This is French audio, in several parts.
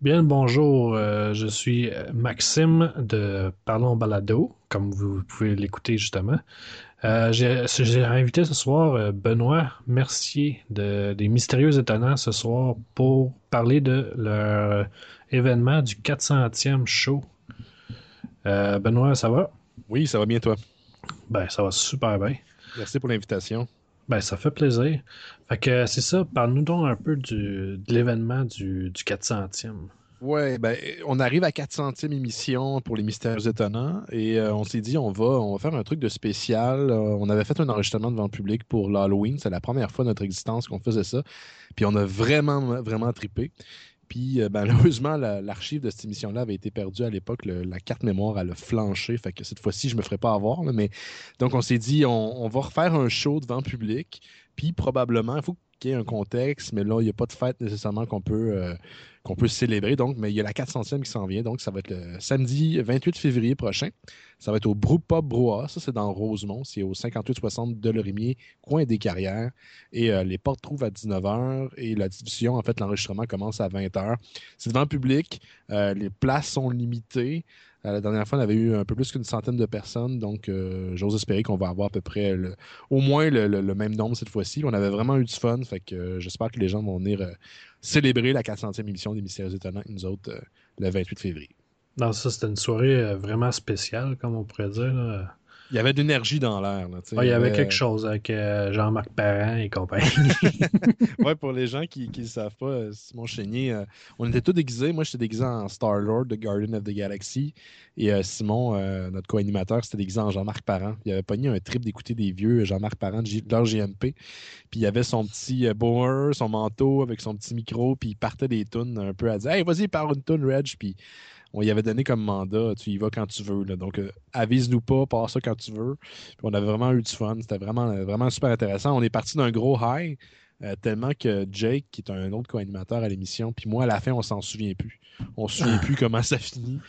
Bien bonjour, euh, je suis Maxime de Parlons Balado, comme vous pouvez l'écouter justement. Euh, j'ai invité ce soir euh, Benoît Mercier de, des Mystérieux Étonnants ce soir pour parler de leur événement du 400e show. Benoît, ça va? Oui, ça va bien toi? Ben, ça va super bien. Merci pour l'invitation. Ben, ça fait plaisir. Fait que c'est ça, parle-nous donc un peu du, de l'événement du, du 400e. Ouais, ben, on arrive à 400e émission pour les Mystères étonnants et euh, on s'est dit on va, on va faire un truc de spécial. Euh, on avait fait un enregistrement devant le public pour l'Halloween. C'est la première fois de notre existence qu'on faisait ça. Puis on a vraiment, vraiment trippé. Puis euh, malheureusement, l'archive de cette émission-là avait été perdue à l'époque. La carte mémoire, elle a flanché. Fait que cette fois-ci, je me ferai pas avoir. mais donc, on s'est dit, on, va refaire un show devant public. Puis probablement, il faut ait un contexte, mais là, il n'y a pas de fête nécessairement qu'on peut, euh, qu'on peut célébrer. Donc, mais il y a la 400e qui s'en vient. Donc, ça va être le samedi 28 février prochain. Ça va être au Brew Brouhaha. Ça, c'est dans Rosemont. C'est au 5860 de Lorimier, coin des carrières. Et euh, les portes trouvent à 19h et la diffusion, en fait, l'enregistrement commence à 20h. C'est devant le public. Euh, les places sont limitées. Euh, la dernière fois, on avait eu un peu plus qu'une centaine de personnes, donc j'ose espérer qu'on va avoir à peu près au moins le, même nombre cette fois-ci. On avait vraiment eu du fun, fait que j'espère que les gens vont venir célébrer la 400e émission des Mystères étonnants, nous autres, le 28 février. Non, ça, c'était une soirée euh, vraiment spéciale, comme on pourrait dire. Il y avait de l'énergie dans l'air. il y avait quelque chose avec euh, Jean-Marc Parent et compagnie. ouais, pour les gens qui ne le savent pas, euh, Simon Chénier, on était tous déguisés. Moi, j'étais déguisé en Star-Lord de Guardian of the Galaxy. Et Simon, notre co-animateur, c'était déguisé en Jean-Marc Parent. Il avait pogné un trip d'écouter des vieux Jean-Marc Parent de leur GMP. Puis il avait son petit boomer, son manteau avec son petit micro. Puis il partait des tunes un peu à dire Hey, vas-y, parle une tune, Reg. Puis on y avait donné comme mandat, tu y vas quand tu veux. Donc, euh, avise-nous pas, passe ça quand tu veux. on avait vraiment eu du fun. C'était vraiment, vraiment super intéressant. On est parti d'un gros high, euh, tellement que Jake, qui est un autre co-animateur à l'émission, puis moi, à la fin, on s'en souvient plus. On se souvient plus comment ça finit.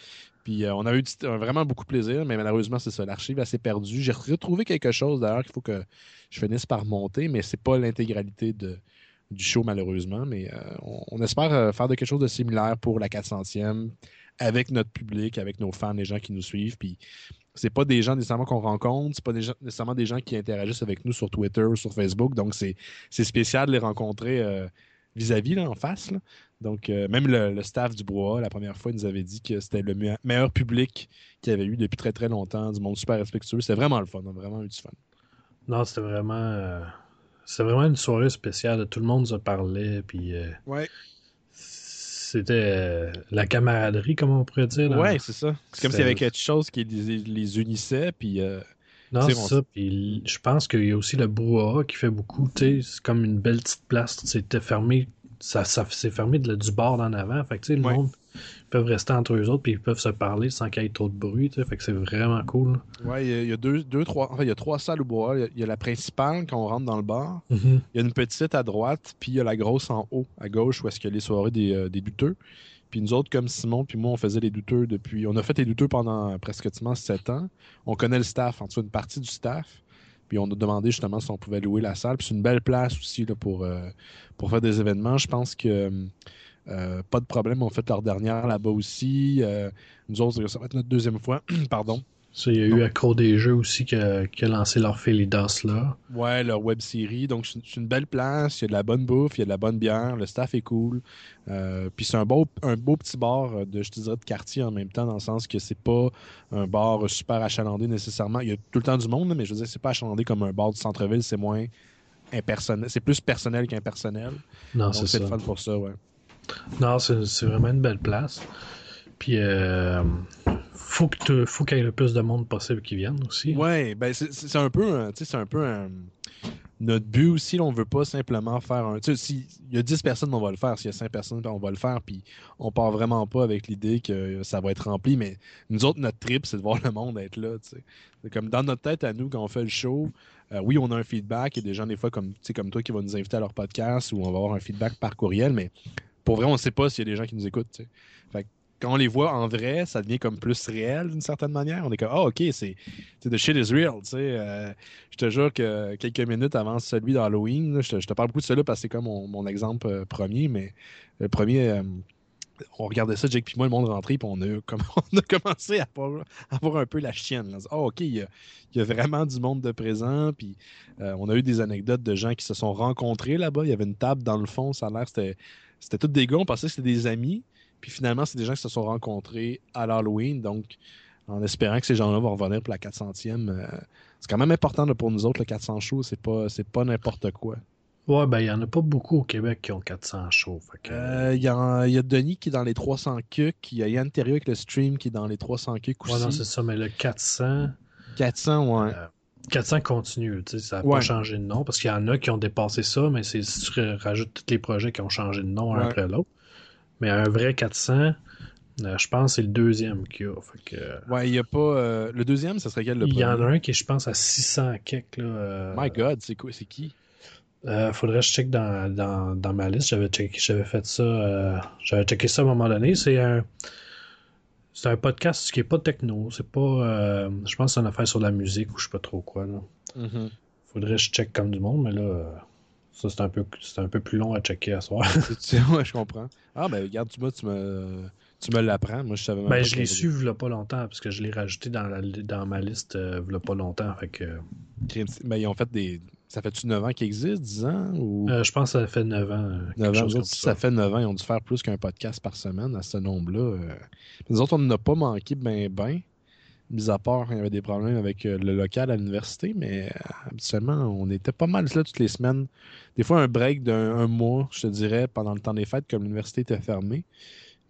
Puis euh, on a eu vraiment beaucoup de plaisir, mais malheureusement, c'est ça. L'archive s'est perdue. J'ai retrouvé quelque chose d'ailleurs qu'il faut que je finisse par monter, mais c'est pas l'intégralité du show, malheureusement. Mais on, on, espère faire de quelque chose de similaire pour la 400e avec notre public, avec nos fans, les gens qui nous suivent. Puis c'est pas des gens nécessairement qu'on rencontre, c'est pas des gens, nécessairement des gens qui interagissent avec nous sur Twitter ou sur Facebook. Donc c'est spécial de les rencontrer euh, vis-à-vis, en face. Donc euh, même le, staff du Bois, la première fois, il nous avait dit que c'était le meilleur public qu'il y avait eu depuis très très longtemps, du monde super respectueux. C'était vraiment le fun, on a vraiment eu du fun. Non, c'était vraiment. Euh, c'était vraiment une soirée spéciale. Tout le monde se parlait. Puis, ouais c'était euh, la camaraderie, comme on pourrait dire. Ouais, c'est ça. C'est comme s'il y avait quelque chose qui les, unissait, puis. Euh, non, c'est ça. Puis je pense qu'il y a aussi le brouhaha qui fait beaucoup. C'est comme une belle petite place. C'était fermé. Ça, ça s'est fermé du bord en avant. Fait que le monde peuvent rester entre eux autres puis ils peuvent se parler sans qu'il y ait trop de bruit. Fait que c'est vraiment cool. Ouais, il y, a deux, deux, trois. Enfin, il y a trois salles au bois. Il y, a la principale quand on rentre dans le bar. Mm-hmm. Il y a une petite à droite, puis il y a la grosse en haut, à gauche, où est-ce qu'il y a les soirées des, euh, des douteux. Puis nous autres, comme Simon, puis moi, on faisait les douteux depuis. On a fait les douteux pendant presque sept ans. On connaît le staff, en tout cas une partie du staff. Puis on a demandé justement si on pouvait louer la salle. Puis c'est une belle place aussi là, pour, euh, pour faire des événements. Je pense que euh, pas de problème, on fait leur dernière là-bas aussi. Euh, nous autres, ça va être notre deuxième fois. Pardon. il y a eu Accro des Jeux aussi qui a, lancé leur Félidas là. Ouais, leur web série. Donc, c'est une belle place. Il y a de la bonne bouffe, il y a de la bonne bière. Le staff est cool. Euh, puis c'est un beau, un beau petit bar de, je te dirais, de quartier en même temps, dans le sens que c'est pas un bar super achalandé nécessairement. Il y a tout le temps du monde, mais je veux dire, c'est pas achalandé comme un bar du centre-ville. C'est moins impersonnel. C'est plus personnel qu'impersonnel. Non, c'est ça. C'est fun pour ça, ouais. Non, c'est vraiment une belle place. Puis, euh, faut qu'il y ait le plus de monde possible qui vienne aussi. Ouais, ben c'est un peu, c'est un peu notre but aussi. on veut pas simplement faire un. S'il y a 10 personnes, on va le faire. S'il y a 5 personnes, on va le faire. Puis, on part vraiment pas avec l'idée que ça va être rempli. Mais nous autres, notre trip, c'est de voir le monde être là. Sais. Comme dans notre tête à nous, quand on fait le show, euh, oui, on a un feedback. Il y a des gens, des fois, comme, comme toi, qui vont nous inviter à leur podcast ou on va avoir un feedback par courriel. Mais pour vrai, on ne sait pas s'il y a des gens qui nous écoutent. quand on les voit en vrai, ça devient comme plus réel d'une certaine manière. On est comme, ah, ok, c'est the shit is real. Euh, je te jure que quelques minutes avant celui d'Halloween, je, te parle beaucoup de cela parce que c'est comme mon, exemple euh, premier, mais le premier. on regardait ça, Jake puis moi, le monde rentré, puis on a, on a commencé à avoir, un peu la chienne. Oh, OK, il y, a, vraiment du monde de présent, puis euh, on a eu des anecdotes de gens qui se sont rencontrés là-bas. Il y avait une table dans le fond, ça a l'air, c'était, c'était tous des gars, on pensait que c'était des amis, puis finalement, c'est des gens qui se sont rencontrés à l'Halloween, donc en espérant que ces gens-là vont revenir pour la 400e. Euh, c'est quand même important pour nous autres, le 400 shows, c'est pas, c'est pas n'importe quoi. Ouais, ben, il n'y en a pas beaucoup au Québec qui ont 400 shows. Euh, il y, a, Denis qui est dans les 300 cucs. Il y a Yann Terrieux avec le stream qui est dans les 300 cucs aussi. Ouais, non, c'est ça, mais le 400. 400, ouais. 400 euh, continue, tu sais, ça n'a pas changé de nom parce qu'il y en a qui ont dépassé ça, mais c'est si tu rajoutes tous les projets qui ont changé de nom un après l'autre. Mais un vrai 400, euh, je pense que c'est le deuxième qu'il y a. Ouais, il n'y a pas. le deuxième, ça serait quel le Il y en a un qui est, je pense, à 600 quelques. Là, My God, c'est quoi C'est qui? euh, faudrait que je check dans, dans, dans ma liste. J'avais j'avais fait ça. Euh, j'avais checké ça à un moment donné. C'est un. C'est un podcast qui est pas techno. C'est pas. Euh, je pense que c'est une affaire sur la musique ou je sais pas trop quoi. Là. Mm-hmm. Faudrait que je check comme du monde, mais là. Ça, c'est un peu c'est un peu plus long à checker à soir. ouais, je comprends. Ah ben regarde, tu, tu me. Tu me l'apprends. Moi, je savais ben, je l'ai su il pas longtemps parce que je l'ai rajouté dans, la, dans ma liste euh, il pas longtemps. Fait que... Ben, ils ont fait des, ça fait-tu 9 ans qu'il existe, 10 ans? Ou... Euh, je pense que ça fait 9 ans. 9 euh, ans. Ça. fait 9 ans, ils ont dû faire plus qu'un podcast par semaine à ce nombre-là. Euh. Nous autres, on n'a pas manqué ben ben. Mis à part, il y avait des problèmes avec le local à l'université, mais habituellement, on était pas mal là toutes les semaines. Des fois, un break d'un mois, je te dirais, pendant le temps des fêtes, comme l'université était fermée.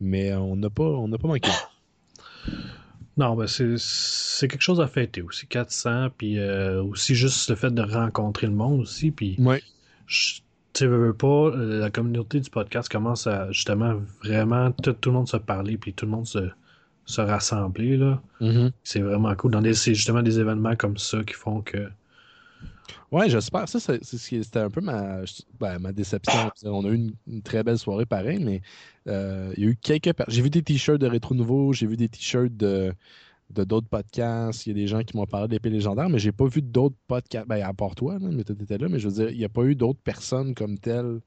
Mais on n'a pas, on pas manqué. Non, ben c'est quelque chose à fêter aussi. 400, puis euh, aussi juste le fait de rencontrer le monde aussi. Puis, ouais. tu veux pas, la communauté du podcast commence à justement vraiment tout, le monde se parler, puis tout le monde se, se rassembler. là. Mm-hmm. C'est vraiment cool. Dans des, c'est justement des événements comme ça qui font que Ouais, j'espère. Ça, c'était un peu ma, ben, ma déception. On a eu une, très belle soirée pareil, mais euh, il y a eu quelques. J'ai vu des t-shirts de Rétro Nouveau, j'ai vu des t-shirts de de d'autres podcasts. Il y a des gens qui m'ont parlé d'épée légendaire, mais j'ai pas vu d'autres podcasts. Ben, à part toi, mais tu étais là, mais je veux dire, il n'y a pas eu d'autres personnes comme telles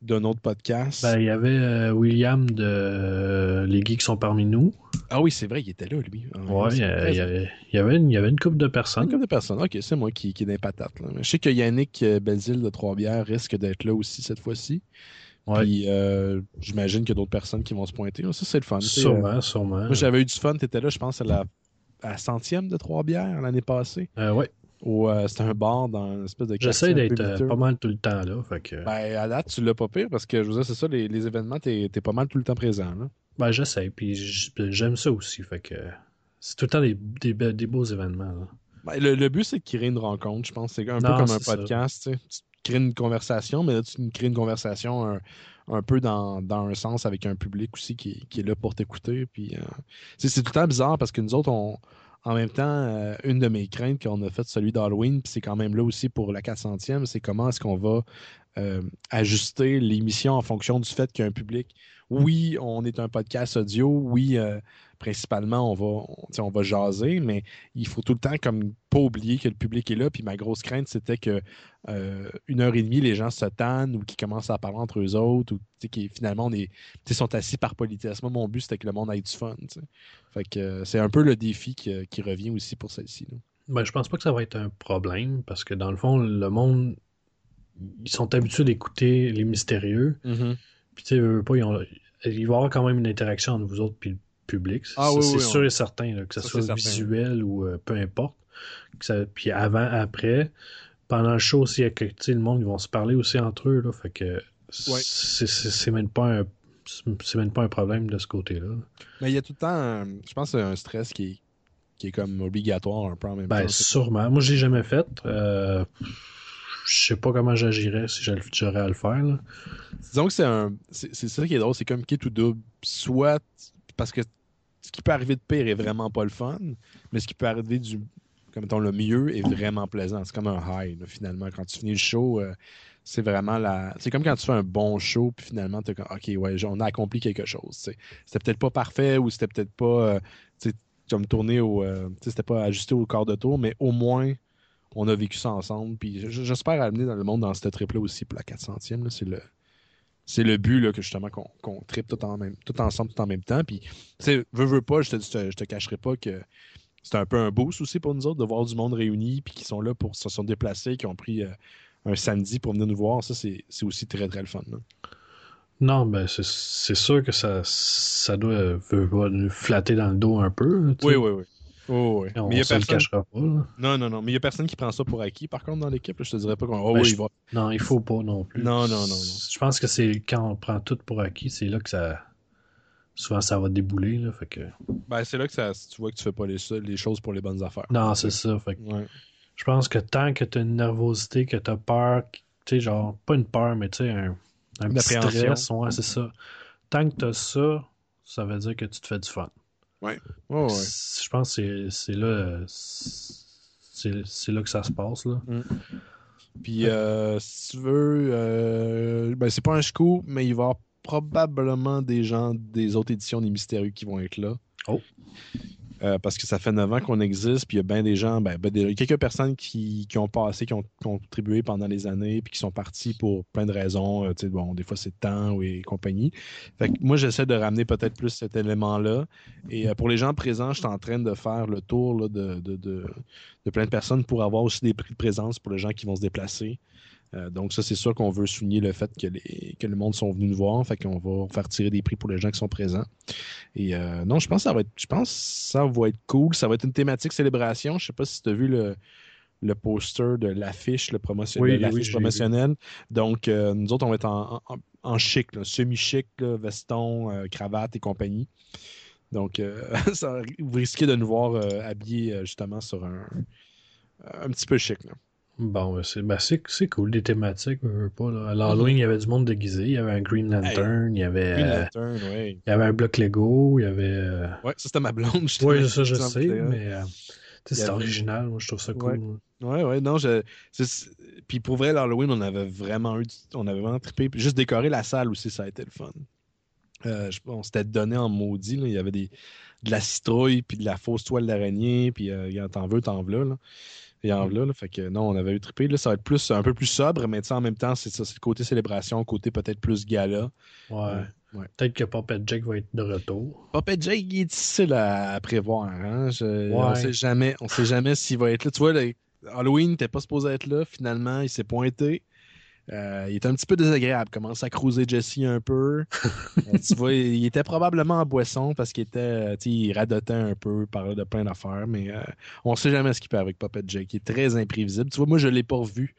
d'un autre podcast. Ben, il y avait euh, William de euh, Les Geeks sont parmi nous. Ah oui, c'est vrai, il était là, lui. Ah, ouais, il y, avait, y avait, une, couple de personnes. Une couple de personnes, ok, c'est moi qui, qui est les patates. Je sais que Yannick euh, Belzile de Trois-Bières risque d'être là aussi cette fois-ci. Puis j'imagine qu'il y a d'autres personnes qui vont se pointer. Ça, c'est le fun. Sûrement, sûrement. Moi, j'avais eu du fun. Tu étais là, je pense, à la, à centième de Trois-Bières l'année passée. ouais. Euh, c'était un bar dans une espèce de J'essaie d'être euh, pas mal tout le temps là. Ben, à date, tu l'as pas pire parce que je vous c'est ça, les, les événements, t'es es pas mal tout le temps présent. Là. Ben, j'essaie, puis j'aime ça aussi. Fait que c'est tout le temps des, des, des beaux événements. Ben, le, but, c'est de créer une rencontre, je pense. C'est un peu comme un podcast. Tu crées une conversation, mais là, tu crées une conversation un, peu dans, dans, un sens avec un public aussi qui, qui est là pour t'écouter. Puis, euh, c'est tout le temps bizarre parce que nous autres, on en même temps, euh, une de mes craintes qu'on a fait celui d'Halloween, puis c'est quand même là aussi pour la 400e, c'est comment est-ce qu'on va euh, ajuster l'émission en fonction du fait qu'il public. Oui, on est un podcast audio, oui, euh, principalement, on va, on, va jaser, mais il faut tout le temps comme pas oublier que le public est là. Puis ma grosse crainte, c'était que euh, une heure et demie, les gens se tannent ou qu'ils commencent à parler entre eux autres ou qui finalement on est, sont assis par politesse. Moi, mon but, c'était que le monde ait du fun. Fait que euh, c'est un peu le défi qui, revient aussi pour celle-ci. Ben, je pense pas que ça va être un problème parce que dans le fond, le monde, ils sont habitués d'écouter les mystérieux. Mm-hmm. Puis tu sais, pas, il va y avoir quand même une interaction entre vous autres puis public. Ah c'est sûr et certain, que ce soit visuel ou euh, peu importe. Puis avant, après, pendant le show aussi, le monde, ils vont se parler aussi entre eux. Là, fait que c'est même pas un c'est même pas un problème de ce côté-là. Mais il y a tout le temps, je pense, un stress qui est, qui est comme obligatoire un peu en même ben, Sûrement. Moi, je l'ai jamais fait. Euh, je sais pas comment j'agirais si j'aurais à le faire. Disons que c'est un. C'est ça qui est drôle, c'est comme qui tout double. Soit parce que ce qui peut arriver de pire est vraiment pas le fun, mais ce qui peut arriver du comme mettons, le mieux est vraiment plaisant. C'est comme un high, finalement. Quand tu finis le show, euh, c'est vraiment la. C'est comme quand tu fais un bon show, puis finalement, tu comme, OK, ouais, on a accompli quelque chose. C'était peut-être pas parfait ou c'était peut-être pas. Euh, comme tourner au. Euh, c'était pas ajusté au quart de tour, mais au moins, on a vécu ça ensemble. Puis j'espère amener dans le monde dans cette trip-là aussi pour la 400e. C'est le. C'est le but là, que justement qu'on qu tripe tout, en même, tout ensemble, tout en même temps. Puis, veux, veux pas, je te, je te, cacherai pas que c'est un peu un boost aussi pour nous autres de voir du monde réuni, puis qui sont là pour se sont déplacés, qui ont pris euh, un samedi pour venir nous voir. Ça, c'est aussi très, très le fun. Là. Non, ben c'est sûr que ça, ça doit nous flatter dans le dos un peu. Oui, oui, oui. Oh, oui. On ne se le cachera pas. Là. Non, non, non. Mais il n'y a personne qui prend ça pour acquis, par contre, dans l'équipe. Je te dirais pas qu'on. Oh, ben, oui, je... il va. Non, il faut pas non plus. Non, non, non. non. Je pense que c'est quand on prend tout pour acquis, c'est là que ça. Souvent, ça va débouler. Là, fait que... Ben, c'est là que ça, tu vois que tu fais pas les, les choses pour les bonnes affaires. Non, c'est ça. Fait que... ouais. Je pense que tant que tu as une nervosité, que tu as peur, tu sais, genre, pas une peur, mais tu sais, un, un petit stress, ouais, c'est ça. Tant que tu as ça, ça veut dire que tu te fais du fun. Oui. Oh, ouais. Je pense que c'est là, c'est là que ça se passe. Là. Mm. Puis, euh, si tu veux, euh, ben, c'est pas un scoop, mais il va y avoir probablement des gens des autres éditions des Mystérieux qui vont être là. Oh. Euh, parce que ça fait 9 ans qu'on existe, puis il y a bien des gens, ben, ben, quelques personnes qui, ont passé, qui ont contribué pendant les années, puis qui sont partis pour plein de raisons. Euh, bon, des fois, c'est temps et compagnie. Fait que moi, j'essaie de ramener peut-être plus cet élément-là. Et euh, pour les gens présents, je suis en train de faire le tour de, de, plein de personnes pour avoir aussi des prix de présence pour les gens qui vont se déplacer. Euh, donc, ça, c'est sûr qu'on veut souligner le fait que, les, que le monde sont venus nous voir. Fait qu'on va faire tirer des prix pour les gens qui sont présents. Et euh, non, je pense que ça va être, je pense ça va être cool. Ça va être une thématique célébration. Je sais pas si tu as vu le, le poster de l'affiche, le promotionnel, oui, oui, promotionnelle. Donc, euh, nous autres, on va être en, en, en chic, semi-chic, veston, cravate et compagnie. Donc, ça, vous risquez de nous voir habillés justement sur un, un petit peu chic. Là. Bon, c'est ben c'est cool, des thématiques, pas. Là. À l'Halloween, il y avait du monde déguisé, il y avait un Green Lantern, il y avait. Green Lantern, oui. Il y avait un bloc Lego, il y avait. Euh... Ouais, ça c'était ma blonde, Oui, ça je sais, mais euh, c'est avait... original, moi je trouve ça cool. Ouais, ouais, ouais non, je. Puis pour vrai, l'Halloween, on avait vraiment eu. On avait vraiment trippé. Puis juste décorer la salle aussi, ça a été le fun. Euh, je... on s'était donné en maudit, là. il y avait des... de la citrouille, puis de la fausse toile d'araignée, puis euh, t'en veux, t'en veux, là et en là, Fait que non, on avait eu trippé. Là, ça va être plus, un peu plus sobre, mais en même temps, c'est ça, c'est le côté célébration, côté peut-être plus gala. Ouais. ouais. Peut-être que Puppet Jake va être de retour. Puppet Jake, il est difficile à, prévoir. Hein? Je, ouais. On sait jamais, on sait jamais s'il va être là. Tu vois, Halloween, t'es pas supposé être là. Finalement, il s'est pointé. Euh, il était un petit peu désagréable. Commence à cruiser Jesse un peu. euh, tu vois, il était probablement en boisson parce qu'il était, euh, il radotait un peu, parlait de plein d'affaires, mais euh, on ne sait jamais ce qu'il peut avec Puppet Jake. Il est très imprévisible. Tu vois, moi, je ne l'ai pas revu,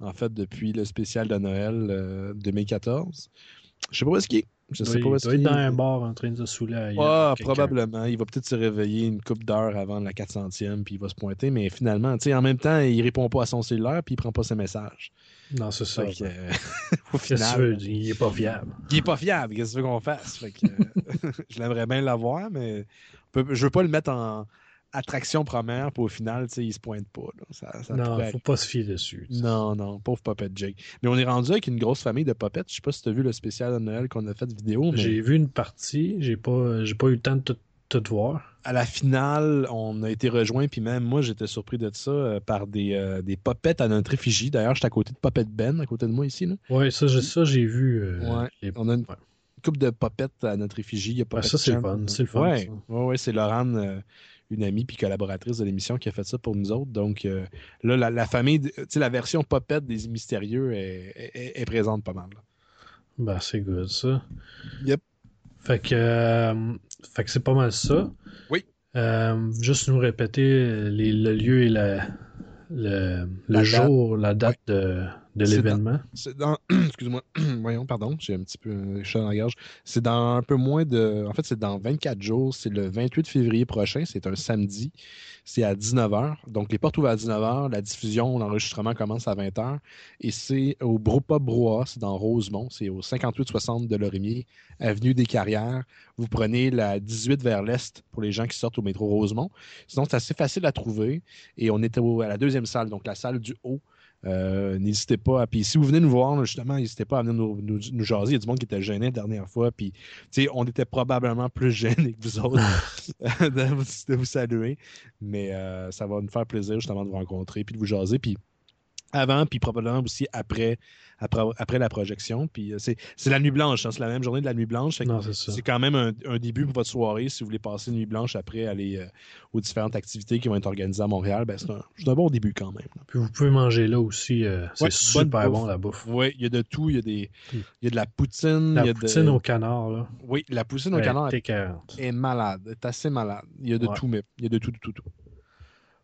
en fait, depuis le spécial de Noël 2014. Je sais pas où est-ce qu'il est. Je sais oui, pas où est-ce qu'il est. dans un bar en train de se saouler. Ah, probablement. Il va peut-être se réveiller une couple d'heures avant la 400e, puis il va se pointer, mais finalement, en même temps, il répond pas à son cellulaire, puis il prend pas ses messages. Non, c'est ça. Que, euh, au final, veux, il est pas fiable. Il est pas fiable. Qu'est-ce que tu veux qu'on fasse? Fait que, euh, je l'aimerais bien l'avoir, mais je veux pas le mettre en attraction première, puis au final, il se pointe pas. Là. Ça, ça non, faut pas se fier dessus. T'sais. Non, non, pauvre Puppet Jake. Mais on est rendu avec une grosse famille de Puppets. Je sais pas si tu as vu le spécial de Noël qu'on a fait de vidéo. Mais... J'ai vu une partie. J'ai pas, pas eu le temps de tout tout voir. À la finale, on a été rejoint, puis même moi, j'étais surpris de ça euh, par des, euh, des popettes à notre effigie. D'ailleurs, j'étais à côté de Popette Ben, à côté de moi ici. Là. Ouais, ça, ça j'ai vu. Euh, ouais. les... On a une ouais. coupe de popettes à notre effigie. Il y a ouais, ça, c'est le fun. C'est le fun. Ouais, ouais, ouais c'est Laurent, une amie puis collaboratrice de l'émission, qui a fait ça pour nous autres. Donc là, la, la famille, tu sais, la version popette des Mystérieux est, est, est présente pas mal. Ben, c'est good, ça. Yep. Fait que, euh, fait que c'est pas mal ça. Oui. Euh, juste nous répéter les, le lieu et la, le, jour, la date de, de l'événement. C'est dans. Excuse-moi. Voyons, pardon, j'ai un petit peu un chat dans la gorge. C'est dans un peu moins de. En fait, c'est dans 24 jours. C'est le 28 février prochain. C'est un samedi. C'est à 19h. Donc, les portes ouvrent à 19h. La diffusion, l'enregistrement commence à 20h. Et c'est au Bropa Broa. C'est dans Rosemont. C'est au 5860 de Lorimier, avenue des Carrières. Vous prenez la 18 vers l'est pour les gens qui sortent au métro Rosemont. Sinon, c'est assez facile à trouver. Et on est à la deuxième salle, donc la salle du haut. Euh, n'hésitez pas. Puis si vous venez nous voir, justement, n'hésitez pas à venir nous, nous, nous jaser. Il y a du monde qui était gêné la dernière fois. Puis, on était probablement plus gênés que vous autres de, vous, de saluer. Mais euh, ça va nous faire plaisir, justement, de vous rencontrer puis de vous jaser. Puis, avant, puis probablement aussi après, après, après la projection. Puis euh, c'est la nuit blanche, hein, c'est la même journée de la nuit blanche. c'est quand même un, un début pour votre soirée. Si vous voulez passer une nuit blanche après aller euh, aux différentes activités qui vont être organisées à Montréal, ben, c'est un, un bon début quand même. là. Puis vous pouvez manger là aussi. euh, c'est Ouais, super bon la bouffe. Oui, il y a de tout. Il y a, des, il y a de la poutine. La il y a de- poutine au canard, là. Oui, la poutine au canard est malade. est assez malade. Il y a de Ouais. tout, mais il y a de tout, tout, tout. tout.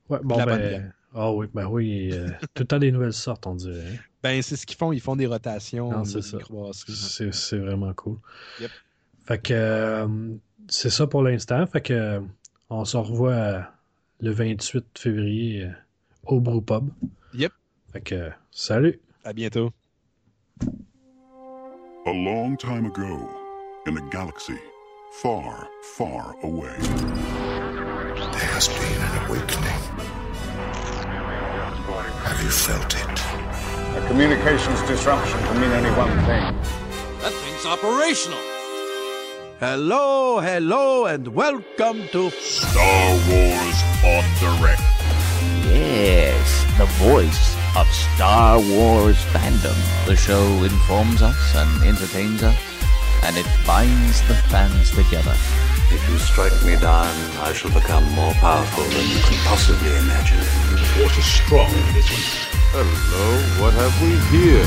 Ouais, bon, la bonne ben. Ah oui, ben oui. euh, tout le temps des nouvelles sortes, on dirait. hein. Ben, c'est ce qu'ils font. Ils font des rotations Non, c'est ça. C'est c'est vraiment cool. Yep. Fait que euh, c'est ça pour l'instant. Fait que euh, on se revoit euh, le 28 février au Brewpub. Yep. Fait que salut. À bientôt. A long time ago, in a galaxy far, far away, There has been an awakening. Have you felt it? A communications disruption can mean only one thing. That thing's operational. Hello, hello, and welcome to Star Wars on Direct. Yes, the voice of Star Wars fandom. The show informs us and entertains us, and it binds the fans together. If you strike me down, I shall become more powerful than you can possibly imagine. Strong in this one. Hello, what have we here?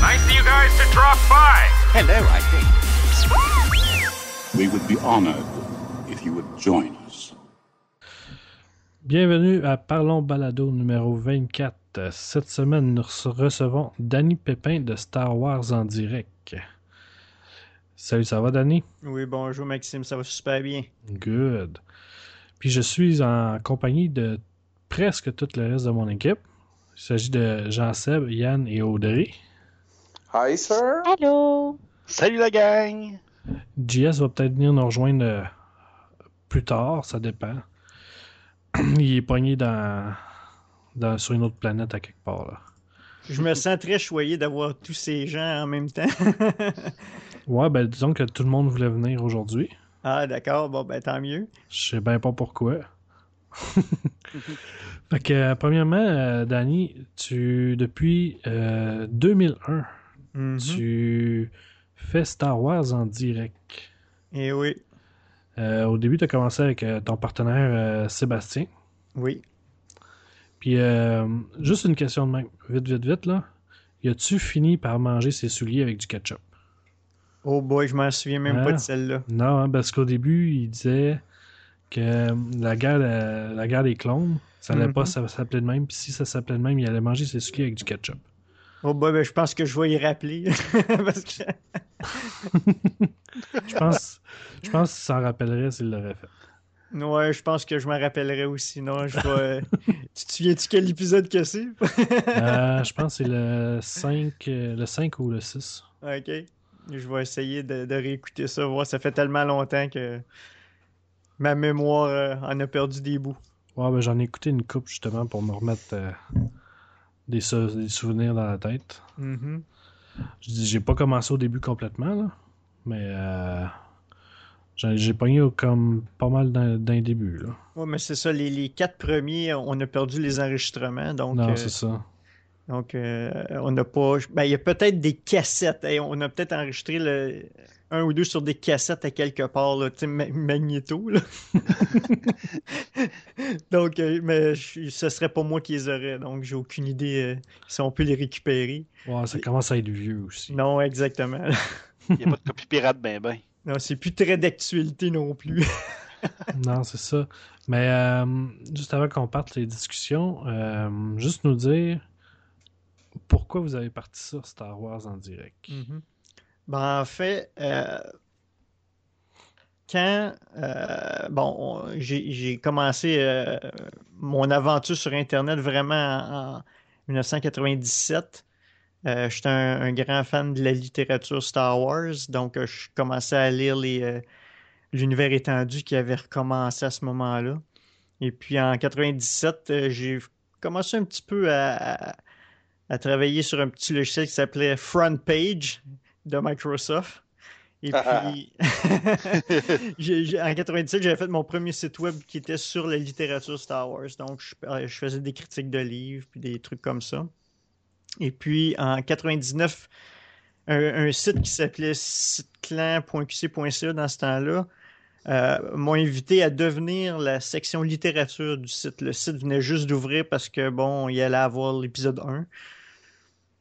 Nice of you guys to drop by. Hello, I think. We would be honored if you would join us. Bienvenue à Parlons Balado numéro 24. Euh, Cette semaine, nous rece- recevons Danny Pépin de Star Wars en direct. Salut, ça va, Danny? Oui, bonjour Maxime, ça va super bien. Good. Puis je suis en compagnie de presque tout le reste de mon équipe. Il s'agit de Jean-Seb, Yann et Audrey. Hi, sir. Hello. Salut la gang! JS va peut-être venir nous rejoindre euh, plus tard, ça dépend. Il est pogné dans, dans- sur une autre planète à quelque part. Là. Je me sens très choyé d'avoir tous ces gens en même temps. Ouais, ben disons que tout le monde voulait venir aujourd'hui. ah, d'accord, bon, ben tant mieux. Je sais bien pas pourquoi. fait que, euh, premièrement, euh, Danny, tu, depuis euh, 2001, Mhm. tu fais Star Wars en direct. Et oui, Euh, au début, tu as commencé avec euh, ton partenaire euh, Sébastien. oui. Puis, euh, juste une question de même. Vite, vite, vite, là. Y as-tu fini par manger ses souliers avec du ketchup? Oh boy, je m'en souviens même Ah. pas de celle-là. Non, hein, parce qu'au début, il disait que euh, la guerre, euh, la guerre des clones, ça allait Mhm. pas ça s'appelait de même. Puis si ça s'appelait de même, il allait manger ses souliers avec du ketchup. Oh boy, ben je pense que je vais y rappeler. Parce que... Je pense, je pense qu'il s'en rappellerait s'il l'aurait fait. Ouais, je pense que je m'en rappellerai aussi. Non, je vais... tu te souviens-tu quel épisode que c'est? Euh, je pense que c'est le 5, euh, le 5 ou le 6. ok. Je vais essayer de, de réécouter ça. voir. ça fait tellement longtemps que ma mémoire euh, en a perdu des bouts. Ouais, ben, j'en ai écouté une coupe justement pour me remettre euh, des, des souvenirs dans la tête. Mhm. Je dis, j'ai pas commencé au début complètement, là, mais euh, j'ai pogné comme pas mal d'un début. Là. Ouais, mais c'est ça, les, les quatre premiers, on a perdu les enregistrements. Donc, non, c'est ça. Donc euh, on n'a pas. Ben, il y a peut-être des cassettes. Hey, on a peut-être enregistré le, un ou deux sur des cassettes à quelque part, là, tu sais, ma- magnéto. Là. donc, euh, mais je- ce serait pas moi qui les aurais. Donc, j'ai aucune idée euh, si on peut les récupérer. Ouais, ça commence à être vieux aussi. Non, exactement. Il n'y a pas de copie pirate ben ben. non, c'est plus très d'actualité non plus. non, c'est ça. Mais euh, juste avant qu'on parte les discussions, euh, juste nous dire pourquoi vous avez parti ça, Star Wars en direct? Mhm. Ben, en fait, euh, quand euh, bon, on- j'ai commencé euh, mon aventure sur Internet vraiment en, en 1997, euh, j'étais un, grand fan de la littérature Star Wars, donc je commençais à lire l'univers étendu qui avait recommencé à ce moment-là. Et puis en 97, euh, j'ai commencé un petit peu à- à travailler sur un petit logiciel qui s'appelait Front Page de Microsoft. Et puis, j'ai- j'ai- en 97, j'avais fait mon premier site web qui était sur la littérature Star Wars. Donc, je, euh, je faisais des critiques de livres, puis des trucs comme ça. Et puis, en 99, un, un site qui s'appelait siteclan.qc.ca dans ce temps-là euh, m'a invité à devenir la section littérature du site. Le site venait juste d'ouvrir parce que, bon, il allait avoir l'épisode 1.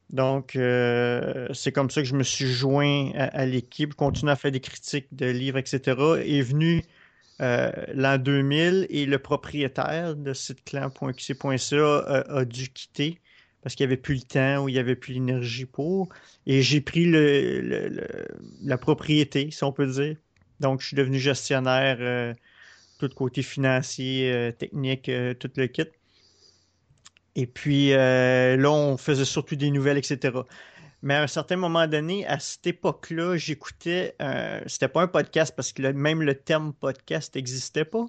Donc, euh, c'est comme ça que je me suis joint à, à l'équipe, continué à faire des critiques de livres, etc. Est venu euh, l'an 2000 et le propriétaire de siteclan.qc.ca a, a dû quitter parce qu'il n'y avait plus le temps ou il n'y avait plus l'énergie pour. Et j'ai pris le, le- le- la propriété, si on peut dire. Donc, je suis devenu gestionnaire, euh, tout côté financier, euh, technique, euh, tout le kit. Et puis euh, là, on faisait surtout des nouvelles, etc. Mais à un certain moment donné, à cette époque-là, j'écoutais. euh, c'était pas un podcast parce que même le terme podcast n'existait pas.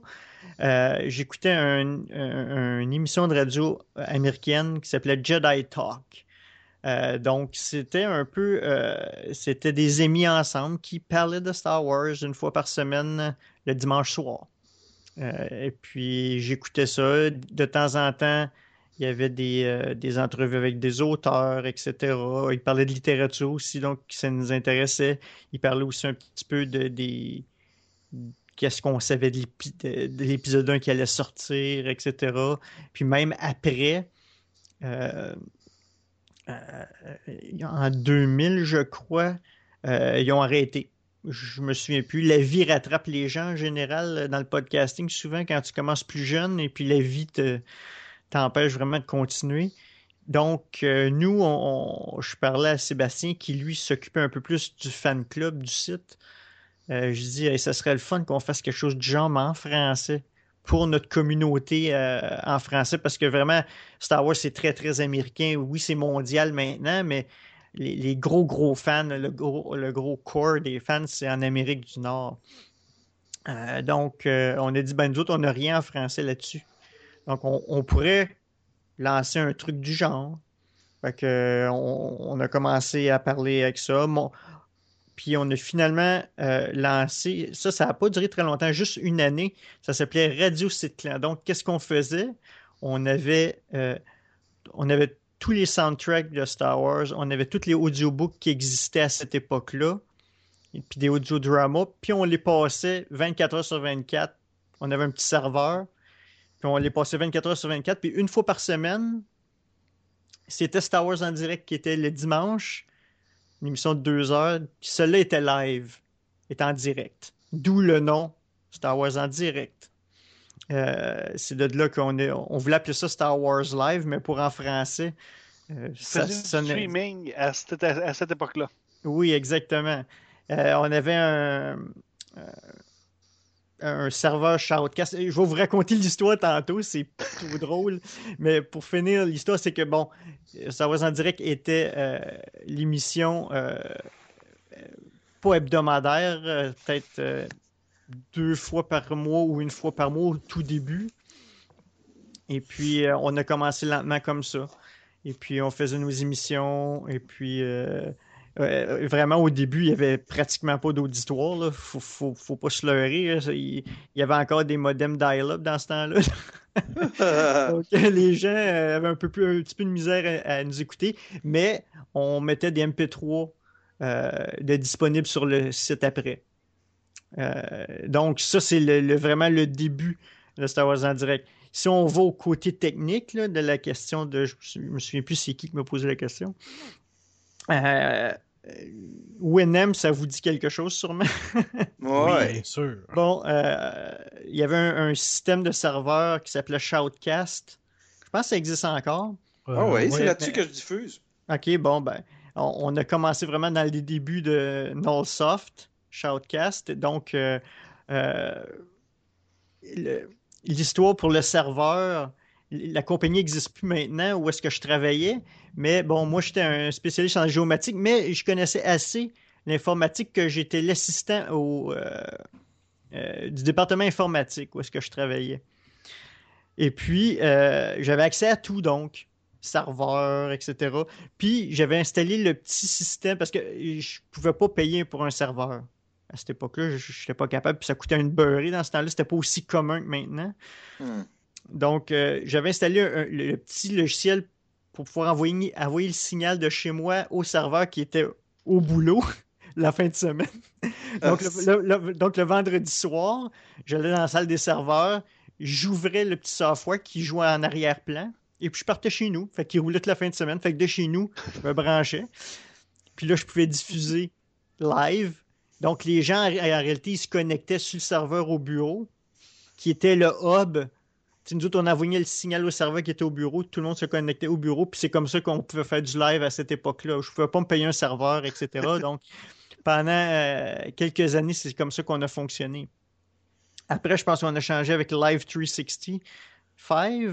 Euh, j'écoutais un- un- une émission de radio américaine qui s'appelait Jedi Talk. Euh, donc, c'était un peu. c'était des émis ensemble qui parlaient de Star Wars une fois par semaine le dimanche soir. Et puis, j'écoutais ça. De temps en temps, il y avait des, euh, des entrevues avec des auteurs, etc. Ils parlaient de littérature aussi, donc ça nous intéressait. Ils parlaient aussi un petit peu de des qu'est-ce qu'on savait de l'épi- de- de l'épisode 1 qui allait sortir, etc. Puis même après, euh, euh, en 2000, je crois, ils ont arrêté. Je me souviens plus. La vie rattrape les gens en général dans le podcasting, souvent quand tu commences plus jeune et puis la vie te, t'empêche vraiment de continuer. Donc, euh, nous, je parlais à Sébastien qui, lui, s'occupait un peu plus du fan club du site. Euh, je dis, Hey, ça serait le fun qu'on fasse quelque chose de genre, en français, pour notre communauté euh, en français, parce que vraiment, Star Wars, c'est très, très américain. Oui, c'est mondial maintenant, mais les, gros, gros fans, le gros, le core des fans, c'est en Amérique du Nord. Donc, on a dit, ben, nous autres, on n'a rien en français là-dessus. Donc, on, pourrait lancer un truc du genre. Fait on, a commencé à parler avec ça. Puis on a finalement euh, lancé, ça, ça n'a pas duré très longtemps, juste une année. Ça s'appelait Radio Site Clan. Donc, qu'est-ce qu'on faisait? On avait, euh, on avait tous les soundtracks de Star Wars, on avait tous les audiobooks qui existaient à cette époque-là, puis des audiodramas, puis on les passait 24 heures sur 24. On avait un petit serveur, puis on les passait 24 heures sur 24, puis une fois par semaine, c'était Star Wars en direct qui était le dimanche, une émission de deux heures, puis celle-là était live, était en direct. D'où le nom Star Wars en direct. Euh, c'est de là qu'on est, on voulait appeler ça Star Wars Live, mais pour en français, euh, ça sonnait- streaming à cette, à cette époque-là. oui, exactement. Euh, on avait un, un serveur Shoutcast. Je vais vous raconter l'histoire tantôt, c'est trop drôle. Mais pour finir, l'histoire, c'est que, bon, Star en direct était euh, l'émission euh, euh, pas hebdomadaire, euh, peut-être deux fois par mois ou une fois par mois au tout début. Et puis, on a commencé lentement comme ça. Et puis, on faisait nos émissions. Et puis, euh, vraiment, au début, il n'y avait pratiquement pas d'auditoire. Il faut, faut, faut pas se leurrer. Il, y avait encore des modems dial-up dans ce temps-là. Donc, les gens euh, avaient un, peu plus, un petit peu de misère à, à nous écouter. Mais on mettait des MP3 euh, de disponibles sur le site après. Euh, donc, ça, c'est le, le- vraiment le début de Star Wars en direct. Si on va au côté technique là, de la question de. Je ne me souviens plus c'est qui qui m'a posé la question. Euh, Winnem, ça vous dit quelque chose sûrement? Oui, bien sûr. Bon, euh, il y avait un, un système de serveur qui s'appelait Shoutcast. Je pense que ça existe encore. Ah oui, c'est Ouais, là-dessus mais- que je diffuse. OK, bon, ben, on, on a commencé vraiment dans les débuts de Nullsoft, Shoutcast. Donc, euh, euh, l'histoire pour le serveur, la compagnie n'existe plus maintenant où est-ce que je travaillais. Mais bon, moi, j'étais un spécialiste en géomatique, mais je connaissais assez l'informatique que j'étais l'assistant euh, euh, du département informatique où est-ce que je travaillais. Et puis, euh, j'avais accès à tout, donc, serveur, etc. Puis, j'avais installé le petit système parce que je pouvais pas payer pour un serveur. À cette époque-là, je n'étais pas capable. Puis ça coûtait une beurrée dans ce temps-là. C'était pas aussi commun que maintenant. Hmm. Donc, euh, j'avais installé un- le, petit logiciel pour pouvoir envoyer, envoyer le signal de chez moi au serveur qui était au boulot la fin de semaine. donc, Ah, le, le- le- donc, le vendredi soir, j'allais dans la salle des serveurs, j'ouvrais le petit software qui jouait en arrière-plan, et puis je partais chez nous. Fait qu'il roulait toute la fin de semaine. Fait que de chez nous, je me branchais. Puis là, je pouvais diffuser live. Donc, les gens, en, en réalité, ils se connectaient sur le serveur au bureau, qui était le hub. Nous autres, on envoyait le signal au serveur qui était au bureau, tout le monde se connectait au bureau, puis c'est comme ça qu'on pouvait faire du live à cette époque-là. Je ne pouvais pas me payer un serveur, etc. Donc, pendant euh, quelques années, c'est comme ça qu'on a fonctionné. Après, je pense qu'on a changé avec Live 365,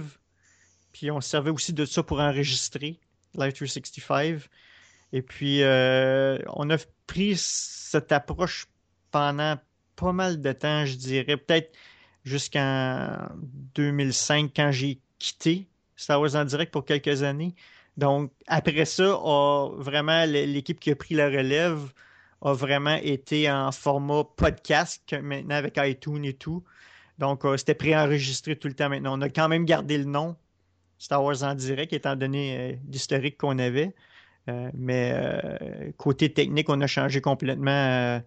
puis on se servait aussi de ça pour enregistrer, Live 365. Et puis, euh, on a pris cette approche pendant pas mal de temps, je dirais, peut-être jusqu'en 2005, quand j'ai quitté Star Wars en direct pour quelques années. Donc, après ça, a vraiment l'équipe qui a pris la relève a vraiment été en format podcast, maintenant avec iTunes et tout. Donc, euh, c'était préenregistré tout le temps maintenant. On a quand même gardé le nom Star Wars en direct, étant donné euh, l'historique qu'on avait. Euh, mais côté technique, on a changé complètement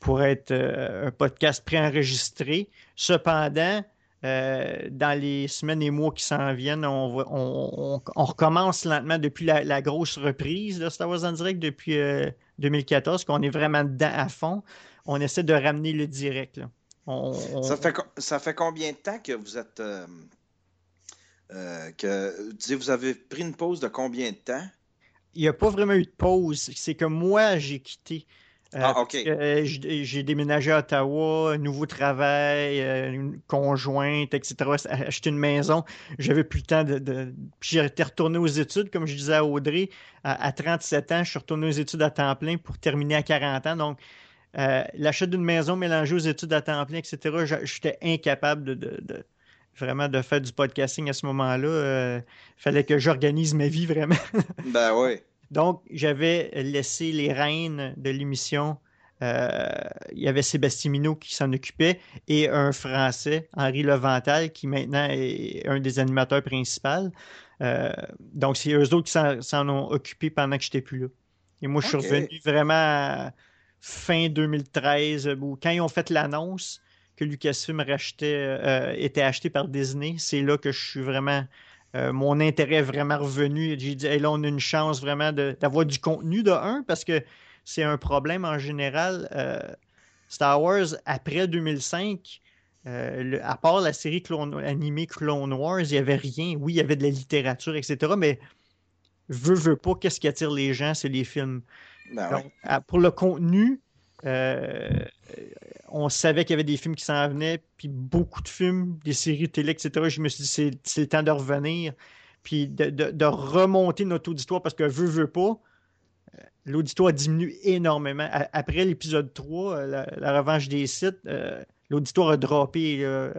pour être euh, un podcast préenregistré. Cependant, euh, dans les semaines et mois qui s'en viennent, on, va- on- on- on recommence lentement depuis la, la grosse reprise de Star Wars en direct depuis euh, 2014, qu'on est vraiment dedans à fond. On essaie de ramener le direct. là. Ça fait, ça fait combien de temps que vous êtes. euh, euh, que, tu sais, vous avez pris une pause de combien de temps? il n'y a pas vraiment eu de pause. C'est que moi, j'ai quitté. Euh, Ah, ok. euh, j'ai déménagé à Ottawa, nouveau travail, euh, une conjointe, etc. Acheté une maison. J'avais plus le temps de. de... Puis j'étais retourné aux études, comme je disais à Audrey. À, à 37 ans, je suis retourné aux études à temps plein pour terminer à 40 ans. Donc, euh, l'achat d'une maison mélangée aux études à temps plein, etc., j'étais incapable de, de- de- vraiment de faire du podcasting à ce moment-là. Il fallait que j'organise ma vie vraiment. Ben oui. Donc, j'avais laissé les rênes de l'émission. Euh, il y avait Sébastien Minot qui s'en occupait et un Français, Henri Levental, qui maintenant est un des animateurs principaux. Euh, donc, c'est eux autres qui s'en ont occupé pendant que je n'étais plus là. Et moi, je suis revenu vraiment à fin 2013, où quand ils ont fait l'annonce que Lucasfilm rachetait, euh, était acheté par Disney, c'est là que je suis vraiment euh, mon intérêt est vraiment revenu. J'ai dit, Hey, là, on a une chance vraiment d'avoir du contenu de un, parce que c'est un problème en général. euh, Star Wars, après 2005, euh, le- à part la série Clone- animée Clone Wars, il n'y avait rien. Oui, il y avait de la littérature, etc., mais veut, veut pas, qu'est-ce qui attire les gens, c'est les films. Ben Donc, oui. à- pour le contenu, euh, on savait qu'il y avait des films qui s'en venaient, puis beaucoup de films, des séries télé, etc. Je me suis dit, c'est c'est le temps de revenir, puis de, de- de remonter notre auditoire, parce que veut, veut pas, euh, l'auditoire diminue énormément. Après l'épisode 3, euh, la, la revanche des sites, euh, l'auditoire a droppé euh,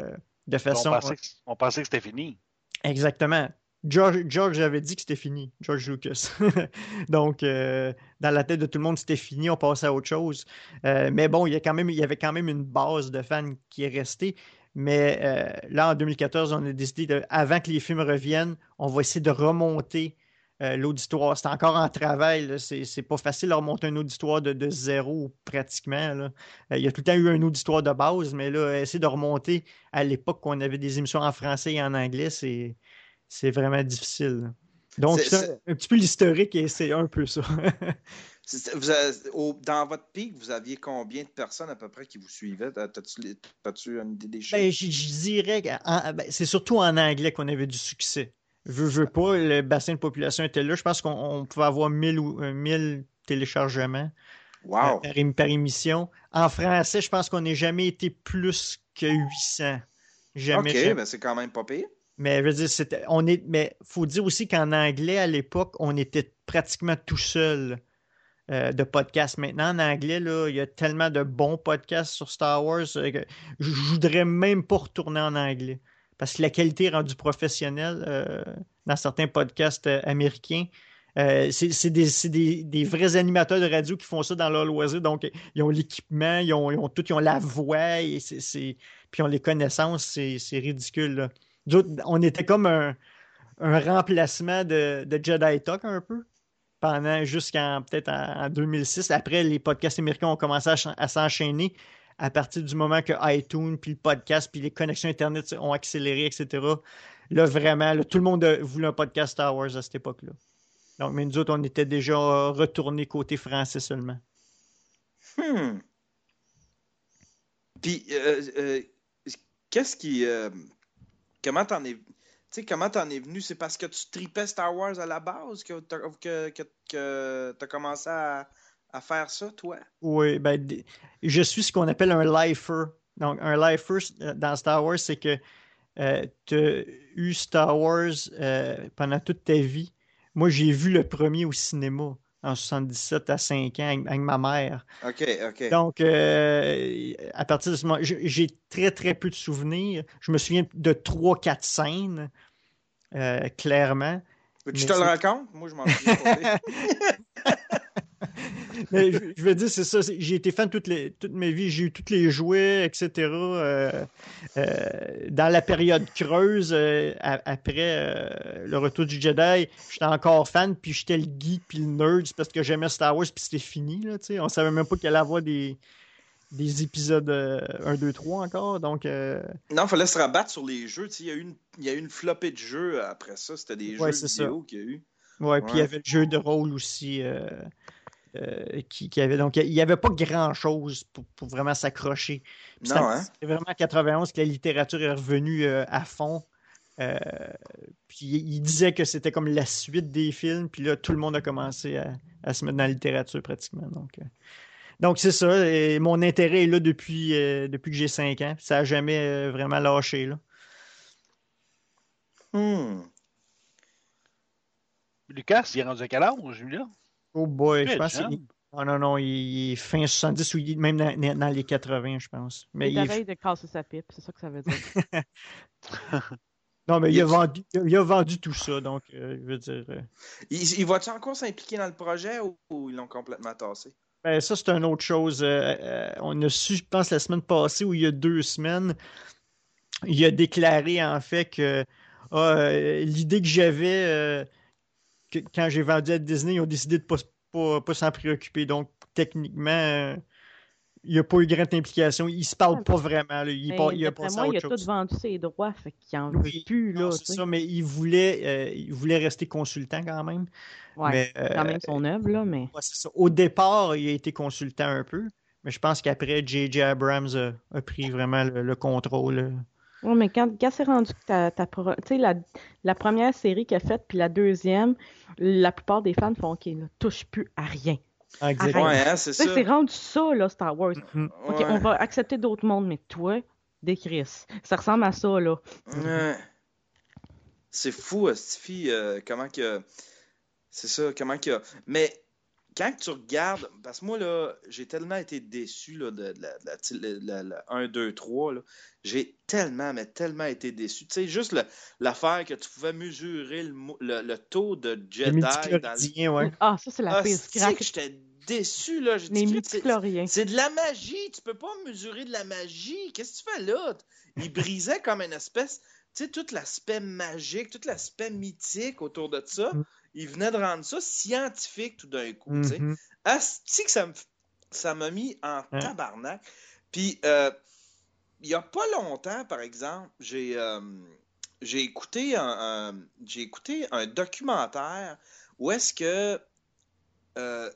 de On façon... pensait, on pensait que c'était fini. Exactement. George, George avait dit que c'était fini, George Lucas. Donc, euh, dans la tête de tout le monde, c'était fini, on passait à autre chose. Euh, mais bon, il y, quand même, il y avait quand même une base de fans qui est restée. Mais euh, là, en 2014, on a décidé, avant que les films reviennent, on va essayer de remonter l'auditoire. C'est encore en travail. C'est pas facile de remonter un auditoire de, de zéro pratiquement. il y a tout le temps eu un auditoire de base, mais là, essayer de remonter à l'époque qu'on avait des émissions en français et en anglais, c'est c'est vraiment difficile. Donc, C'est- un, petit peu l'historique et c'est un peu ça. C'est- vous avez- au- dans votre pic, vous aviez combien de personnes à peu près qui vous suivaient? T'as-tu t'as-tu une idée des chiffres? Ben, je, dirais ben, c'est surtout en anglais qu'on avait du succès. Veux, veux pas, le bassin de population était là. Je pense qu'on on pouvait avoir 1000 ou euh, 1000 téléchargements Wow! euh, par, ém- par émission. En français, je pense qu'on n'a jamais été plus que 800. Jamais. ok, jamais. ben c'est quand même pas pire. Mais je veux dire, on est, mais faut dire aussi qu'en anglais, à l'époque, on était pratiquement tout seul euh, de podcasts. Maintenant, en anglais, là, il y a tellement de bons podcasts sur Star Wars euh, que je voudrais même pas retourner en anglais. Parce que la qualité est rendue professionnelle euh, dans certains podcasts américains. C'est des, des, des, vrais animateurs de radio qui font ça dans leur loisir. Donc, ils ont l'équipement, ils ont, ils ont, tout, ils ont la voix, et c'est puis ils ont les connaissances. C'est ridicule. On était comme un, remplacement de, de, Jedi Talk un peu pendant jusqu'en peut-être en, 2006. Après, les podcasts américains ont commencé à, s'enchaîner à partir du moment que iTunes, puis le podcast, puis les connexions Internet ont accéléré, etc. Là, vraiment, tout le monde voulait un podcast Star Wars à cette époque-là. Donc, mais nous autres, on était déjà retournés côté français seulement. Hmm. Puis, euh, euh, qu'est-ce qui. Euh, comment t'en es. Tu sais, comment t'en es venu? C'est parce que tu tripais Star Wars à la base que tu que, as commencé à, faire ça, toi? Oui, ben, je suis ce qu'on appelle un lifer. Donc, un lifer dans Star Wars, c'est que tu as eu Star Wars pendant toute ta vie. Moi, j'ai vu le premier au cinéma en 77 à 5 ans avec, ma mère. OK, OK. Donc, euh, à partir de ce moment, j'ai très, très peu de souvenirs. Je me souviens de 3-4 scènes, euh, clairement. Tu te le racontes? Moi, je m'en souviens Mais je, veux dire, c'est ça. J'ai été fan toute, les, toute ma vie. J'ai eu tous les jouets, etc. Euh, euh, dans la période creuse, euh, après le retour du Jedi, j'étais encore fan, puis j'étais le geek, puis le nerd, parce que j'aimais Star Wars, puis c'était fini. Là, On savait même pas qu'il allait avoir des, des épisodes 1, 2, 3 encore. Donc, Non, il fallait se rabattre sur les jeux. Il y, a eu une, il y a eu une flopée de jeux après ça. C'était des jeux vidéo qu'il y a eu. Ouais, puis il y avait le jeu de rôle aussi. Euh, qui, avait. Donc, il n'y avait pas grand-chose pour, vraiment s'accrocher. C'est hein? vraiment en 91 que la littérature est revenue euh, à fond. Euh, puis il disait que c'était comme la suite des films, puis là, tout le monde a commencé à, se mettre dans la littérature pratiquement. Donc, donc c'est ça. Et mon intérêt est là depuis, depuis que j'ai 5 ans. Ça n'a jamais vraiment lâché. Là. Hmm. Lucas, il est rendu à quel âge, Julien? Oh boy, je pense qu'il. Non, non, non, il est fin 70 ou même dans, les 80, je pense. Mais il, est de casser sa pipe, c'est ça que ça veut dire. non, mais il a, vendu, il a vendu tout ça, donc euh, je veux dire. Euh, il, va-tu encore s'impliquer dans le projet ou, ils l'ont complètement tassé? Ben, ça, c'est une autre chose. Euh, on a su, je pense, la semaine passée ou il y a deux semaines, il a déclaré en fait que ah, l'idée que j'avais quand j'ai vendu à Disney, ils ont décidé de ne pas, s'en préoccuper. Donc, techniquement, il n'y a pas eu grande implication. Il ne se parle pas vraiment. Il, pas, il a pas moi, il a tout vendu ses droits, fait qu'il n'en veut plus. C'est ça, mais il voulait, euh, il voulait rester consultant quand même. Oui, quand même son œuvre, là, mais... Au départ, il a été consultant un peu, mais je pense qu'après, J.J. Abrams a, pris vraiment le contrôle. Oui, mais quand, quand c'est rendu que ta, ta la, la première série qu'elle a faite, puis la deuxième, la plupart des fans font OK, ne touche plus à rien. Exactement. Ouais, hein, c'est ça. C'est rendu ça, là, Star Wars. Mm-hmm. OK, on va accepter d'autres mondes, mais toi, des Chris. Ça ressemble à ça, là. C'est fou, Stiffy, euh, comment que. C'est ça, comment que. Mais quand tu regardes, parce que moi, là, j'ai tellement été déçu là, de, la, 1, 2, 3. J'ai tellement, mais tellement été déçu. Tu sais, juste l'affaire que tu pouvais mesurer le, taux de Jedi dans ouais. Ah, ça, c'est la ah, pire que j'étais déçu, là. C'est de la magie. Tu peux pas mesurer de la magie. Qu'est-ce que tu fais là? Il brisait comme une espèce... Tu sais, tout l'aspect magique, tout l'aspect mythique autour de ça. Mm il venait de rendre ça scientifique tout d'un coup. Mm -hmm. que ça ça m'a mis en tabarnak. Puis, euh, il n'y a pas longtemps, par exemple, j'ai euh, j'ai écouté un, j'ai écouté un documentaire où est-ce que euh,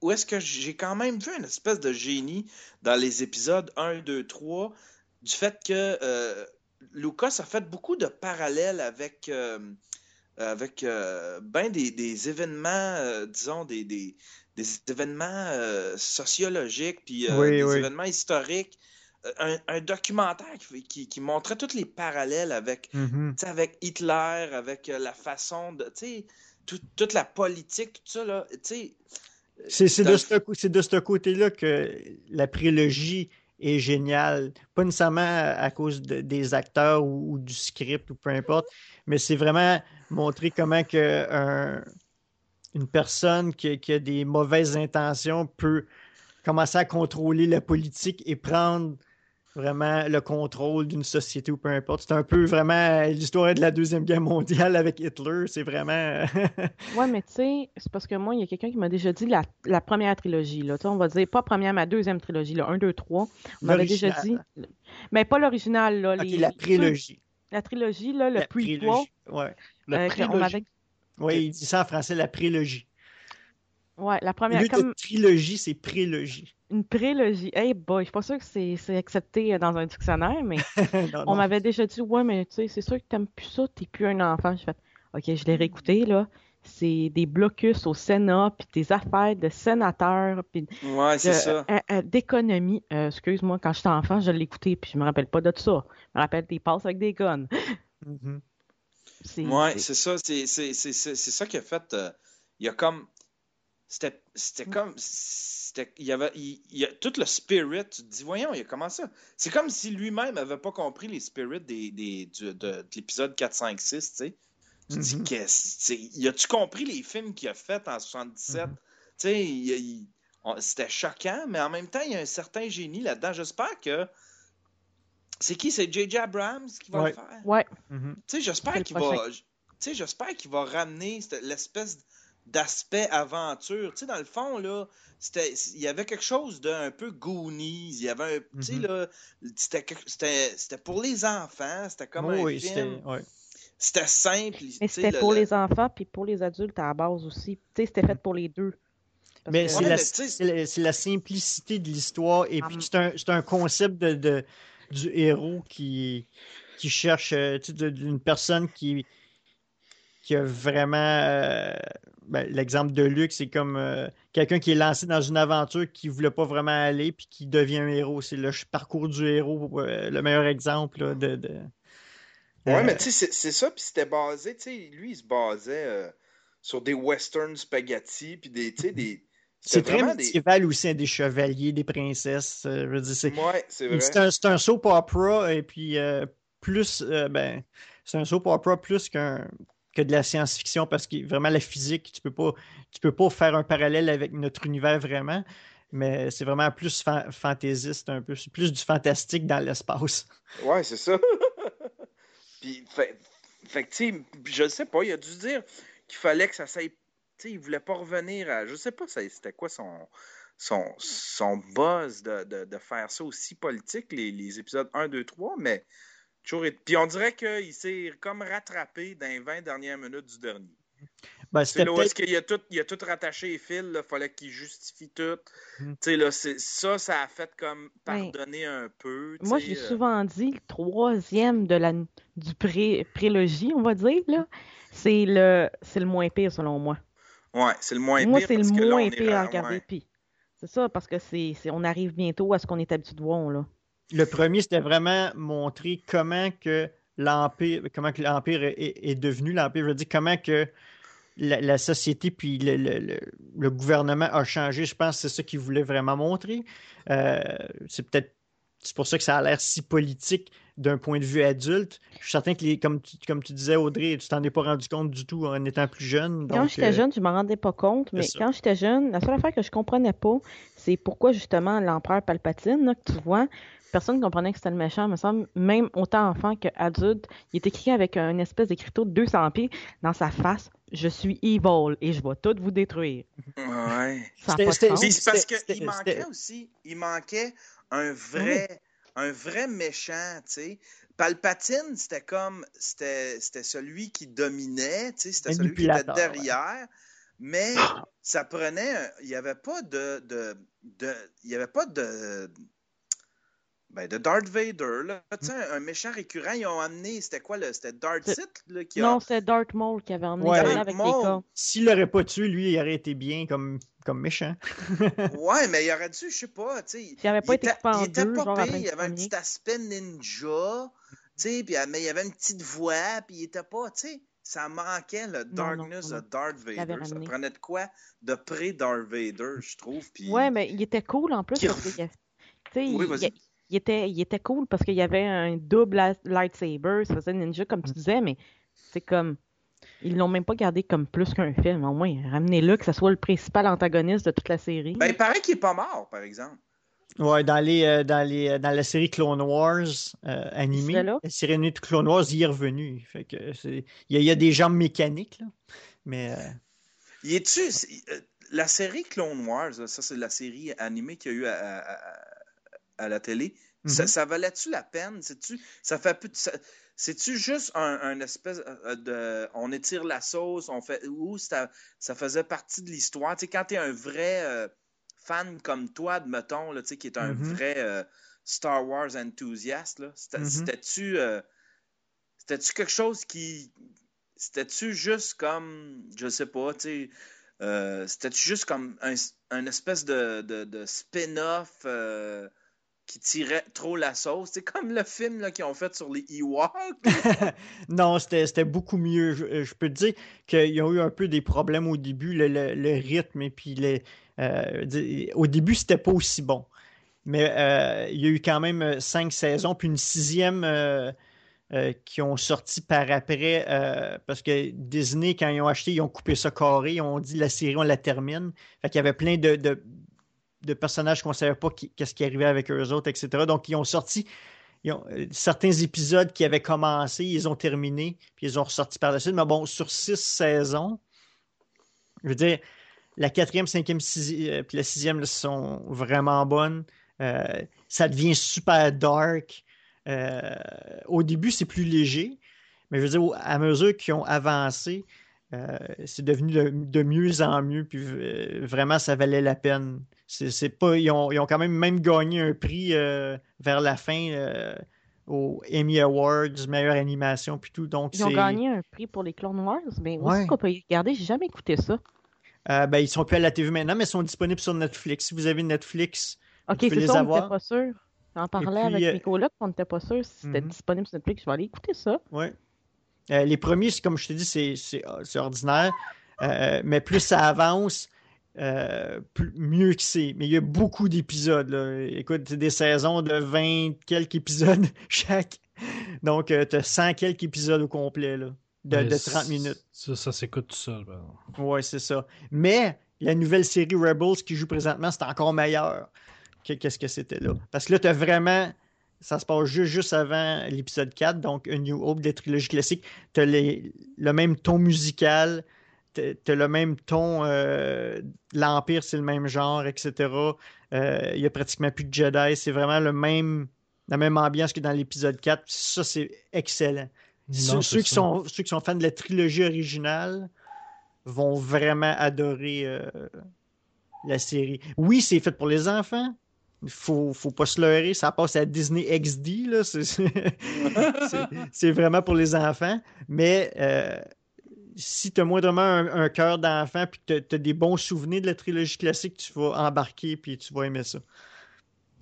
où est-ce que j'ai quand même vu une espèce de génie dans les épisodes 1, 2, 3 du fait que Lucas a fait beaucoup de parallèles avec avec euh, ben des, événements, euh, disons, des, des, événements euh, sociologiques, puis des événements historiques. Un, documentaire qui, qui, montrait tous les parallèles avec, mm-hmm. avec Hitler, avec la façon de. toute la politique, tout ça. Là, c'est de, ce, de ce côté-là que la prélogie est géniale. Pas nécessairement à cause des acteurs ou, du script ou peu importe, mais c'est vraiment montrer comment une personne qui, a des mauvaises intentions peut commencer à contrôler la politique et prendre vraiment le contrôle d'une société ou peu importe. C'est un peu vraiment l'histoire de la Deuxième Guerre mondiale avec Hitler. C'est vraiment. ouais, mais tu sais, c'est parce que moi, il y a quelqu'un qui m'a déjà dit la, la première trilogie. Là. on va dire pas première, mais deuxième trilogie, là, 1, 2, 3. On m'avait déjà dit. Mais pas l'original. Là, les... La trilogie. La trilogie, là, le la prequel. Ouais. Euh. Oui, il dit ça en français, la prélogie. Ouais, la première. Comme... trilogie, c'est prélogie. Une prélogie. Hey boy, je suis pas sûre que c'est accepté dans un dictionnaire, mais on m'avait déjà dit Ouais, mais tu sais, c'est sûr que t'aimes plus ça, t'es plus un enfant. J'ai fait Ok, je l'ai réécouté, là. C'est des blocus au Sénat, puis des affaires de sénateurs, puis ouais, ça. Euh, euh, d'économie. Euh, excuse-moi, quand j'étais enfant, je l'ai écouté, puis je me rappelle pas de tout ça. Je me rappelle des passes avec des guns. mm Ouais, c'est ça. C'est ça qui a fait. il y a comme c'était mm. Il y avait. Il, tout le spirit, tu te dis, voyons, il a comment ça? C'est comme si lui-même n'avait pas compris les spirits des, des, de, de, l'épisode 4, 5, 6, tu sais. Tu te dis, mm-hmm. qu'est-ce. Y a-tu compris les films qu'il a fait en 77? Mm-hmm. Tu sais, c'était choquant, mais en même temps, il y a un certain génie là-dedans. J'espère que. C'est qui? C'est J.J. Abrams qui va le faire? Ouais. Mm-hmm. Tu sais, j'espère qu'il va. Tu sais, j'espère qu'il va ramener l'espèce d'aspect aventure. Tu sais, dans le fond, là, il y avait quelque chose d'un peu Goonies. Il y avait un. Tu sais, Mm-hmm. là, c'était pour les enfants. C'était comme un oui, film. Ouais. C'était simple. Mais c'était pour les enfants puis pour les adultes à la base aussi. Tu sais, c'était fait pour les deux. Parce mais c'est la, la, la, simplicité de l'histoire et puis c'est un, un, concept de, de, du héros qui, qui cherche, tu sais, d'une personne qui, qui a vraiment. Euh, ben, L'exemple de Luc, c'est comme euh, quelqu'un qui est lancé dans une aventure qui ne voulait pas vraiment aller puis qui devient un héros. C'est le parcours du héros, euh, le meilleur exemple là, de. de ouais, mais tu sais, c'est ça, puis c'était basé, tu sais, lui, il se basait sur des western spaghetti, puis des, tu sais, des. C'est très médiéval des... aussi, hein, des chevaliers, des princesses. je veux dire, c'est ouais, c'est un, un, soap opera, et puis plus, ben, c'est un soap opera plus qu'un que de la science-fiction parce que vraiment la physique, tu peux pas, tu peux pas faire un parallèle avec notre univers vraiment, mais c'est vraiment plus fantaisiste un peu, c'est plus du fantastique dans l'espace. Ouais, c'est ça. Puis, fait, fait tu je sais pas, il a dû dire qu'il fallait que ça s'aille, tu sais, il voulait pas revenir à, je sais pas, c'était quoi son, son, son buzz de, de, de, faire ça aussi politique, les, les épisodes 1, 2, 3, mais puis on dirait qu'il s'est comme rattrapé dans les 20 dernières minutes du dernier. Ben, c'est là où est-ce qu'il a tout, il a tout rattaché les fils, il fallait qu'il justifie tout. Hmm. Là, ça, ça a fait comme pardonner un peu. Moi, j'ai euh... souvent dit le troisième de la, du pré, prélogie, on va dire, là, c'est le, le moins pire selon moi. Ouais, c'est le moins moi, pire. Moi, c'est le moins pire à regarder. Ouais. Puis, c'est ça, parce que c'est, on arrive bientôt à ce qu'on est habitué de voir. Là. Le premier, c'était vraiment montrer comment que l'Empire, comment que l'Empire est, est, devenu l'Empire. Je veux dire, comment que la, la société puis le, le, le, gouvernement a changé. Je pense que c'est ça qu'ils voulaient vraiment montrer. Euh, c'est peut-être c'est pour ça que ça a l'air si politique d'un point de vue adulte. Je suis certain que, les, comme, tu, comme tu disais, Audrey, tu t'en es pas rendu compte du tout en étant plus jeune. Donc, quand j'étais euh... jeune, je ne m'en rendais pas compte, mais quand j'étais jeune, la seule affaire que je comprenais pas, c'est pourquoi justement l'empereur Palpatine, là, que tu vois, personne ne comprenait que c'était le méchant, me semble, même autant enfant qu'adulte, il est écrit avec une espèce d'écriture de 200 pieds dans sa face. Je suis evil et je vais tout vous détruire. Ouais. C'est parce qu'il manquait aussi, il manquait un vrai, un vrai méchant, tu sais. Palpatine, c'était comme, c'était celui qui dominait, tu sais, c'était celui qui était derrière. Mais ça prenait, il n'y avait pas de, de, de il y avait pas de, ben, de Darth Vader, là. Tu sais, un méchant récurrent, ils ont amené, c'était quoi, le, c'était Darth Sith, là, qui a... Non, c'est Darth Maul qui avait emmené ouais, avec Maul. les corps. S'il l'aurait pas tué, lui, il aurait été bien comme, comme méchant. ouais, mais il aurait dû, je sais pas, tu sais... S'il avait pas été était, il était deux, pas pire, il avait un petit aspect ninja, tu sais, puis mais il avait une petite voix, puis il était pas, tu sais... Ça manquait le darkness non, non. de Darth Il Vader. Ça ramené. prenait de quoi de pré-Darth Vader, je trouve. Puis... Ouais, mais il était cool en plus. Qui- parce que, tu sais, Oui, il- vas-y. Il, était, il était cool parce qu'il y avait un double lightsaber, ça faisait ninja comme tu disais, mais c'est comme. Ils l'ont même pas gardé comme plus qu'un film. Au moins, ramenez-le que ce soit le principal antagoniste de toute la série. Ben, il paraît qu'il est pas mort, par exemple. Ouais, dans, les, euh, dans, les, euh, dans la série Clone Wars euh, animée, la série animée de Clone Wars, il est revenu. Fait que il, y a, des jambes mécaniques, là. Mais. Y est-tu. La série Clone Wars, ça, c'est la série animée qu'il y a eu à, la télé. ça, mm-hmm. valait-tu la peine? -tu, ça fait C'est-tu juste un, espèce de. On étire la sauce, on fait. Ou ça, ça faisait partie de l'histoire? Tu sais, quand tu es un vrai fan comme toi, admettons, là, qui est un mm-hmm. vrai euh, Star Wars enthousiaste, mm-hmm. c'était-tu euh, c'était-tu quelque chose qui. C'était-tu juste comme. Je sais pas, tu sais. Euh, c'était-tu juste comme un, espèce de, de, spin-off qui tirait trop la sauce. C'est comme le film qu'ils ont fait sur les Ewoks. non, c'était beaucoup mieux. Je, peux te dire qu'ils ont eu un peu des problèmes au début, le, le rythme et puis euh, au début, c'était pas aussi bon. Mais euh, il y a eu quand même euh, cinq saisons, puis une sixième qui ont sorti par après, parce que Disney, quand ils ont acheté, ils ont coupé ça carré, ils ont dit la série, on la termine. Fait qu'il y avait plein de, personnages qu'on ne savait pas qu'est-ce qui arrivait avec eux autres, etc. Donc, ils ont sorti certains épisodes qui avaient commencé, ils ont terminé, puis ils ont ressorti par la suite. Mais bon, sur six saisons, je veux dire, la quatrième, cinquième, euh, puis la sixième sont vraiment bonnes. Euh, ça devient super dark. Euh, au début, c'est plus léger, mais je veux dire, à mesure qu'ils ont avancé, c'est devenu de, mieux en mieux, puis vraiment, ça valait la peine. C'est, pas, ils ont, quand même même gagné un prix vers la fin aux Emmy Awards, meilleure animation, puis tout. Donc, ils ont gagné un prix pour les Clone Wars, mais aussi qu'on peut regarder, j'ai jamais écouté ça. Euh, ben, ils sont plus à la TV maintenant, mais ils sont disponibles sur Netflix. Si vous avez Netflix, vous pouvez les avoir. pas sûr. J'en parlais avec euh, Nicolas qu'on n'était pas sûr si c'était mhm. disponible sur Netflix. Je vais aller écouter ça. Oui. Euh, les premiers, comme je te dis, c'est ordinaire. mais plus ça avance, mieux que c'est. Mais il y a beaucoup d'épisodes. Écoute, c'est des saisons de 20 quelques épisodes chaque. Donc, tu as 100 quelques épisodes au complet. Là de, 30 minutes. Ça, ça s'écoute tout seul. Oui, c'est ça. Mais la nouvelle série Rebels qui joue présentement, c'est encore meilleur que qu'est-ce que c'était là. Parce que là, tu as vraiment. Ça se passe juste, juste avant l'épisode 4, donc A New Hope des trilogies classiques. Tu as le même ton musical, tu as le même ton. Euh, L'Empire, c'est le même genre, etc. Euh, il n'y a pratiquement plus de Jedi. C'est vraiment le même, la même ambiance que dans l'épisode 4. Ça, c'est excellent ceux, qui sont, ceux qui sont fans de la trilogie originale vont vraiment adorer euh, la série. Oui, c'est fait pour les enfants. Il faut, faut pas se leurrer. Ça passe à Disney XD. C'est vraiment pour les enfants. Mais euh, si tu as moindrement un, cœur d'enfant et que tu as, des bons souvenirs de la trilogie classique, tu vas embarquer et tu vas aimer ça.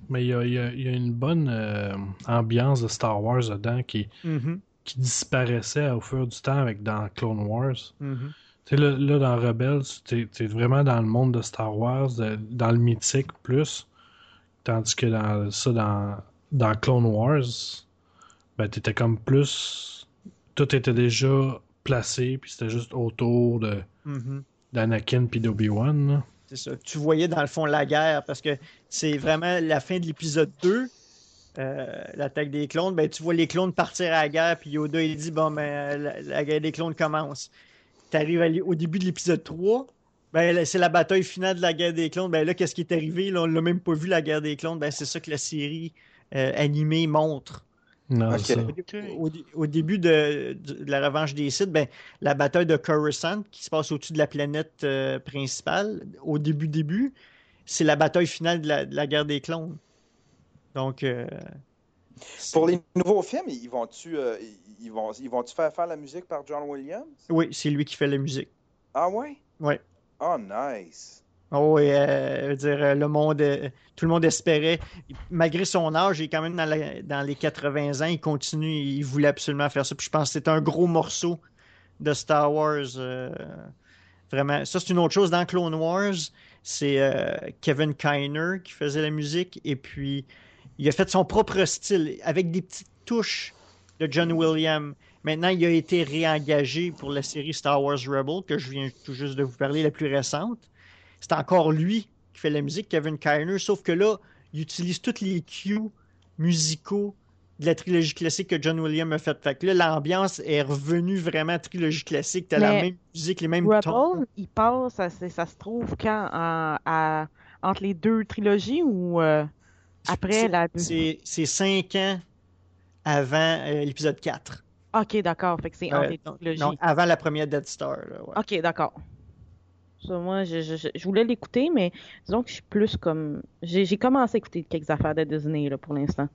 Mais il y a, une bonne euh, ambiance de Star Wars dedans qui, mm-hmm qui disparaissait au fur du temps avec dans Clone Wars. Mm-hmm. Tu là, dans Rebels, tu es, vraiment dans le monde de Star Wars, dans le mythique plus. Tandis que dans ça, dans, dans Clone Wars, ben, t'étais comme plus. Tout était déjà placé, puis c'était juste autour de mm-hmm. d'Anakin puis d'Obi-Wan. C'est ça. Tu voyais dans le fond la guerre, parce que c'est vraiment la fin de l'épisode 2 euh, l'attaque des clones, ben, tu vois les clones partir à la guerre, puis Yoda il dit Bon, ben, la, guerre des clones commence. Tu arrives au début de l'épisode 3, ben, c'est la bataille finale de la guerre des clones. Ben là, qu'est-ce qui est arrivé? Là, on l'a même pas vu, la guerre des clones. Ben, c'est ça que la série euh, animée montre. Au, début de, la revanche des Sith, ben, la bataille de Coruscant, qui se passe au-dessus de la planète euh, principale, au début, début, c'est la bataille finale de la guerre des clones. Donc. Euh, Pour les nouveaux films, ils vont-tu euh, ils vont, ils vont faire faire la musique par John Williams? Oui, c'est lui qui fait la musique. Ah ouais? Oui. Oh, nice. Oh, oui, euh, dire, le monde, tout le monde espérait, malgré son âge, il est quand même dans, les 80 ans, il continue, il voulait absolument faire ça. Puis je pense que c'est un gros morceau de Star Wars. vraiment. Ça, c'est une autre chose dans Clone Wars. C'est Kevin Kiner qui faisait la musique. Et puis, il a fait son propre style avec des petites touches de John Williams. Maintenant, il a été réengagé pour la série Star Wars Rebel, que je viens tout juste de vous parler, la plus récente. C'est encore lui qui fait la musique, Kevin Kiner, sauf que là, il utilise tous les cues musicaux de la trilogie classique que John Williams a fait. Fait que là, l'ambiance est revenue vraiment trilogie classique. T'as la même musique, les mêmes Rebel, il passe, ça, ça, se trouve quand à, entre les deux trilogies ou euh, après la. C'est cinq ans avant euh, l'épisode 4. Ok, d'accord. Fait que c'est entre les trilogies. Non, avant la première Dead Star. Ok, d'accord. Moi, je, je, je, voulais l'écouter, mais disons que je suis plus comme. J'ai commencé à écouter quelques affaires de Disney là, pour l'instant.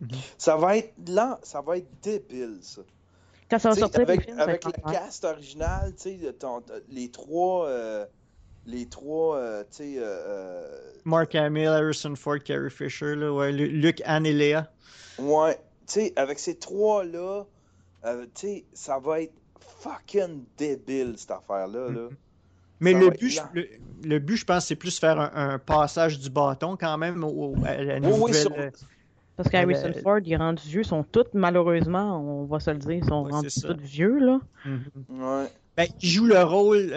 Mhm. Ça va être lent, ça va être débile, ça. Quand ça va sortir, avec, film, avec le cast original, tu sais, les trois. Euh, les trois, euh, tu sais. Euh, Mark Hamill, Harrison Ford, Carrie Fisher, là, ouais, Luke, Anne et Léa. Ouais, tu sais, avec ces trois-là, tu sais, ça va être fucking débile, cette affaire-là. Là. Mhm. Mais le but, le, but, je pense, c'est plus faire un, passage du bâton quand même au, à la nouvelle... Parce qu'Harrison Ford, il est rendu vieux, sont tous, malheureusement, on va se le dire, sont rendus tous vieux, là. Mhm. Ouais. Ben, ils jouent le rôle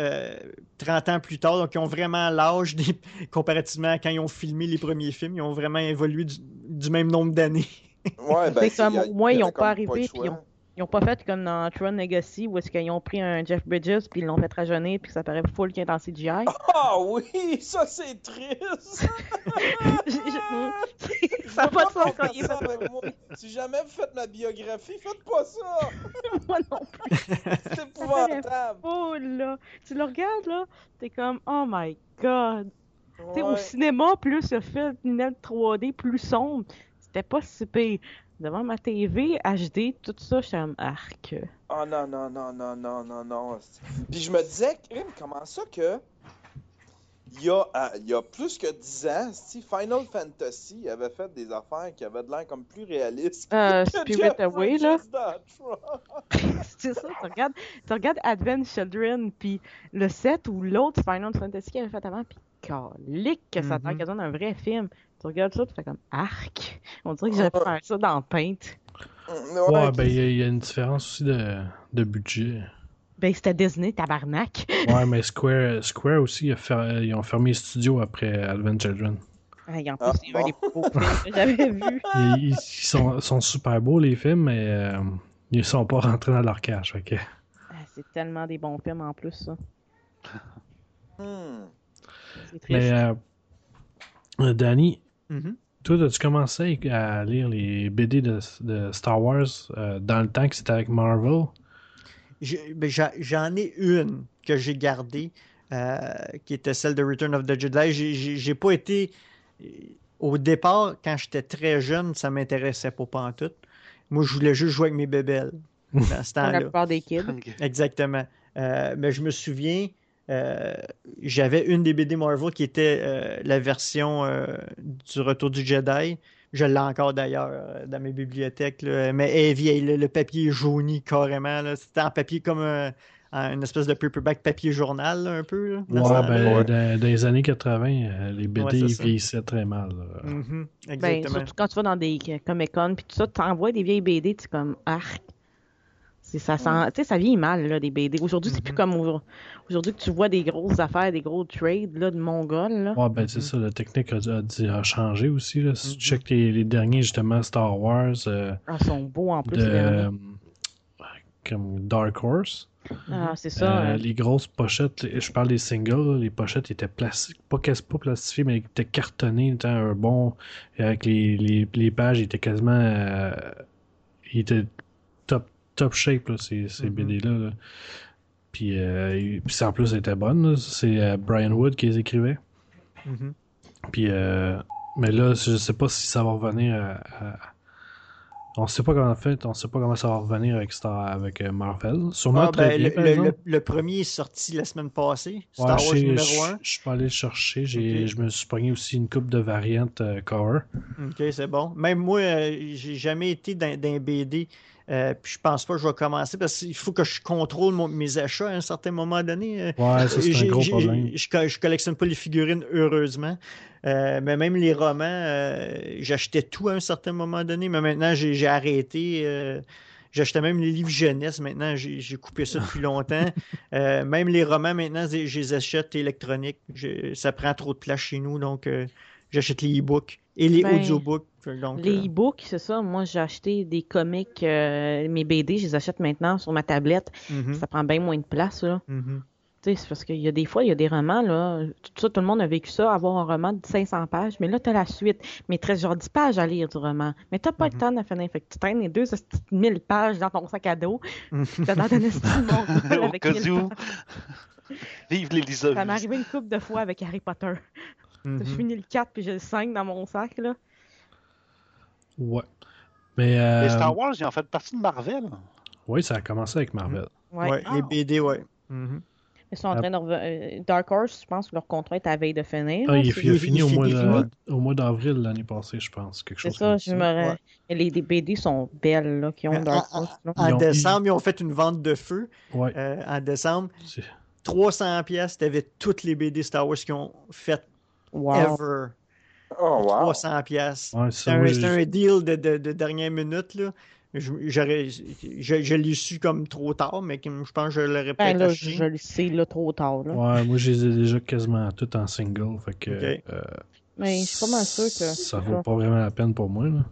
30 euh, ans plus tard, donc ils ont vraiment l'âge comparativement à quand ils ont filmé les premiers films. Ils ont vraiment évolué du, même nombre d'années. ouais, ben, comme, au moins, ils n'ont pas arrivé, puis ils ont ils n'ont pas fait comme dans Tron Legacy où est-ce qu'ils ont pris un Jeff Bridges puis ils l'ont fait rajeunir puis ça paraît full qu'il est dans CGI. Ah oui, ça c'est triste. ça n'a pas de sens quand il est fait. Moi. Si jamais vous faites ma biographie, faites pas ça. moi non plus. c'est épouvantable. Oh là, tu le regardes là, t'es comme oh my god. Ouais. Au cinéma, plus le lunettes 3D plus sombre, c'était pas si pire devant ma TV HD, tout ça, je suis un arc. Oh non, non, non, non, non, non, non. Puis je me disais, comment ça que. Il y, a, euh, il y a plus que 10 ans, si Final Fantasy avait fait des affaires qui avaient de l'air comme plus réalistes. Euh, Spirit Away, là. c'est ça, tu regardes, tu regardes Advent Children, puis le 7 ou l'autre Final Fantasy qu'il avait fait avant, puis calique que ça a l'air mm un vrai film. Tu regardes ça, tu fais comme arc. On dirait que j'aurais pu faire ça dans Paint. Ouais, ben il y, a une différence aussi de, de budget. Ben c'était Disney, tabarnak. ouais, mais Square, Square aussi, ils ont fermé les studios après Advent Children. Ah, en plus, y a un des beaux films que j'avais vu. Ils, sont, sont, super beaux, les films, mais euh, ils sont pas rentrés dans leur cache. Okay. Ah, c'est tellement des bons films en plus, ça. Hmm. C'est. Mais, euh, Danny, Mm-hmm. Toi, as-tu commencé à lire les BD de, Star Wars euh, dans le temps que c'était avec Marvel? Ben, j'en ai une que j'ai gardée, euh, qui était celle de Return of the Jedi. J'ai pas été. Euh, au départ, quand j'étais très jeune, ça m'intéressait pas, pas en tout. Moi, je voulais juste jouer avec mes bébelles. Dans ce temps-là. La plupart des kids. Exactement. mais je me souviens, euh, j'avais une des BD Marvel qui était euh, la version euh, du Retour du Jedi. Je l'ai encore d'ailleurs dans mes bibliothèques. Mais elle est vieille, le, papier est jauni carrément. C'était en papier comme une espèce de paperback papier journal, un peu. ouais, ben, dans, les années 80, les BD vieillissaient très mal. Mm-hmm, ben, exactement. surtout quand tu vas dans des Comic-Con, puis tout ça, tu envoies des vieilles BD, tu es comme arc ça sent, ça vieillit mal, là, des BD. Aujourd'hui, c'est plus mm-hmm. comme aujourd'hui que tu vois des grosses affaires, des gros trades là, de Mongol. Là. Ouais, ben c'est ça, la technique a, changé aussi. Là. Si tu mm-hmm. checkes les, derniers, justement, Star Wars. Euh, ah, ils sont beaux en plus. De, comme Dark Horse. Ah, c'est ça. Euh, les grosses pochettes, je parle des singles, les pochettes étaient plastiques, pas, pas plastifiées, mais étaient cartonnées, étaient un bon. Avec les, les, les pages, ils étaient quasiment. Euh, ils étaient top shape, là, ces, ces mm-hmm. BD-là. Puis, euh, puis en plus, était bonne. C'est euh, Brian Wood qui les écrivait. Mm-hmm. Puis, euh, mais là, je sais pas si ça va revenir à, On sait pas comment fait, on sait pas comment ça va revenir avec Star, avec Marvel. Sûrement ah, très ben, bien, le, le, premier est sorti la semaine passée. Star Wars numéro 1. Je suis pas allé le chercher. Je me suis pogné aussi une coupe de variantes cover. Ok, c'est bon. Même moi, j'ai jamais été dans, dans BD euh, puis je pense pas que je vais commencer parce qu'il faut que je contrôle mes achats à un certain moment donné. Euh, ouais, ça c'est un gros problème. Je, je, collectionne pas les figurines, heureusement. Euh, mais même les romans, j'achetais tout à un certain moment donné, mais maintenant j'ai arrêté. J'achetais même les livres jeunesse maintenant. J'ai coupé ça depuis longtemps. Euh, même les romans maintenant, je les achète électroniques. Ça prend trop de place chez nous, donc euh, j'achète les e-books et les Ben, audiobooks. Donc, Les euh, e-books, c'est ça. Moi, j'ai acheté des comics, euh, mes BD, je les achète maintenant sur ma tablette. Mhm. Ça prend bien moins de place, là. mhm. Tu sais, c'est parce qu'il y a des fois, il y a des romans, là. Tout ça, tout le monde a vécu ça, avoir un roman de 500 pages. Mais là, t'as la suite. Mais il te reste genre 10 pages à lire du roman. Mais t'as pas le temps de finir. Fait que tu traînes les deux, ces petites 1000 pages dans ton sac à dos. T'as l'air d'un esti de mongol Au avec cas 1000 où. pages. Vive les. Ça m'est arrivé une couple de fois avec Harry Potter. Mhm. Je finis le 4 puis j'ai le 5 dans mon sac, là. Ouais. Mais. euh, Les Star Wars, ils ont fait partie de Marvel. Oui, ça a commencé avec Marvel. Ouais. Ouais, les BD, ouais. Mhm. Ils sont en train de euh, Dark Horse, je pense que leur contrat est à veille de finir. Ah, il, a fini au mois, fini, de- ouais. au mois d'avril l'année passée, je pense. Quelque C'est ça, je me Les, les BD sont belles, là, qui ont Mais Dark en- Horse. là. En Ils ont- décembre, ils ont fait une vente de feu. Ouais. Euh, en décembre, C'est- 300 pièces, t'avais toutes les BD Star Wars qui ont fait Wow. ever. Oh, wow. 300 pièces. Ouais, C'est ça, un, je- deal de, de- de dernière minute. Là. Je, j'aurais- je, je l'ai su comme trop tard, mais je pense que je l'aurais Ben peut-être là, acheté. je le sais, là, trop tard, là. Ouais, moi, je les ai déjà quasiment toutes en single. Fait que. Euh, Mais je suis pas mal sûr que. Ça vaut pas vraiment la peine pour moi. Là.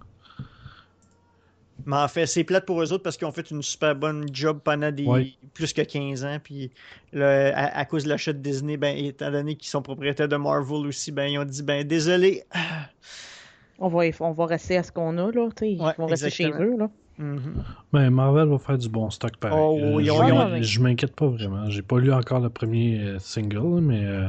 Mais en fait, c'est plate pour eux autres parce qu'ils ont fait une super bonne job pendant des Ouais. plus que 15 ans. Puis là, à, à cause de l'achat de Disney, ben, étant donné qu'ils sont propriétaires de Marvel aussi, ben, ils ont dit ben désolé. On va, on va rester à ce qu'on a, là. Ils Ouais, vont rester chez eux, là. Mhm. Mais Marvel va faire du bon stock pareil. Oh, Euh, je je m'inquiète pas vraiment. J'ai pas lu encore le premier euh, single, mais euh,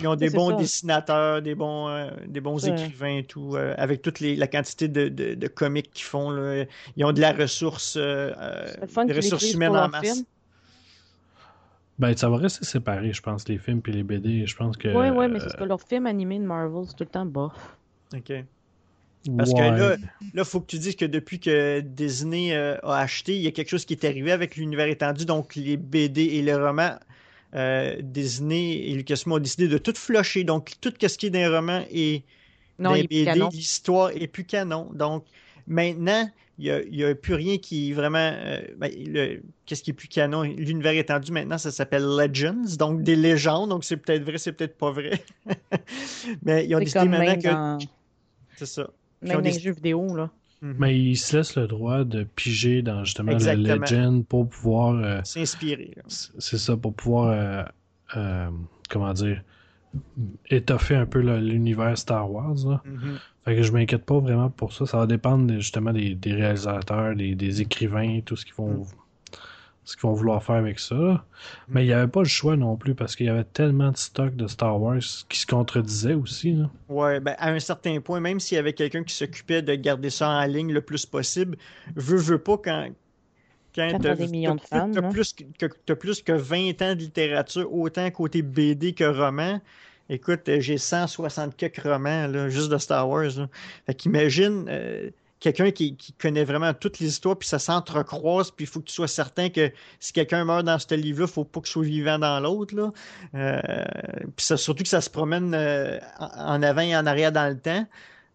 Ils ont des bons ça. dessinateurs, des bons, euh, des bons Ouais. écrivains et tout, euh, avec toute les- la quantité de, de, de comics qu'ils font. Là. Ils ont de la ressource, euh, des ressources humaines en masse. film. ben, ça va rester séparé, je pense, les films et les BD. Je pense que. Oui, oui, mais c'est parce que leur film animé de Marvel, c'est tout le temps bof. OK. Parce ouais. que là, il faut que tu dises que depuis que Disney euh, a acheté, il y a quelque chose qui est arrivé avec l'univers étendu, donc les BD et les romans. Euh, Disney et Lucasfilm ont décidé de tout flusher. Donc, tout ce qui est dans les romans et Non, les plus BD, l'histoire est plus canon. Donc, maintenant, il n'y a, plus rien qui est vraiment. euh, ben, le- Qu'est-ce qui est plus canon? L'univers étendu, maintenant, ça s'appelle Legends, donc des légendes. Donc, c'est peut-être vrai, c'est peut-être pas vrai. Mais ils ont décidé maintenant que. dans, C'est ça. Même dans les décidé- jeux vidéo, là. Mhm. Mais ils se laissent le droit de piger dans justement Exactement. le Legend pour pouvoir. euh, S'inspirer. c'est ça, pour pouvoir. euh, euh, comment dire étoffer un peu l'univers Star Wars. Là. Mhm. Fait que je m'inquiète pas vraiment pour ça. Ça va dépendre justement des, des réalisateurs, des, des écrivains, tout ce qu'ils vont, ce qu'ils vont vouloir faire avec ça. Mais il n'y avait pas le choix non plus parce qu'il y avait tellement de stock de Star Wars qui se contredisaient aussi. là. Ouais, ben, à un certain point, même s'il y avait quelqu'un qui s'occupait de garder ça en ligne le plus possible, veut, veut pas quand. Quand t'as t'as des millions de t'as- fans, t'as là. plus que, t'as plus que 20 ans de littérature, autant côté BD que roman. Écoute, j'ai 160 quelques romans là, juste de Star Wars. Là. Fait qu'imagine euh, quelqu'un qui, connaît vraiment toutes les histoires, puis ça s'entrecroise, puis il faut que tu sois certain que si quelqu'un meurt dans ce livre-là, il faut pas qu'il soit vivant dans l'autre. Euh, puis surtout que ça se promène euh, en avant et en arrière dans le temps.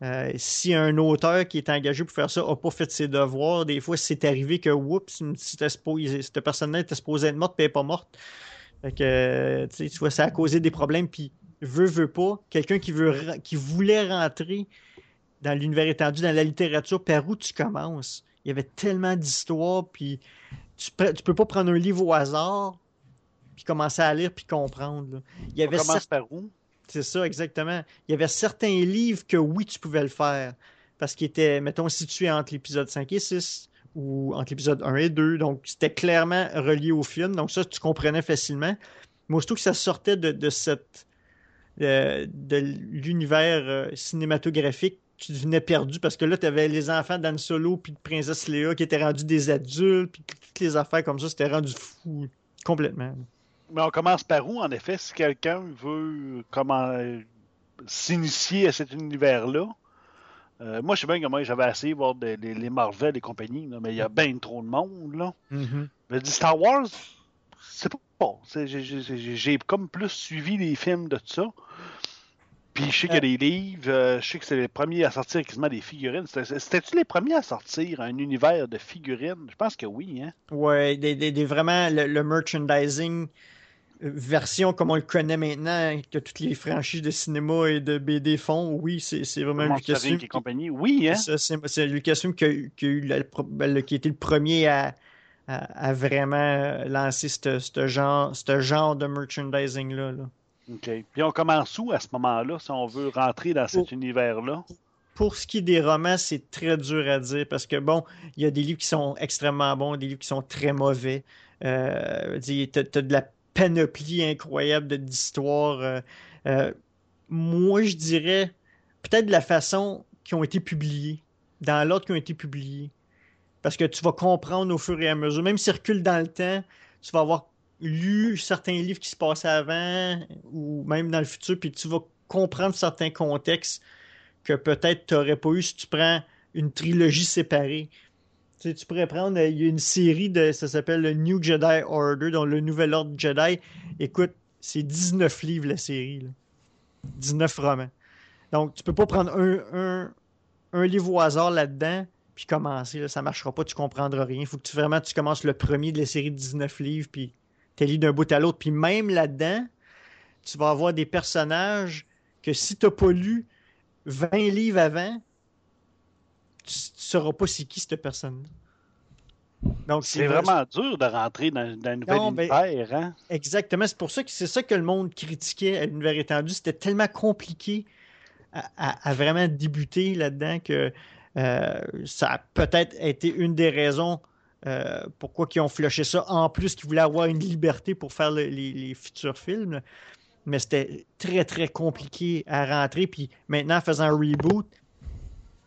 Euh, si un auteur qui est engagé pour faire ça n'a pas fait ses devoirs, des fois c'est arrivé que oups, cette personne-là était supposée être morte, puis elle n'est pas morte. Fait que, tu vois, ça a causé des problèmes, puis veut, veut pas, quelqu'un qui, veut, qui voulait rentrer dans l'univers étendu, dans la littérature, par où tu commences? Il y avait tellement d'histoires, puis tu, tu peux pas prendre un livre au hasard, puis commencer à lire, puis comprendre. là. Il y On avait commence certes- par où? c'est ça, exactement. Il y avait certains livres que oui, tu pouvais le faire. Parce qu'ils étaient, mettons, situés entre l'épisode 5 et 6 ou entre l'épisode 1 et 2. Donc, c'était clairement relié au film. Donc, ça, tu comprenais facilement. Mais aussitôt que ça sortait de, de cette euh, de l'univers euh, cinématographique, tu devenais perdu parce que là, tu avais les enfants d'Anne Solo puis de Princesse Léa qui étaient rendus des adultes, puis toutes les affaires comme ça, c'était rendu fou complètement. Mais on commence par où, en effet, si quelqu'un veut comment s'initier à cet univers-là? Euh, moi, je sais bien que moi, j'avais essayé de voir des- les, les Marvel et compagnie, là, mais il y a bien trop de monde. Là. Je dis Star Wars, c'est pas bon. J'ai- comme plus suivi les films de ça. Puis je sais qu'il y a des livres, je sais que c'est les premiers à sortir quasiment des figurines. C'était-tu les premiers à sortir un univers de figurines? Je pense que oui, hein? Ouais, des, des, vraiment le, merchandising version comme on le connaît maintenant, que toutes les franchises de cinéma et de BD font, oui, c'est vraiment Lucasfilm. Qui... compagnie, oui, hein? C'est Lucasfilm qui a, qui, a eu ben, qui a été le premier à, à, vraiment lancer ce genre, genre de merchandising-là. OK. Puis on commence où à ce moment-là, si on veut rentrer dans cet univers-là? Pour ce qui est des romans, c'est très dur à dire parce que, bon, il y a des livres qui sont extrêmement bons, des livres qui sont très mauvais. Euh, tu as, de la panoplie incroyable d'histoires. Euh, euh, moi, je dirais peut-être de la façon qui ont été publiées, dans l'ordre qui ont été publiées. Parce que tu vas comprendre au fur et à mesure, même si dans le temps, tu vas avoir lu certains livres qui se passaient avant ou même dans le futur, puis tu vas comprendre certains contextes que peut-être tu n'aurais pas eu si tu prends une trilogie séparée. Tu, tu pourrais prendre, il y a une série de, ça s'appelle le New Jedi Order, dont le Nouvel Ordre Jedi. Écoute, c'est 19 livres la série. 19 romans. Donc, tu peux pas prendre un, un, livre au hasard là-dedans puis commencer. Là, ça marchera pas, tu comprendras rien. Il faut que tu, vraiment tu commences le premier de la série de 19 livres, puis tu lis d'un bout à l'autre. Puis même là-dedans, tu vas avoir des personnages que si tu n'as pas lu 20 livres avant, tu ne sauras pas c'est qui cette personne Donc, c'est vraiment dur de rentrer dans, dans un nouvel ben, univers. Hein? Exactement. C'est pour ça que c'est ça que le monde critiquait à l'univers étendu. C'était tellement compliqué à, vraiment débuter là-dedans que euh, ça a peut-être été une des raisons euh, pourquoi ils ont flushé ça. En plus, qu'ils voulaient avoir une liberté pour faire les, futurs films. Mais c'était très, très compliqué à rentrer. Puis maintenant, en faisant un reboot,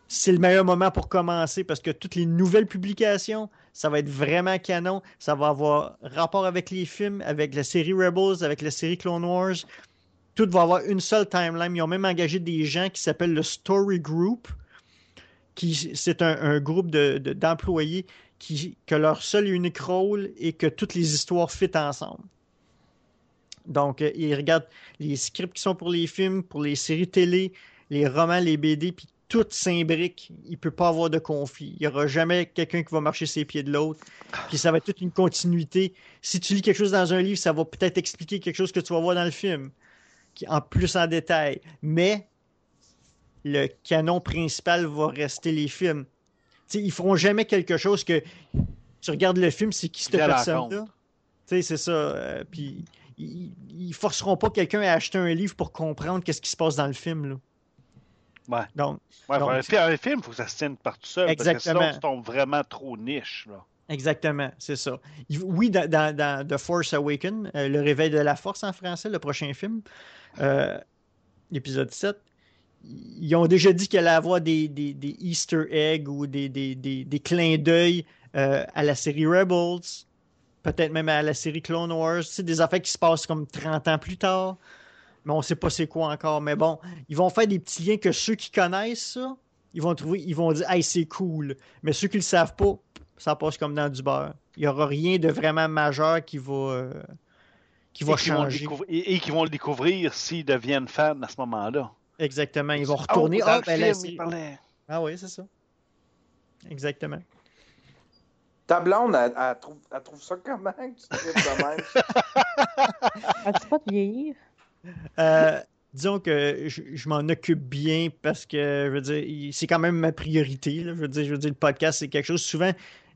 c'est le meilleur moment pour commencer parce que toutes les nouvelles publications, ça va être vraiment canon. Ça va avoir rapport avec les films, avec la série Rebels, avec la série Clone Wars. Tout va avoir une seule timeline. Ils ont même engagé des gens qui s'appellent le Story Group, qui c'est un, groupe d'employés que leur seul et unique rôle est que toutes les histoires fit ensemble. Donc, euh, ils regardent les scripts qui sont pour les films, pour les séries télé, les romans, les BD, puis tout s'imbrique. Il ne peut pas avoir de conflit. Il n'y aura jamais quelqu'un qui va marcher ses pieds de l'autre. Puis ça va être toute une continuité. Si tu lis quelque chose dans un livre, ça va peut-être expliquer quelque chose que tu vas voir dans le film, qui, en plus en détail. Mais le canon principal va rester les films ils feront jamais quelque chose que tu regardes le film, c'est qui cette personne-là? C'est ça. Euh, puis ils, ne forceront pas quelqu'un à acheter un livre pour comprendre qu'est-ce qui se passe dans le film. Là. Ouais. Donc, ouais, un, film, il faut que ça se tienne par tout seul. Exactement. Parce que sinon, tu vraiment trop niche. Là. Exactement, c'est ça. Oui, dans, dans, The Force Awakens, euh, Le Réveil de la Force en français, le prochain film, euh, l'épisode 7, ils ont déjà dit qu'il allait avoir des, des, Easter eggs ou des, des clins d'œil euh, à la série Rebels, peut-être même à la série Clone Wars. C'est des affaires qui se passent comme 30 ans plus tard, mais on ne sait pas c'est quoi encore. Mais bon, ils vont faire des petits liens que ceux qui connaissent ça, ils vont trouver, ils vont dire, hey, c'est cool. Mais ceux qui ne le savent pas, ça passe comme dans du beurre. Il n'y aura rien de vraiment majeur qui va. Euh, qui va changer. et qui vont le découvrir s'ils deviennent fans à ce moment-là. Exactement. Ils vont retourner. ah, ben ah oui, c'est ça. Exactement. Ta blonde, elle, trouve, ça comment que tu quand même? As-tu pas de vieillir? Euh, disons que je, m'en occupe bien parce que je veux dire, c'est quand même ma priorité. Je, veux dire, je veux dire, le podcast, c'est quelque chose. Souvent,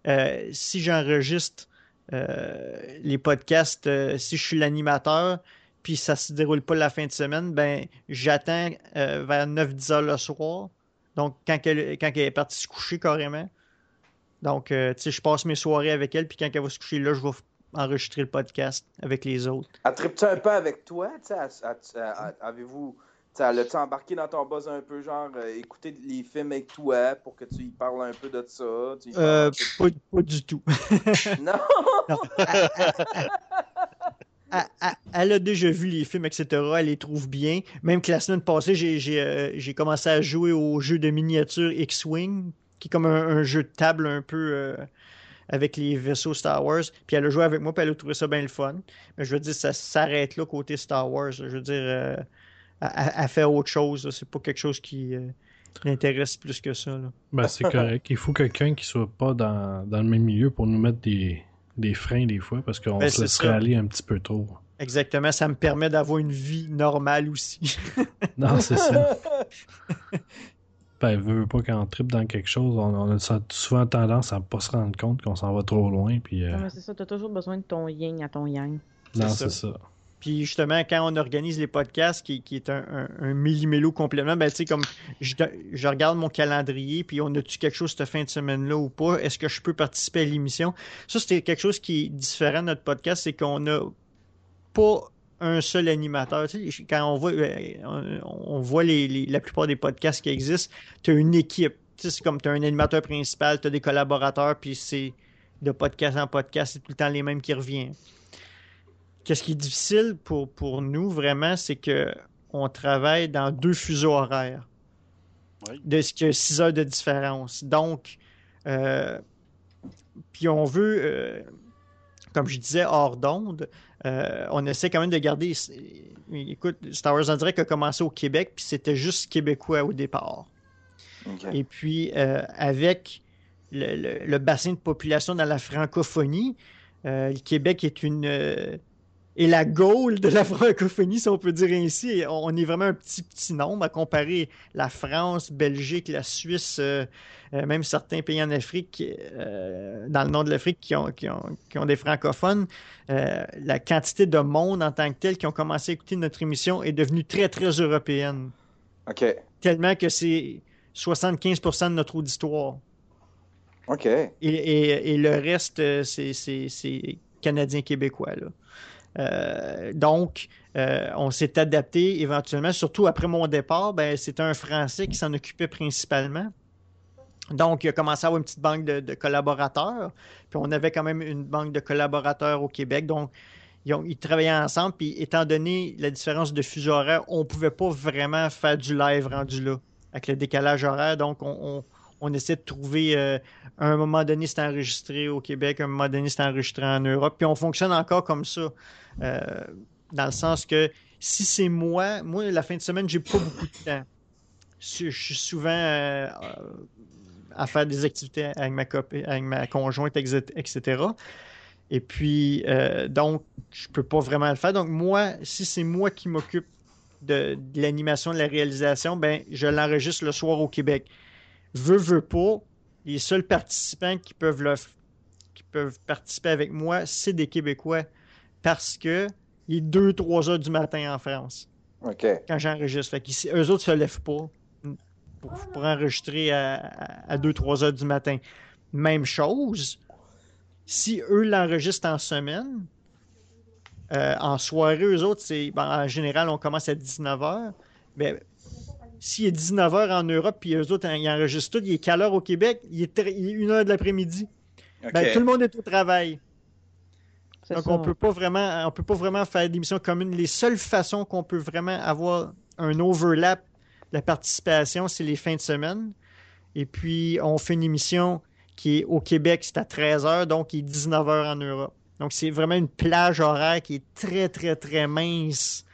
euh, si j'enregistre euh, les podcasts, si je suis l'animateur, puis ça se déroule pas la fin de semaine, ben j'attends euh, vers 9-10 heures le soir. Donc, quand elle, quand elle est partie se coucher carrément. Donc, euh, tu sais, je passe mes soirées avec elle, puis quand elle va se coucher, là, je vais enregistrer le podcast avec les autres. Elle tripe un peu avec toi? Avez-vous... Elle a-tu embarqué dans ton buzz un peu, genre euh, écouter les films avec toi pour que tu y parles un peu de ça? Euh, pas, pas, du tout. non! non. elle a déjà vu les films, etc. Elle les trouve bien. Même que la semaine passée, j'ai euh, commencé à jouer au jeu de miniature X-Wing, qui est comme un, jeu de table un peu euh, avec les vaisseaux Star Wars. Puis elle a joué avec moi, puis elle a trouvé ça bien le fun. Mais je veux dire, ça s'arrête là côté Star Wars. Je veux dire, euh, elle, fait autre chose. C'est pas quelque chose qui l'intéresse plus que ça. Ben, c'est correct. Il faut quelqu'un qui soit pas dans, le même milieu pour nous mettre des, freins des fois parce qu'on ben, se laisserait aller un petit peu trop. Exactement, ça me permet d'avoir une vie normale aussi. non, c'est ça. ben, veut pas qu'on tripe dans quelque chose, on, a souvent tendance à pas se rendre compte qu'on s'en va trop loin. Puis, euh, c'est ça, t'as toujours besoin de ton yin à ton yang. Non, c'est ça. Puis justement, quand on organise les podcasts, qui, est un, millimélo complètement, ben, tu sais, comme je, regarde mon calendrier, puis on a-tu quelque chose cette fin de semaine-là ou pas? Est-ce que je peux participer à l'émission? Ça, c'était quelque chose qui est différent de notre podcast, c'est qu'on a pas un seul animateur. Tu sais, quand on voit, euh, on, voit la plupart des podcasts qui existent, tu as une équipe. Tu sais, c'est comme tu as un animateur principal, tu as des collaborateurs, puis c'est de podcast en podcast, c'est tout le temps les mêmes qui reviennent. Qu'est-ce qui est difficile pour, pour nous, vraiment, c'est que on travaille dans deux fuseaux horaires. De ce qui a six heures de différence. Donc, euh, puis on veut, euh, comme je disais, hors d'onde, euh, on essaie quand même de garder. Écoute, Star Wars en direct a commencé au Québec, puis c'était juste québécois au départ. Et puis, avec le, bassin de population dans la francophonie, le Québec est une et la Gaule de la francophonie, si on peut dire ainsi. On est vraiment un petit, petit nombre à comparer la France, Belgique, la Suisse, euh, euh, même certains pays en Afrique, euh, dans le nord de l'Afrique, qui ont, qui, ont, des francophones. la quantité de monde en tant que tel qui ont commencé à écouter notre émission est devenue très, très européenne. OK. Tellement que c'est 75% de notre auditoire. OK. Et, et le reste, c'est canadien-québécois. Là. Euh, donc, euh, on s'est adapté éventuellement, surtout après mon départ, ben, c'était un Français qui s'en occupait principalement. Donc, il a commencé à avoir une petite banque de, collaborateurs. Puis on avait quand même une banque de collaborateurs au Québec. Donc, ils, travaillaient ensemble. Puis étant donné la différence de fuseau horaire, on ne pouvait pas vraiment faire du live rendu là, avec le décalage horaire. Donc, on, on essaie de trouver, euh, un moment donné, c'est enregistré au Québec, un moment donné, c'est enregistré en Europe. Puis on fonctionne encore comme ça, euh, dans le sens que si c'est moi, moi, la fin de semaine, j'ai pas beaucoup de temps. Je, suis souvent euh, à faire des activités avec ma, avec conjointe, etc. Et puis, donc, je peux pas vraiment le faire. Donc, moi, si c'est moi qui m'occupe de, de l'animation, de la réalisation, ben, je l'enregistre le soir au Québec veux, veux pas, les seuls participants qui peuvent, qui peuvent participer avec moi, c'est des Québécois parce que il est 2-3 heures du matin en France. OK. Quand j'enregistre. Fait eux autres se lèvent pas pour, enregistrer à, 2-3 heures du matin. Même chose, si eux l'enregistrent en semaine, euh, en soirée, eux autres, c'est ben, en général, on commence à 19h. Mais s'il est 19h en Europe, puis eux autres, ils enregistrent tout, il est quelle heure au Québec? Il est, 1h de l'après-midi. Ben, tout le monde est au travail. Donc, on peut pas vraiment, on peut pas vraiment faire d'émissions communes. Les seules façons qu'on peut vraiment avoir un overlap de la participation, c'est les fins de semaine. Et puis, on fait une émission qui est au Québec, c'est à 13h, donc il est 19h en Europe. Donc, c'est vraiment une plage horaire qui est très, très, très mince.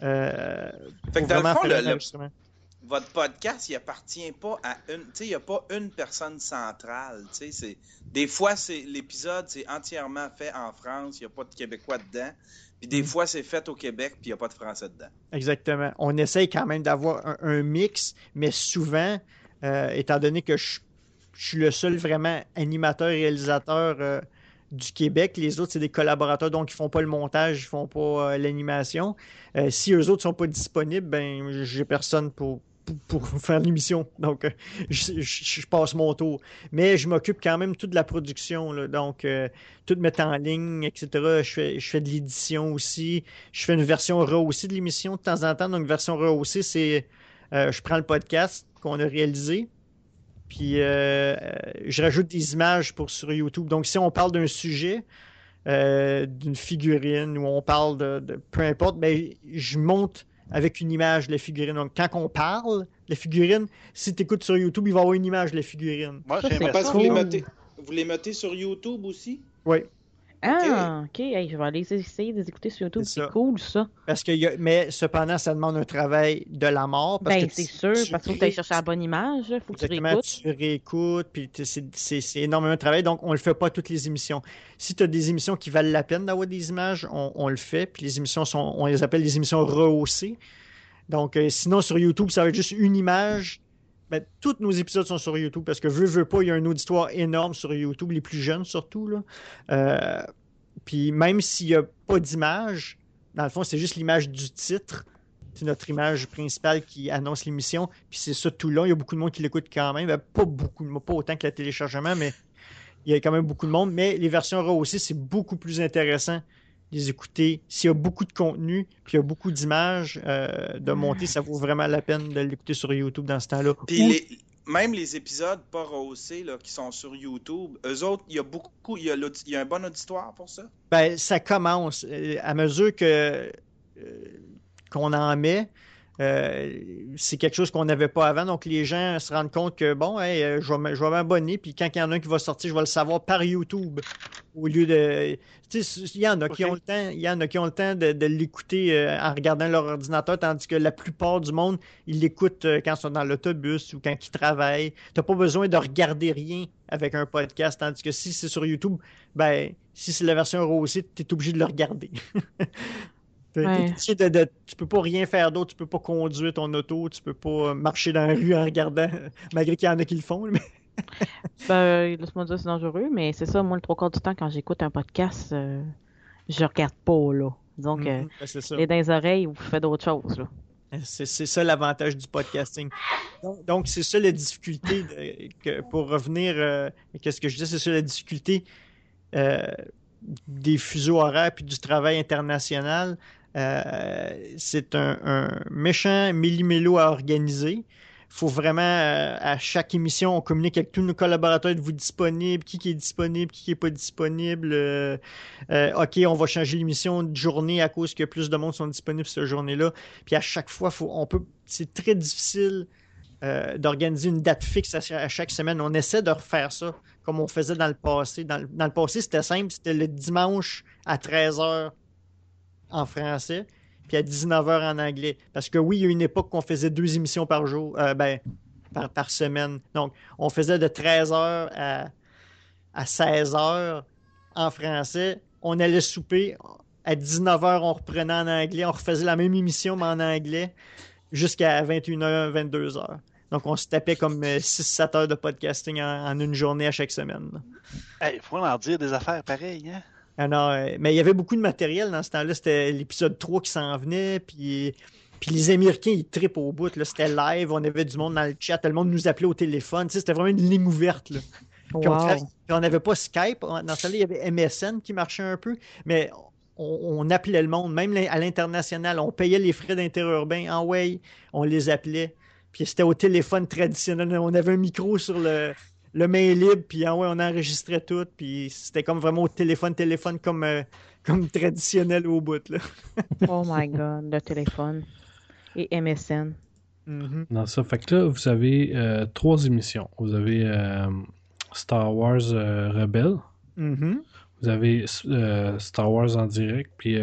Euh, fait que dans le fond, votre podcast, il appartient pas à une. Tu sais, il n'y a pas une personne centrale. Tu sais, des fois, c'est l'épisode, c'est entièrement fait en France, il n'y a pas de Québécois dedans. Puis des mm. fois, c'est fait au Québec, puis il n'y a pas de Français dedans. Exactement. On essaye quand même d'avoir un, mix, mais souvent, euh, étant donné que je, suis le seul vraiment animateur-réalisateur euh, du Québec, les autres, c'est des collaborateurs, donc ils font pas le montage, ils font pas euh, l'animation. si eux autres sont pas disponibles, ben j'ai personne pour, pour faire l'émission. Donc, euh, je, passe mon tour. Mais je m'occupe quand même tout de la production. donc, euh, tout mettre en ligne, etc. Je fais, je fais de l'édition aussi. Je fais une version rehaussée de l'émission de temps en temps. Donc, version rehaussée, c'est euh, je prends le podcast qu'on a réalisé. Puis, je rajoute des images pour sur YouTube. Donc, si on parle d'un sujet, d'une figurine ou on parle de, peu importe, ben, je monte avec une image de la figurine. Donc, quand on parle de la figurine, si tu écoutes sur YouTube, il va y avoir une image de la figurine. Moi, parce que vous les, mettez, vous les mettez sur YouTube aussi? Oui. Ah, ok. je vais aller essayer de les écouter sur YouTube. C'est cool, ça. Parce que mais cependant, ça demande un travail de la mort. Parce ben, c'est sûr, parce que tu ailles chercher la bonne image. Il faut que tu réécoutes. Tu réécoutes, puis c'est énormément de travail. Donc, on ne le fait pas toutes les émissions. Si tu as des émissions qui valent la peine d'avoir des images, on, le fait. Puis les émissions sont, on les appelle les émissions rehaussées. Donc, euh, sinon, sur YouTube, ça va être juste une image ben, tous nos épisodes sont sur YouTube parce que veux, veux pas, il y a un auditoire énorme sur YouTube, les plus jeunes surtout. Là. Euh, puis même s'il n'y a pas d'image, dans le fond, c'est juste l'image du titre. C'est notre image principale qui annonce l'émission. Puis c'est ça tout long. Il y a beaucoup de monde qui l'écoute quand même. Ben, pas beaucoup, pas autant que le téléchargement, mais il y a quand même beaucoup de monde. Mais les versions aussi, c'est beaucoup plus intéressant les écouter. S'il y a beaucoup de contenu, puis il y a beaucoup d'images euh, de monter, ça vaut vraiment la peine de l'écouter sur YouTube dans ce temps-là. Puis même les épisodes pas rehaussés là, qui sont sur YouTube, eux autres, il y a beaucoup, il y a, il y a un bon auditoire pour ça? Ben, ça commence. Euh, à mesure que euh, qu'on en met, c'est quelque chose qu'on n'avait pas avant. Donc, les gens se rendent compte que, bon, euh, je vais, m'abonner, puis quand il y en a un qui va sortir, je vais le savoir par YouTube. Au lieu de. Il y en a qui ont le temps, il y en a qui ont le temps de, l'écouter euh, en regardant leur ordinateur, tandis que la plupart du monde, ils l'écoutent quand ils sont dans l'autobus ou quand ils travaillent. Tu n'as pas besoin de regarder rien avec un podcast, tandis que si c'est sur YouTube, ben, si c'est la version rosée, tu es obligé de le regarder. Tu tu peux pas rien faire d'autre, tu peux pas conduire ton auto, tu peux pas marcher dans la rue en regardant, malgré qu'il y en a qui le font. Mais... ben, laisse-moi dire, c'est dangereux, mais c'est ça, moi, le trois quarts du temps, quand j'écoute un podcast, euh, je regarde pas, là. Donc, mm les dans les oreilles ou je fais d'autres choses, là. C'est ça l'avantage du podcasting. Donc, c'est ça la difficulté, que, pour revenir, euh, qu'est-ce que je dis, c'est ça la difficulté euh, des fuseaux horaires puis du travail international. Euh, c'est un, méchant millimélo à organiser. Il faut vraiment, euh, à chaque émission, on communique avec tous nos collaborateurs, êtes-vous disponible, qui, qui est disponible, qui n'est pas disponible. Euh, OK, on va changer l'émission de journée à cause que plus de monde sont disponibles cette journée-là. Puis à chaque fois, on peut, c'est très difficile d'organiser une date fixe à, chaque semaine. On essaie de refaire ça comme on faisait dans le passé. Dans le passé, c'était simple, c'était le dimanche à 13h en français, puis à 19h en anglais. Parce que oui, il y a une époque qu'on faisait deux émissions par jour, euh, ben, par, semaine. Donc, on faisait de 13h à, à 16h en français. On allait souper. À 19h, on reprenait en anglais. On refaisait la même émission, mais en anglais, jusqu'à 21h, 22h. Donc, on se tapait comme 6-7 euh, heures de podcasting en, une journée à chaque semaine. Il faut en dire des affaires pareilles, hein? Alors, euh, mais il y avait beaucoup de matériel dans ce temps-là. C'était l'épisode 3 qui s'en venait, puis, puis les Américains, ils trippent au bout. C'était live, on avait du monde dans le chat, tout le monde nous appelait au téléphone. c'était vraiment une ligne ouverte. on n'avait pas Skype. Dans ce temps-là, il y avait MSN qui marchait un peu, mais on, appelait le monde, même à l'international. On payait les frais d'interurbain. En way, on les appelait. Puis c'était au téléphone traditionnel. On avait un micro sur le, le main libre, puis ah ouais, on enregistrait tout, puis c'était comme vraiment au téléphone, téléphone comme, euh, comme traditionnel au bout. Là. oh my god, le téléphone. Et MSN. Mm-hmm. Dans ça, fait que là, vous avez euh, trois émissions. Vous avez euh, Star Wars Rebelle. Mm-hmm. Vous avez Star Wars en direct, puis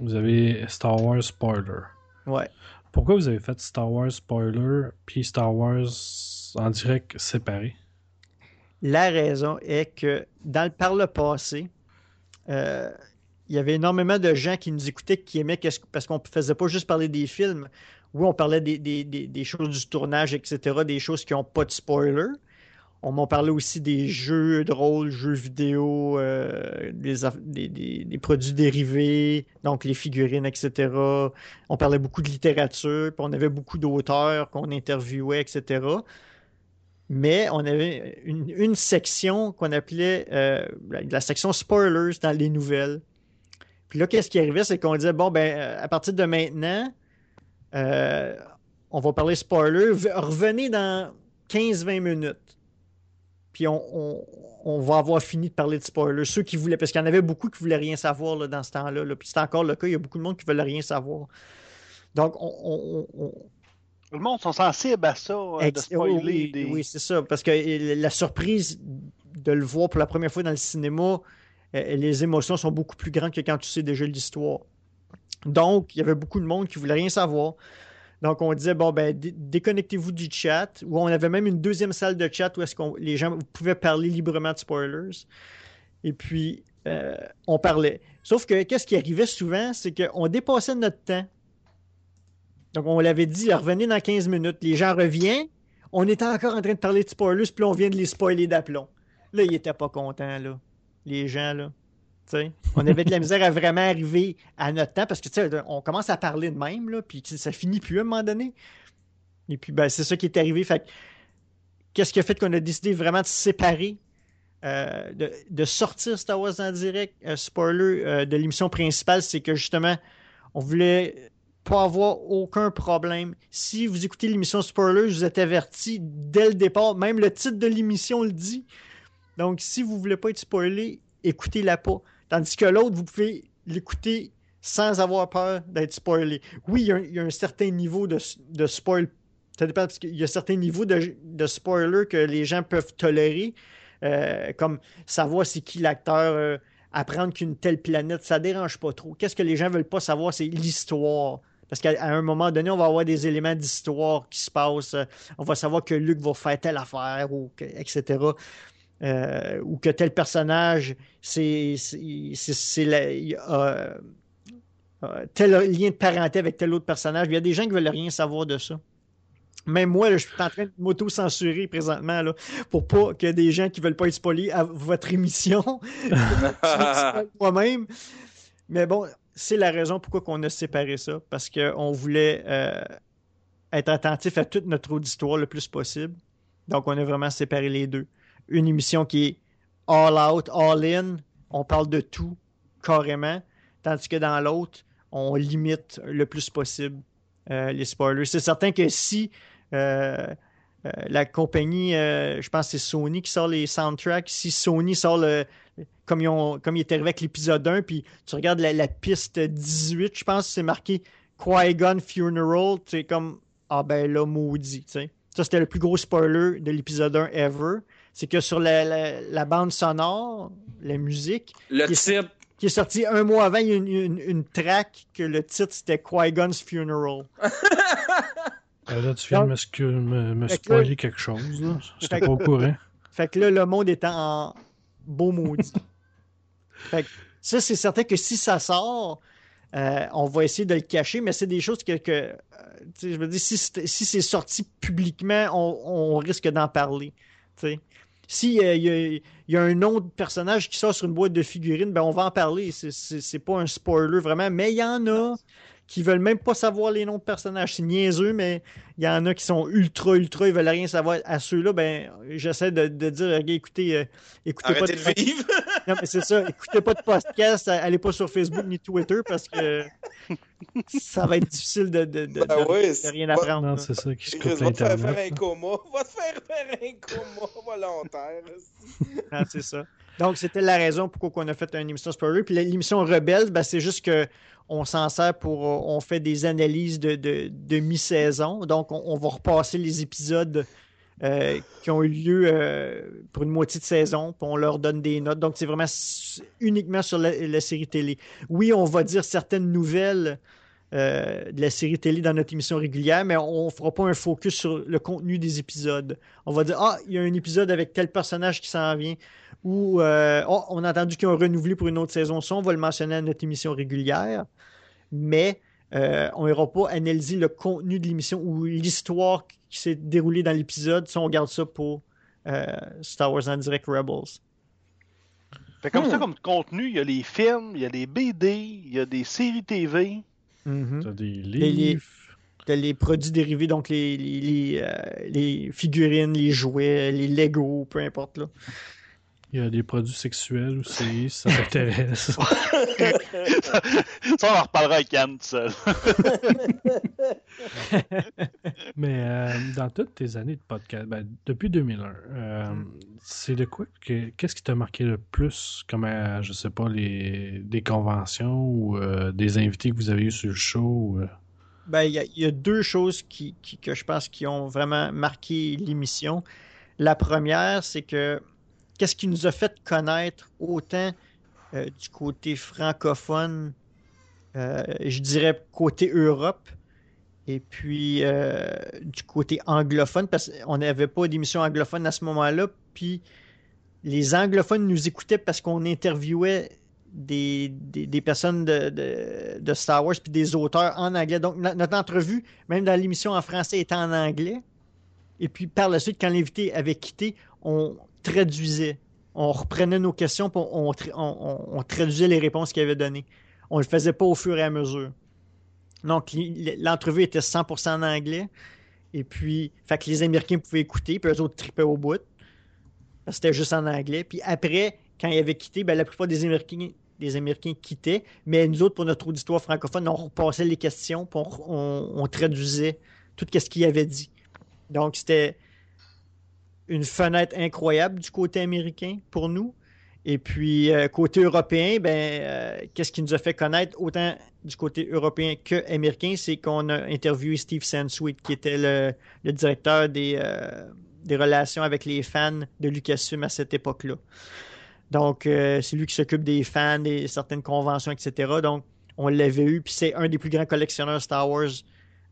vous avez Star Wars Spoiler. Ouais. Pourquoi vous avez fait Star Wars Spoiler, puis Star Wars en direct séparé? La raison est que dans, par le passé, euh, il y avait énormément de gens qui nous écoutaient, qui aimaient, parce qu'on ne faisait pas juste parler des films. Oui, on parlait des, choses du tournage, etc., des choses qui n'ont pas de spoiler. On m'en parlait aussi des jeux de rôle, jeux vidéo, euh, des, produits dérivés, donc les figurines, etc. On parlait beaucoup de littérature, puis on avait beaucoup d'auteurs qu'on interviewait, etc mais on avait une, section qu'on appelait euh, la section spoilers dans les nouvelles. Puis là, qu'est-ce qui arrivait, c'est qu'on disait, bon, ben, euh, à partir de maintenant, euh, on va parler spoilers, revenez dans 15-20 minutes. Puis on, va avoir fini de parler de spoilers. Ceux qui voulaient, parce qu'il y en avait beaucoup qui voulaient rien savoir dans ce temps-là. Là. Puis c'est encore le cas, il y a beaucoup de monde qui veulent rien savoir. Donc, on, le monde sont sensibles à ça, euh, de spoiler oui, c'est ça. Parce que la surprise de le voir pour la première fois dans le cinéma, les émotions sont beaucoup plus grandes que quand tu sais déjà l'histoire. Donc, il y avait beaucoup de monde qui voulait rien savoir. Donc, on disait, bon, ben, déconnectez-vous du chat. Ou on avait même une deuxième salle de chat où est-ce que les gens pouvaient parler librement de spoilers. Et puis, euh, on parlait. Sauf que, qu'est-ce qui arrivait souvent, c'est qu'on dépassait notre temps. Donc, on l'avait dit, revenez dans 15 minutes. Les gens reviennent. On était encore en train de parler de spoilers, puis on vient de les spoiler d'aplomb. Là, ils n'étaient pas contents, là. Les gens, là on avait de la misère à vraiment arriver à notre temps parce que on commence à parler de même, là, puis ça finit plus à un moment donné. Et puis ben, c'est ça qui est arrivé. Qu'est-ce qui a fait qu'on a décidé vraiment de se séparer, euh, de, sortir Star Wars en direct, euh, spoiler, euh, de l'émission principale, c'est que justement, on voulait pas avoir aucun problème. Si vous écoutez l'émission spoiler, je vous ai averti dès le départ, même le titre de l'émission le dit. Donc, si vous voulez pas être spoilé, écoutez-la pas. Tandis que l'autre, vous pouvez l'écouter sans avoir peur d'être spoilé. Oui, il y, a un, certain niveau de, spoil. Ça dépend parce qu'il y a certains niveaux de, de spoiler que les gens peuvent tolérer, euh, comme savoir c'est qui l'acteur, euh, apprendre qu'une telle planète, ça dérange pas trop. Qu'est-ce que les gens veulent pas savoir, c'est l'histoire. Parce qu'à un moment donné, on va avoir des éléments d'histoire qui se passent. On va savoir que Luc va faire telle affaire, ou etc. Euh, ou que tel personnage, c'est euh, tel lien de parenté avec tel autre personnage. Il y a des gens qui ne veulent rien savoir de ça. Même moi, je suis en train de m'auto-censurer présentement là, pour pas que des gens qui ne veulent pas être spoilés à votre émission. moi-même. Mais bon, c'est la raison pourquoi on a séparé ça. Parce qu'on voulait euh, être attentif à toute notre auditoire le plus possible. Donc, on a vraiment séparé les deux une émission qui est all out, all in. On parle de tout, carrément. Tandis que dans l'autre, on limite le plus possible euh, les spoilers. C'est certain que si euh, euh, la compagnie, je pense que c'est Sony qui sort les soundtracks, si Sony sort le. Comme, ils ont, comme il est arrivé avec l'épisode 1, puis tu regardes la, piste 18, je pense que c'est marqué Qui-Gon Funeral, c'est comme Ah ben là, maudit. Ça, c'était le plus gros spoiler de l'épisode 1 ever c'est que sur la, bande sonore, la musique, le titre... qui est sorti un mois avant, il y a une, une, track que le titre c'était Qui-Gon's Funeral. Ben là, tu viens de me, spoiler quelque chose. Là. J'étais pas au courant. Fait que là, le monde est en beau maudit. fait que ça, c'est certain que si ça sort, euh, on va essayer de le cacher, mais c'est des choses que, que euh, je veux dire, si, c'est sorti publiquement, on, on risque d'en parler. S'il euh, y, y, a un nom de personnage qui sort sur une boîte de figurines, ben on va en parler. C'est pas un spoiler vraiment, mais il y en a qui veulent même pas savoir les noms de personnages. C'est niaiseux, mais il y en a qui sont ultra, ultra, ils veulent rien savoir. À ceux-là, ben, j'essaie de, dire, écoutez, euh, écoutez pas de, vivre. non, mais c'est ça, écoutez pas de podcast, allez pas sur Facebook ni Twitter parce que ça va être difficile de, de, de, ben rien apprendre. Non, c'est ça qui se coupe Va te faire faire un coma, va te faire faire un coma volontaire. ah, c'est ça. Donc, c'était la raison pourquoi on a fait une émission spoiler. Puis l'émission Rebelle, ben, c'est juste que on s'en sert pour. Euh, on fait des analyses de, mi-saison. Donc, on, va repasser les épisodes euh, qui ont eu lieu euh, pour une moitié de saison, puis on leur donne des notes. Donc, c'est vraiment uniquement sur la, série télé. Oui, on va dire certaines nouvelles de la série télé dans notre émission régulière, mais on ne fera pas un focus sur le contenu des épisodes. On va dire Ah, il y a un épisode avec tel personnage qui s'en vient ou euh, oh, on a entendu qu'ils ont renouvelé pour une autre saison. Ça, on va le mentionner à notre émission régulière. Mais euh, on n'ira pas analyser le contenu de l'émission ou l'histoire qui s'est déroulée dans l'épisode. Ça, on garde ça pour euh, Star Wars en direct Rebels. Fait comme ça, hmm. comme contenu, il y a les films, il y a les BD, il y a des séries TV. Mm des livres. Les, les produits dérivés, donc les, les, les, figurines, les jouets, les Lego, peu importe. Là. Il y a des produits sexuels aussi, ça t'intéresse. ça, on en reparlera avec tout seul. Mais euh, dans toutes tes années de podcast, ben, depuis 2001, euh, c'est de quoi que, Qu'est-ce qui t'a marqué le plus, comme, euh, je sais pas, les, des conventions ou des invités que vous avez eu sur le show? Ben, il y, a deux choses qui, que je pense qui ont vraiment marqué l'émission. La première, c'est que qu'est-ce qui nous a fait connaître autant du côté francophone, je dirais côté Europe. Et puis, du côté anglophone, parce qu'on n'avait pas d'émission anglophone à ce moment-là. Puis, les anglophones nous écoutaient parce qu'on interviewait des, des, personnes de, de, Star Wars puis des auteurs en anglais. Donc, notre entrevue, même dans l'émission en français, était en anglais. Et puis, par la suite, quand l'invité avait quitté, on traduisait. On reprenait nos questions, puis on, on, traduisait les réponses qu'il avait données. On ne le faisait pas au fur et à mesure. Donc, l'entrevue était 100% en anglais. Et puis, fait que les Américains pouvaient écouter, puis eux autres tripaient au bout. C'était juste en anglais. Puis après, quand il avait quitté, ben, la plupart des Américains, quittaient. Mais nous autres, pour notre auditoire francophone, on repassait les questions, puis on, traduisait tout ce qu'il avait dit. Donc, c'était une fenêtre incroyable du côté américain pour nous. Et puis, euh, côté européen, ben, euh, qu'est-ce qui nous a fait connaître autant du côté européen que américain, c'est qu'on a interviewé Steve Sansweet, qui était le, directeur des, euh, des relations avec les fans de Lucasfilm à cette époque-là. Donc, c'est lui qui s'occupe des fans, des certaines conventions, etc. Donc, on l'avait eu, puis c'est un des plus grands collectionneurs Star Wars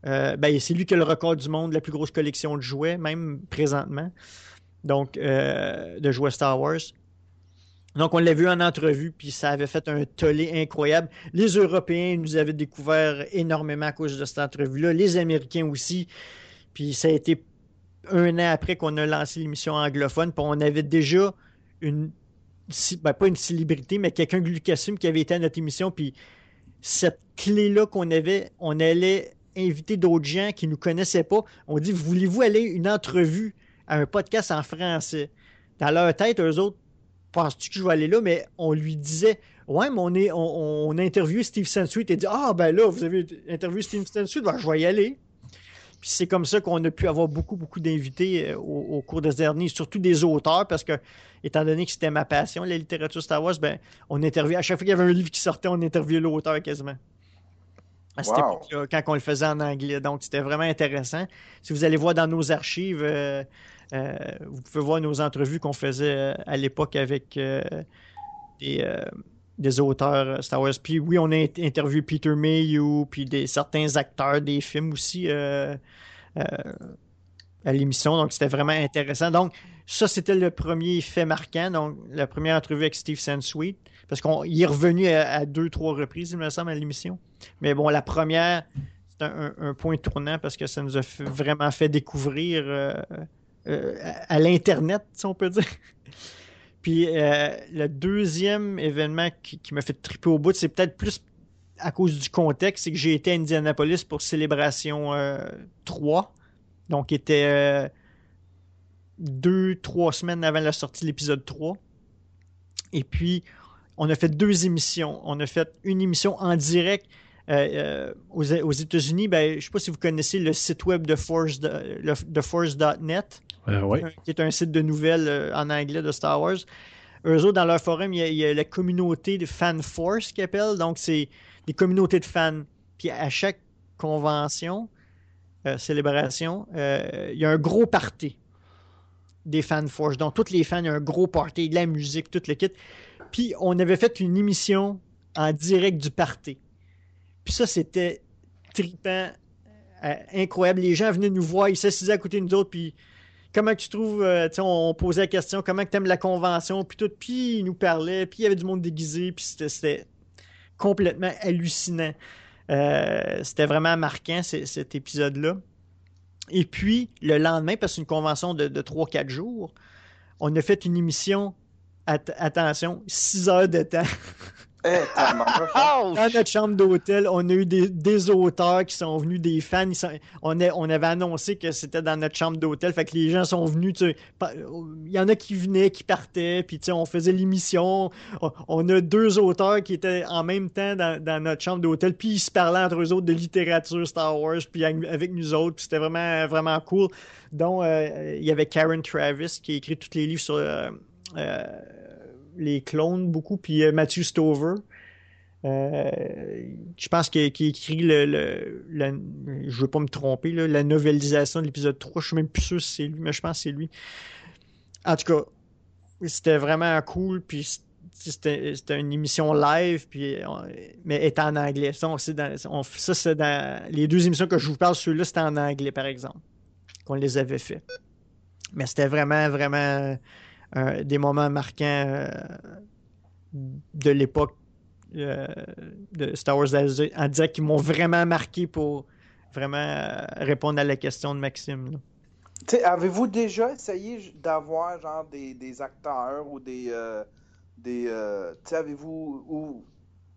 ben, c'est lui qui a le record du monde, la plus grosse collection de jouets, même présentement. Donc, euh, de jouets Star Wars. Donc, on l'a vu en entrevue, puis ça avait fait un tollé incroyable. Les Européens nous avaient découvert énormément à cause de cette entrevue-là. Les Américains aussi. Puis ça a été un an après qu'on a lancé l'émission anglophone, puis on avait déjà une, ben, pas une célébrité, mais quelqu'un de Lucasfilm qui avait été à notre émission, puis cette clé-là qu'on avait, on allait inviter d'autres gens qui ne nous connaissaient pas. On dit Voulez-vous aller une entrevue à un podcast en français Dans leur tête, eux autres, penses-tu que je vais aller là? Mais on lui disait Ouais, mais on, est, on, a interviewé Steve Sansweet et dit Ah, ben là, vous avez interviewé Steve Sansweet, ben, je vais y aller. Puis c'est comme ça qu'on a pu avoir beaucoup, beaucoup d'invités euh, au, cours des derniers, surtout des auteurs, parce que, étant donné que c'était ma passion, la littérature Star Wars, ben, on interviewait, à chaque fois qu'il y avait un livre qui sortait, on interviewait l'auteur quasiment à cette époque-là, quand on le faisait en anglais. Donc, c'était vraiment intéressant. Si vous allez voir dans nos archives, euh, vous pouvez voir nos entrevues qu'on faisait euh, à l'époque avec des, auteurs Star Wars. Puis oui, on a interviewé Peter Mayhew, puis des, certains acteurs des films aussi à l'émission. Donc, c'était vraiment intéressant. Donc, ça, c'était le premier fait marquant. Donc, la première entrevue avec Steve Sansweet. Parce qu'il est revenu à, deux, trois reprises, il me semble, à l'émission. Mais bon, la première, c'est un, point tournant parce que ça nous a vraiment fait découvrir euh, euh, à, l'Internet, si on peut dire. Puis euh, le deuxième événement qui, m'a fait triper au bout, c'est peut-être plus à cause du contexte, c'est que j'ai été à Indianapolis pour Célébration 3. Donc, il était deux, trois semaines avant la sortie de l'épisode 3. Et puis, on a fait deux émissions. On a fait une émission en direct euh, euh, aux, États-Unis. Ben, je ne sais pas si vous connaissez le site web de Force, de, Force.net, euh, qui est un site de nouvelles en anglais de Star Wars. Eux autres, dans leur forum, il y a, la communauté de Fan Force qu'ils appellent. Donc, c'est des communautés de fans. Puis à chaque convention, célébration, il y a un gros party des Fan Force. Donc, tous les fans, il y a un gros party, de la musique, tout le kit. Puis on avait fait une émission en direct du party. Puis ça, c'était tripant, euh, incroyable. Les gens venaient nous voir, ils s'assisaient à côté de nous autres, puis comment tu trouves, euh, on posait la question, comment tu aimes la convention, puis tout, puis ils nous parlaient, puis il y avait du monde déguisé, puis c'était complètement hallucinant. Euh, c'était vraiment marquant, cet épisode-là. Et puis, le lendemain, parce que une convention de, de 3-4 jours, on a fait une émission attention, 6 heures de temps. Dans notre chambre d'hôtel, on a eu des, auteurs qui sont venus, des fans. on, on, avait annoncé que c'était dans notre chambre d'hôtel. Fait que les gens sont venus. Il y en a qui venaient, qui partaient. Puis on faisait l'émission. On, a deux auteurs qui étaient en même temps dans, notre chambre d'hôtel. Puis ils se parlaient entre eux autres de littérature Star Wars. Puis avec nous autres. Puis c'était vraiment, vraiment cool. Donc, euh, il y avait Karen Travis qui a écrit tous les livres sur. Euh, euh, les clones beaucoup, puis euh, Matthew Stover. Euh, je pense qu'il écrit le, le, je veux pas me tromper, la novelisation de l'épisode 3. Je suis même plus sûr si c'est lui, mais je pense que c'est lui. En tout cas, c'était vraiment cool. Puis c'était une émission live, puis mais est en anglais. Ça, c'est dans les deux émissions que je vous parle, ceux-là, c'était en anglais, par exemple, qu'on les avait fait. Mais c'était vraiment, vraiment euh, des moments marquants euh, de l'époque euh, de Star Wars en direct qui m'ont vraiment marqué pour vraiment répondre à la question de Maxime. Avez-vous déjà essayé d'avoir genre des, des, acteurs ou des. Euh, des euh, avez-vous. Où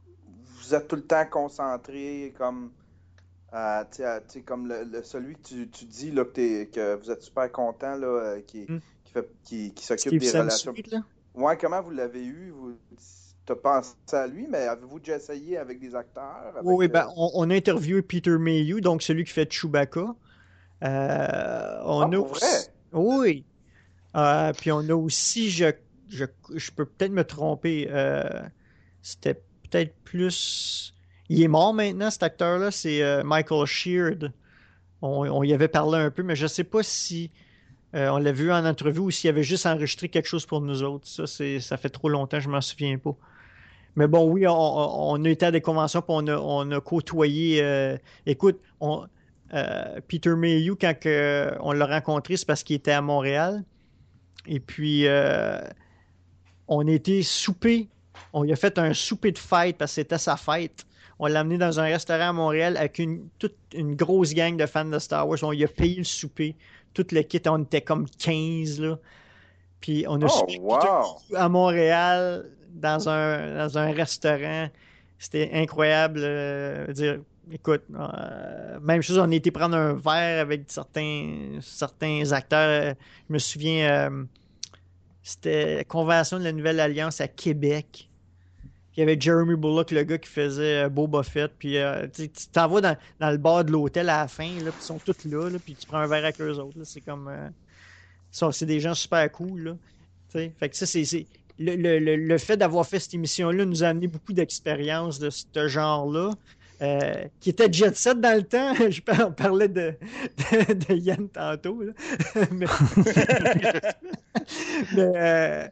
vous êtes tout le temps concentré comme. Euh, comme le, celui que tu, tu dis là, que, que, vous êtes super content là, qui. Qui, fait, qui, qui s'occupe des relations. Ouais, comment vous l'avez eu? Vous, as pensé à lui, mais avez-vous déjà essayé avec des acteurs? oui, ben, on, on, a interviewé Peter Mayhew, donc celui qui fait Chewbacca. Euh, on ah, a? Oui. Euh, puis on a aussi, je, je, je peux peut-être me tromper, euh, c'était peut-être plus. Il est mort maintenant, cet acteur-là, c'est Michael Sheard. On, on, y avait parlé un peu, mais je ne sais pas si on l'a vu en entrevue ou s'il avait juste enregistré quelque chose pour nous autres. Ça, ça fait trop longtemps, je ne m'en souviens pas. Mais bon, oui, on, a été à des conventions, puis on a, côtoyé. écoute, on, euh, Peter Mayhew, quand on l'a rencontré, c'est parce qu'il était à Montréal. Et puis, euh, on a été souper. On lui a fait un souper de fête parce que c'était sa fête. On l'a amené dans un restaurant à Montréal avec toute une grosse gang de fans de Star Wars. On lui a payé le souper. Tout le kit, on était comme 15. Là. Puis on a oh, à Montréal dans un, dans un restaurant. C'était incroyable. Euh, dire, écoute, euh, même chose, on a été prendre un verre avec certains, certains acteurs. Je me souviens, euh, c'était la convention de la Nouvelle Alliance à Québec. Il y avait Jeremy Bullock, le gars qui faisait euh, Boba Fett. Puis tu t'en vas dans, le bar de l'hôtel à la fin, là, puis ils sont tous là, puis tu prends un verre avec eux autres. C'est comme. c'est des gens super cool. Là, fait que ça, c'est. Le, le, le, fait d'avoir fait cette émission-là nous a amené beaucoup d'expérience de ce genre-là. Euh, qui était jet set dans le temps. Je parlais de, de, Yann tantôt. mais, euh,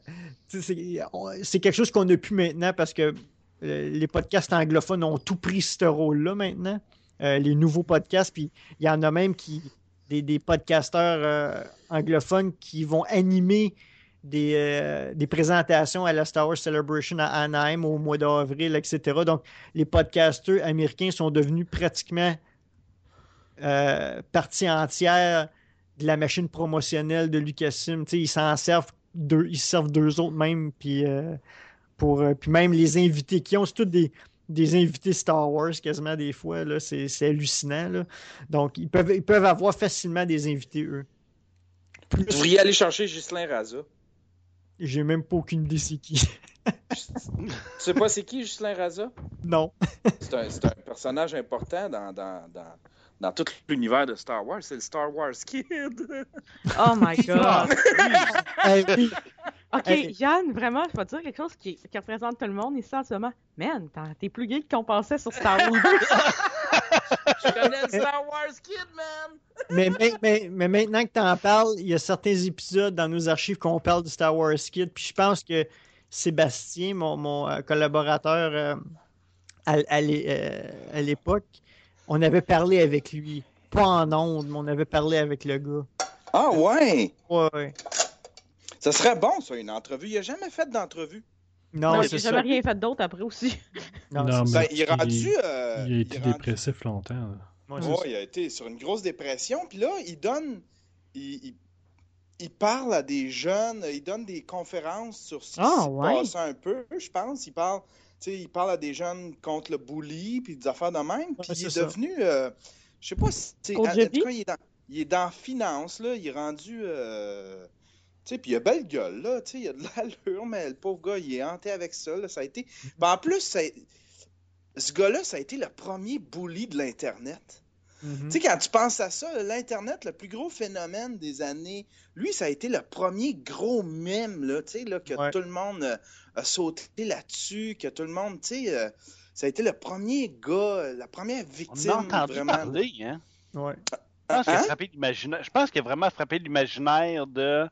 c'est quelque chose qu'on a pu maintenant parce que euh, les podcasts anglophones ont tout pris ce rôle-là maintenant. les nouveaux podcasts, puis il y en a même qui des, des podcasteurs anglophones qui vont animer euh, des, présentations à la Star Wars Celebration à Anaheim au mois d'avril, etc. Donc, les podcasteurs américains sont devenus pratiquement euh, partie entière de la machine promotionnelle de Lucasfilm. ils s'en servent deux, ils servent deux autres même, puis euh, pour puis même les invités qui ont, c'est tous des, invités Star Wars quasiment des fois, là, c'est, hallucinant. Donc, ils peuvent, ils peuvent avoir facilement des invités, eux. Vous devriez aller chercher Ghislain Raza. J'ai même pas aucune idée c'est qui. tu sais pas c'est qui, Justin Raza? Non. c'est un, un, personnage important dans, dans, dans, dans tout l'univers de Star Wars. C'est le Star Wars Kid. Oh my God! Ok, Yann, vraiment, je vais te dire quelque chose qui, qui, représente tout le monde ici en ce moment. Man, t'es plus gay qu'on pensait sur Star Wars. je connais le Star Wars Kid, man! mais, mais, mais, maintenant que tu en parles, il y a certains épisodes dans nos archives qu'on parle du Star Wars Kid. Puis je pense que Sébastien, mon, mon euh, collaborateur euh, à, euh, à l'époque, on avait parlé avec lui. Pas en ondes, mais on avait parlé avec le gars. Ah ouais? Ouais. Ça serait bon, ça, une entrevue. Il a jamais fait d'entrevue. Non, j'ai jamais rien fait d'autre après aussi. Non, mais ben, il est rendu. il a été dépressif longtemps. Ouais, il a été sur une grosse dépression. Puis là, il donne. Il, il, parle à des jeunes, il donne des conférences sur ce qui ah, se passe un peu, je pense. Il parle, il parle à des jeunes contre le bully, puis des affaires de même. Puis il est, devenu. Euh, je sais pas si. En, tout cas, il est, dans, il est dans finance, là. Il est rendu. Euh, puis il a belle gueule, là. Il a de l'allure, mais le pauvre gars, il est hanté avec ça. Ça a été. Ben, en plus, ça ce gars-là, ça a été le premier bully de l'Internet. Mm-hmm. Tu sais, quand tu penses à ça, l'Internet, le plus gros phénomène des années, lui, ça a été le premier gros mème, là, tu sais, là, que tout le monde euh, a sauté là-dessus, que tout le monde, tu sais, euh, ça a été le premier gars, la première victime, On vraiment. Parler, hein? Ouais. Je pense, hein? je pense qu'il a vraiment frappé l'imaginaire de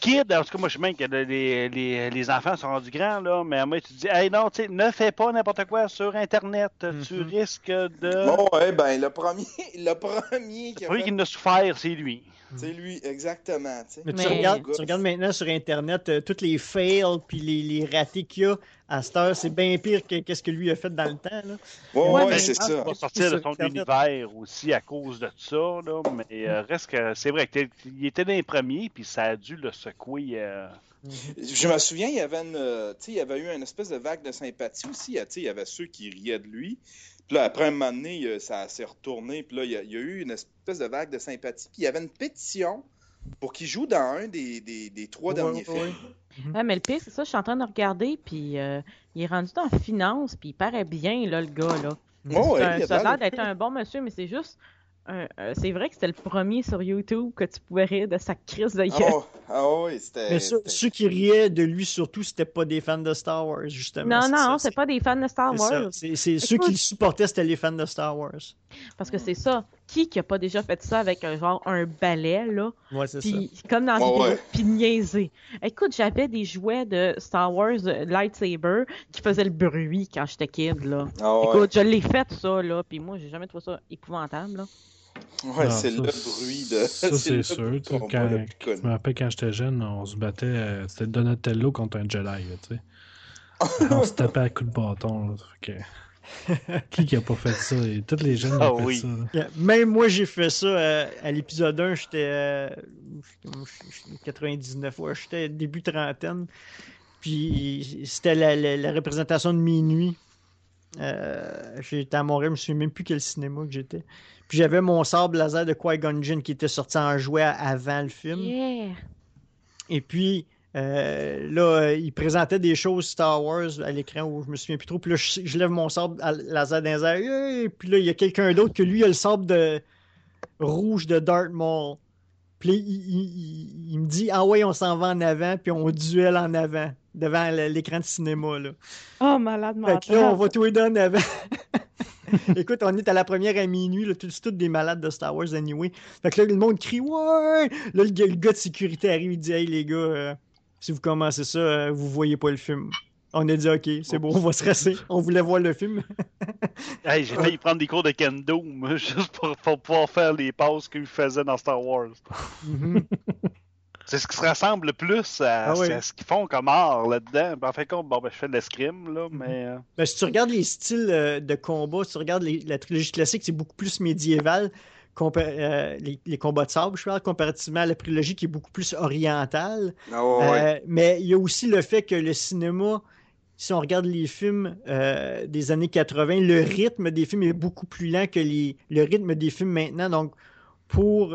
kids, en tout cas, moi, je sais même que les, les, les, enfants sont rendus grands, là, mais moi, tu dis, hey, non, tu sais, ne fais pas n'importe quoi sur Internet, tu Mhm. risques de. Bon, ouais, ben, le premier, le premier qui Le a fait- qui en a souffert, c'est lui. C'est lui, exactement. tu sais. Mais tu, Mais- regardes, tu regardes maintenant sur Internet euh, tous les fails puis les, les ratés qu'il y a à cette heure, c'est bien pire que qu'est-ce que lui a fait dans le temps. Là. Ouais, Ouais, ouais, mais- c'est Il ça. va sortir de son univers aussi à cause de ça, là, mais euh, reste que c'est vrai qu'il était dans les premiers, puis ça a dû le secouer. euh, Je me souviens, il y avait une, euh, tu sais, il y avait eu une espèce de vague de sympathie aussi. Tu sais, il y avait ceux qui riaient de lui. Puis là, après un moment donné, euh, ça s'est retourné. Puis là, il y, a, il y a eu une espèce de vague de sympathie. Puis il y avait une pétition pour qu'il joue dans un des, des, des trois Ouais, derniers ouais, films. Ouais, mais le pire, c'est ça, je suis en train de regarder, puis euh, il est rendu dans finance, puis il paraît bien, là, le gars, là. Oh, ouais, ça a l'air d'être un bon monsieur, mais c'est juste. Euh, c'est vrai que c'était le premier sur YouTube que tu pouvais rire de sa crise de gueule. Ah, ah oui, c'était. Mais ceux, ceux qui riaient de lui surtout, c'était pas des fans de Star Wars, justement. non, non, c'est pas des fans de Star c'est ça. Wars. C'est ceux qui le supportaient, c'était les fans de Star Wars. Parce que c'est ça. Qui qui a pas déjà fait ça avec un genre un balai, là? Ouais, c'est ça. Puis comme dans la Ouais, vidéo, ouais. puis niaiser. Écoute, j'avais des jouets de Star Wars euh, lightsaber qui faisaient le bruit quand j'étais kid, là. Ah ouais. Écoute, je l'ai fait, ça, là, puis moi, j'ai jamais trouvé ça épouvantable, là. Ouais, Non, c'est ça, le bruit de. Ça, c'est sûr. Quand, je me rappelle quand j'étais jeune, on se battait. euh, C'était Donatello contre un Jedi, tu sais. on se tapait à coups de bâton. là, fait que- Qui qui a pas fait ça? Et tous les jeunes Ah ont fait oui. ça. Yeah. Même moi, j'ai fait ça euh, à l'épisode 1, j'étais euh, j'étais 99, ouais, j'étais début trentaine. Puis c'était la, la- la représentation de minuit. Euh, j'étais à Montréal, je me souviens même plus quel cinéma que j'étais. Puis j'avais mon sable laser de Qui-Gon Jinn qui était sorti en jouet avant le film. Yeah! Et puis euh, là, euh, il présentait des choses Star Wars à l'écran où je me souviens plus trop. Puis là, je, je lève mon sable à laser dans les airs. Hey! Puis là, il y a quelqu'un d'autre que lui a le sable de rouge de Darth Maul. Puis il, il- il- il me dit Ah ouais, on s'en va en avant, puis on duel en avant, devant l'écran de cinéma. Là. Oh, malade Fait que là, on va tous les deux en avant. Écoute, on est à la première à minuit, là, tous, tous des malades de Star Wars anyway. Fait que là, le monde crie Ouais! Là, le, gars- le gars de sécurité arrive, il dit Hey les gars, euh, si vous commencez ça, euh, vous voyez pas le film. On a dit OK, c'est bon, on va se rasser. On voulait voir le film. Hey, j'ai failli prendre des cours de kendo, moi, juste pour, pour pouvoir faire les passes qu'il faisait dans Star Wars. Mhm. C'est ce qui se ressemble le plus à, Ah oui. à ce qu'ils font comme art là-dedans. Ben, En fait, compte, bon, ben, je fais de l'escrime, là, mais. euh, Ben, si tu regardes les styles euh, de combat, si tu regardes les- la trilogie classique, c'est beaucoup plus médiéval. compa- euh, les, les combats de sable, je parle, comparativement à la trilogie qui est beaucoup plus orientale. Ah ouais, mais il y a aussi le fait que le cinéma, si on regarde les films euh, des années 80, le rythme des films est beaucoup plus lent que les, le rythme des films maintenant. Donc, pour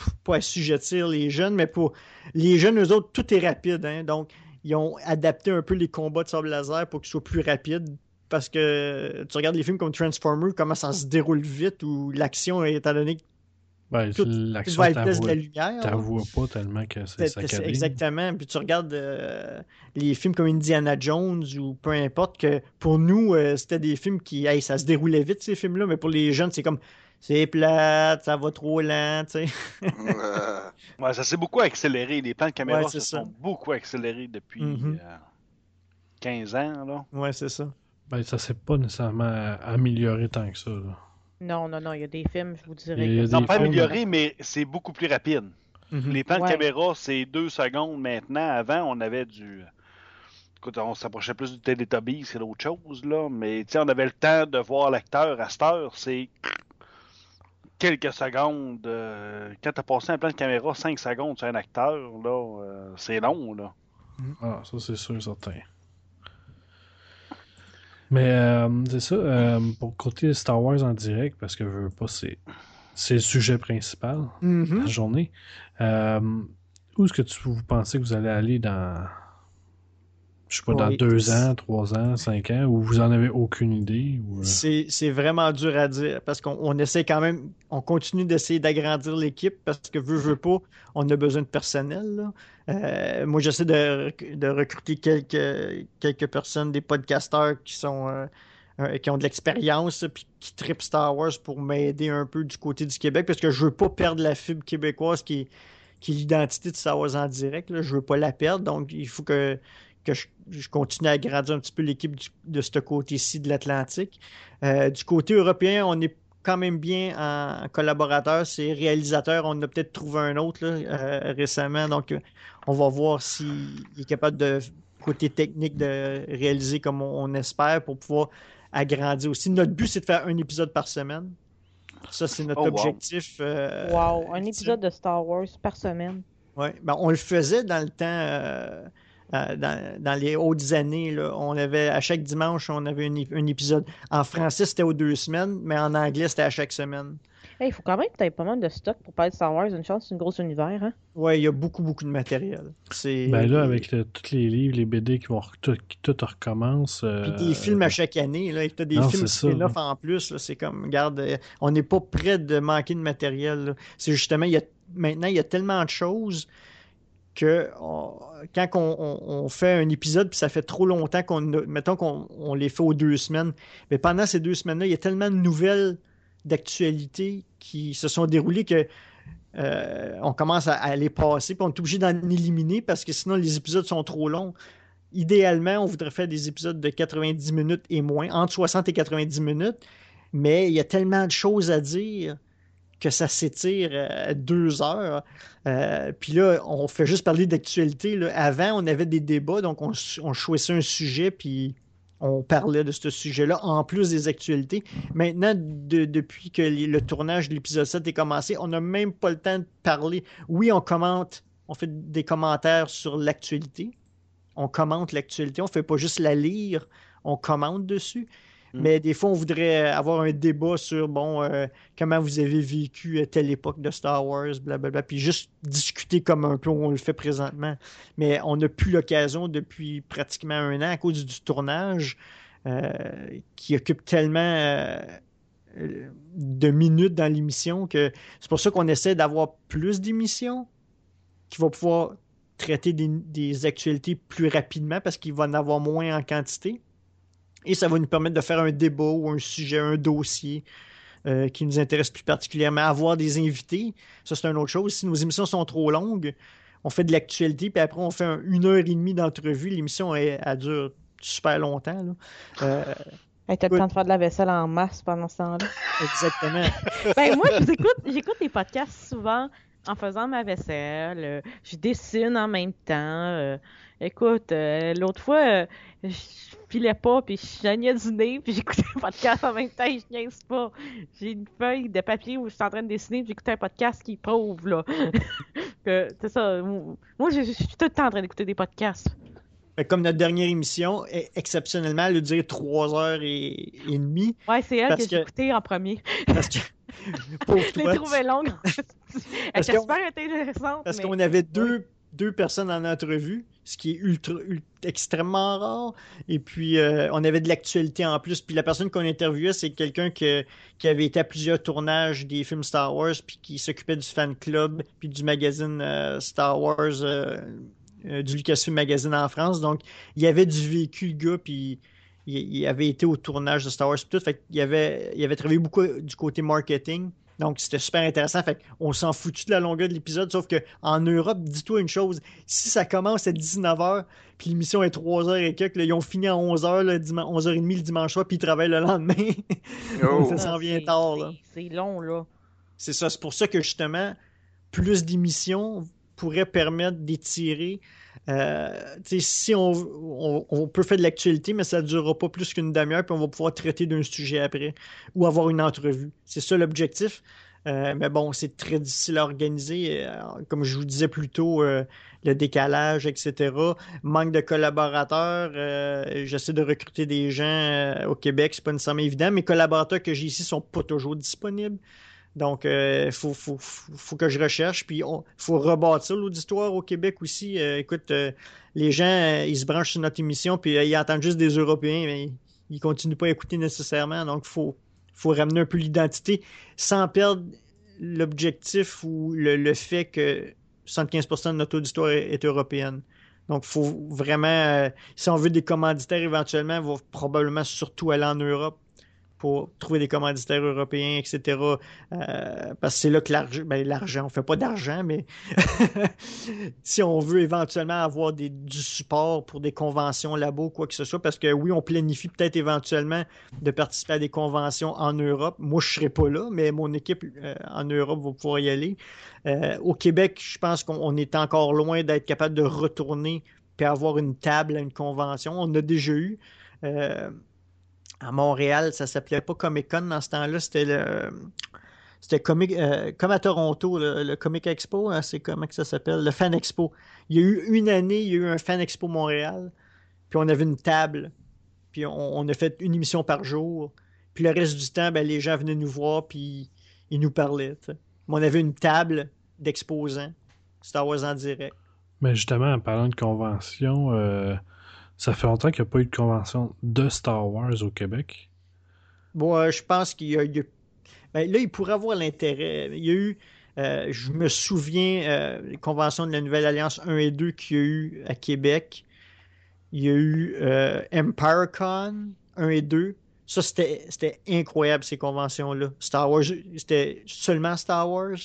assuj- p- pas assujettir les jeunes, mais pour les jeunes, eux autres, tout est rapide. hein. donc, ils ont adapté un peu les combats de sable laser pour qu'ils soient plus rapides. Parce que tu regardes les films comme Transformers, comment ça se déroule vite, ou l'action, donné Ben, tout, tout L'action, va à la vitesse de la lumière. là. t'avoues pas tellement que c'est saccadé. Exactement. Puis tu regardes euh, les films comme Indiana Jones ou peu importe, que pour nous, euh, c'était des films qui, hey, ça se déroulait vite, ces films-là, mais pour les jeunes, c'est comme, c'est plate, ça va trop lent, tu sais. Euh, Ouais, ça s'est beaucoup accéléré. Les plans de caméra Ouais, se c'est ça. sont beaucoup accélérés depuis Mhm. euh, 15 ans. Là. Ouais, c'est ça. Ben, ça s'est pas nécessairement amélioré tant que ça. là. Non, non, non, il y a des films, je vous dirais. Il y a que des Non, pas films- amélioré, mais c'est beaucoup plus rapide. Mhm. Les plans Ouais. de caméra, c'est deux secondes maintenant. Avant, on avait du. Écoute, on s'approchait plus du Teletubbies que d'autres choses, là. Mais tu sais, on avait le temps de voir l'acteur à cette heure. C'est quelques secondes. euh, Quand t'as passé un plan de caméra, 5 secondes sur un acteur, là, euh, c'est long, là. Ah, ça, c'est sûr, certain. Mais euh, c'est ça, euh, pour côté Star Wars en direct, parce que je veux pas, c'est c'est le sujet principal de la journée. Euh, où est-ce que tu, vous pensez que vous allez aller dans, je sais pas, dans Oui. deux ans, trois ans, cinq ans, ou vous en avez aucune idée? Ou, euh, C'est vraiment dur à dire parce qu'on on essaie quand même, on continue d'essayer d'agrandir l'équipe parce que veut, veut pas, on a besoin de personnel. là. Euh, moi, j'essaie de, de recruter quelques, quelques personnes, des podcasteurs qui sont euh, qui ont de l'expérience puis qui tripent Star Wars pour m'aider un peu du côté du Québec parce que je veux pas perdre la fibre québécoise qui est, qui est l'identité de Star Wars en direct. Je ne veux pas la perdre, donc il faut que, que je, continue à grandir un petit peu l'équipe de ce côté-ci de l'Atlantique. Euh, du côté européen, on est quand même bien en collaborateur. C'est réalisateur. On a peut-être trouvé un autre euh, récemment. Donc, on va voir s'il est capable de, côté technique, de réaliser comme on, espère pour pouvoir agrandir aussi. Notre but, c'est de faire un épisode par semaine. Ça, c'est notre oh, objectif. Euh, wow, un épisode de Star Wars par semaine. Oui, ben, on le faisait dans le temps. Euh, euh, dans, les hautes années, on avait à chaque dimanche, on avait un, épisode. En français, c'était aux deux semaines, mais en anglais, c'était à chaque semaine. Il faut quand même que tu aies pas mal de stock pour parler de Star Wars. Une chance, c'est un gros univers. Hein? Oui, il y a beaucoup, beaucoup de matériel. Ben là, avec tous les livres, les BD qui vont tout, tout recommence. Euh... Puis des films à chaque année. Là. Tu as des films spin-off en plus. C'est comme, regarde, euh, on n'est pas prêt de manquer de matériel. C'est justement, il y a, maintenant, il y a tellement de choses que quand on, fait un épisode, puis ça fait trop longtemps qu'on mettons qu'on les fait aux deux semaines, mais pendant ces deux semaines-là, il y a tellement de nouvelles d'actualité qui se sont déroulées que euh, on commence à, les passer, puis on est obligé d'en éliminer parce que sinon les épisodes sont trop longs. Idéalement, on voudrait faire des épisodes de 90 minutes et moins, entre 60 et 90 minutes, mais il y a tellement de choses à dire que ça s'étire à deux heures. Euh, puis là, on fait juste parler d'actualité. Avant, on avait des débats, donc on, choisissait un sujet, puis on parlait de ce sujet-là, en plus des actualités. Maintenant, depuis que le tournage de l'épisode 7 est commencé, on n'a même pas le temps de parler. Oui, on commente, on fait des commentaires sur l'actualité. On commente l'actualité, on ne fait pas juste la lire, on commente dessus. Mm. Mais des fois, on voudrait avoir un débat sur, bon, euh, comment vous avez vécu à telle époque de Star Wars, blablabla, puis juste discuter comme un peu on le fait présentement. Mais on n'a plus l'occasion depuis pratiquement un an à cause du tournage euh, qui occupe tellement euh, de minutes dans l'émission que c'est pour ça qu'on essaie d'avoir plus d'émissions qui vont pouvoir traiter des, des actualités plus rapidement parce qu'il va en avoir moins en quantité. Et ça va nous permettre de faire un débat ou un sujet, un dossier euh, qui nous intéresse plus particulièrement. Avoir des invités, ça c'est une autre chose. Si nos émissions sont trop longues, on fait de l'actualité, puis après on fait une heure et demie d'entrevue. L'émission, elle, dure super longtemps. Là. Euh, T'as le temps de faire de la vaisselle en masse pendant ce temps-là. Exactement. ben, moi, j'écoute des podcasts souvent en faisant ma vaisselle. Euh, je dessine en même temps. Euh, écoute, l'autre fois, je filais pas, puis je chagnais du nez, puis j'écoutais un podcast en même temps, et je niaise pas. J'ai une feuille de papier où je suis en train de dessiner, puis j'écoutais un podcast qui prouve, là. c'est ça. Moi, je, suis tout le temps en train d'écouter des podcasts. Comme notre dernière émission, exceptionnellement, elle a duré trois heures et, demie. Ouais, c'est elle que, j'ai écoutée en premier. Parce que. je l'ai trouvée longue. elle était super intéressante. Parce qu'on avait deux deux personnes en entrevue, ce qui est ultra, extrêmement rare. Et puis, euh, on avait de l'actualité en plus. Puis la personne qu'on interviewait, c'est quelqu'un qui avait été à plusieurs tournages des films Star Wars, puis qui s'occupait du fan club, puis du magazine euh, Star Wars, euh, du Lucasfilm Magazine en France. Donc, il y avait du vécu, le gars, puis il, avait été au tournage de Star Wars, tout. Fait il avait travaillé beaucoup du côté marketing. Donc, c'était super intéressant. Fait on s'en foutu de la longueur de l'épisode, sauf qu'en Europe, dis-toi une chose, si ça commence à 19h, puis l'émission est 3h et quelques, ils ont fini à 11h, 11h30 le dimanche soir, puis ils travaillent le lendemain. Oh. ça s'en vient tard. C'est long, là. C'est ça. C'est pour ça que, justement, plus d'émissions pourrait permettre d'étirer euh, si on, peut faire de l'actualité, mais ça ne durera pas plus qu'une demi-heure, puis on va pouvoir traiter d'un sujet après ou avoir une entrevue. C'est ça l'objectif. Euh, mais bon, c'est très difficile à organiser. Euh, comme je vous disais plus tôt, le décalage, etc. Manque de collaborateurs. J'essaie de recruter des gens au Québec, c'est pas nécessairement évident. Mes collaborateurs que j'ai ici sont pas toujours disponibles. Donc, il euh, faut, que je recherche. Puis, il faut rebâtir l'auditoire au Québec aussi. Euh, écoute, euh, les gens, ils se branchent sur notre émission, puis ils entendent juste des Européens, mais ils ne continuent pas à écouter nécessairement. Donc, il faut, faut ramener un peu l'identité sans perdre l'objectif ou le, fait que 75% de notre auditoire est, européenne. Donc, il faut vraiment, si on veut des commanditaires éventuellement, il va probablement surtout aller en Europe pour trouver des commanditaires européens, etc. Euh, parce que c'est là que l'argent, ben, l'argent, on fait pas d'argent, mais si on veut éventuellement avoir du support pour des conventions là-bas, quoi que ce soit, parce que oui, on planifie peut-être éventuellement de participer à des conventions en Europe. Moi, je serai pas là, mais mon équipe euh, en Europe va pouvoir y aller. Euh, au Québec, je pense qu'on est encore loin d'être capable de retourner puis avoir une table à une convention. On a déjà eu à Montréal, ça s'appelait pas Comic Con dans ce temps-là, c'était le. C'était euh, comme à Toronto, le, Comic Expo, hein, c'est comment que ça s'appelle? Le Fan Expo. Il y a eu une année, il y a eu un Fan Expo Montréal, puis on avait une table, puis on, a fait une émission par jour. Puis le reste du temps, ben, les gens venaient nous voir, puis ils nous parlaient. On avait une table d'exposants, Star Wars en direct. Mais justement, en parlant de convention, euh, ça fait longtemps qu'il n'y a pas eu de convention de Star Wars au Québec. Bon, je pense qu'il y a eu. Ben, là, il pourrait avoir l'intérêt. Il y a eu. Euh, je me souviens, euh, les conventions de la Nouvelle Alliance 1 et 2 qu'il y a eu à Québec. Il y a eu euh, EmpireCon 1 et 2. Ça, c'était incroyable, ces conventions-là. Star Wars, c'était seulement Star Wars.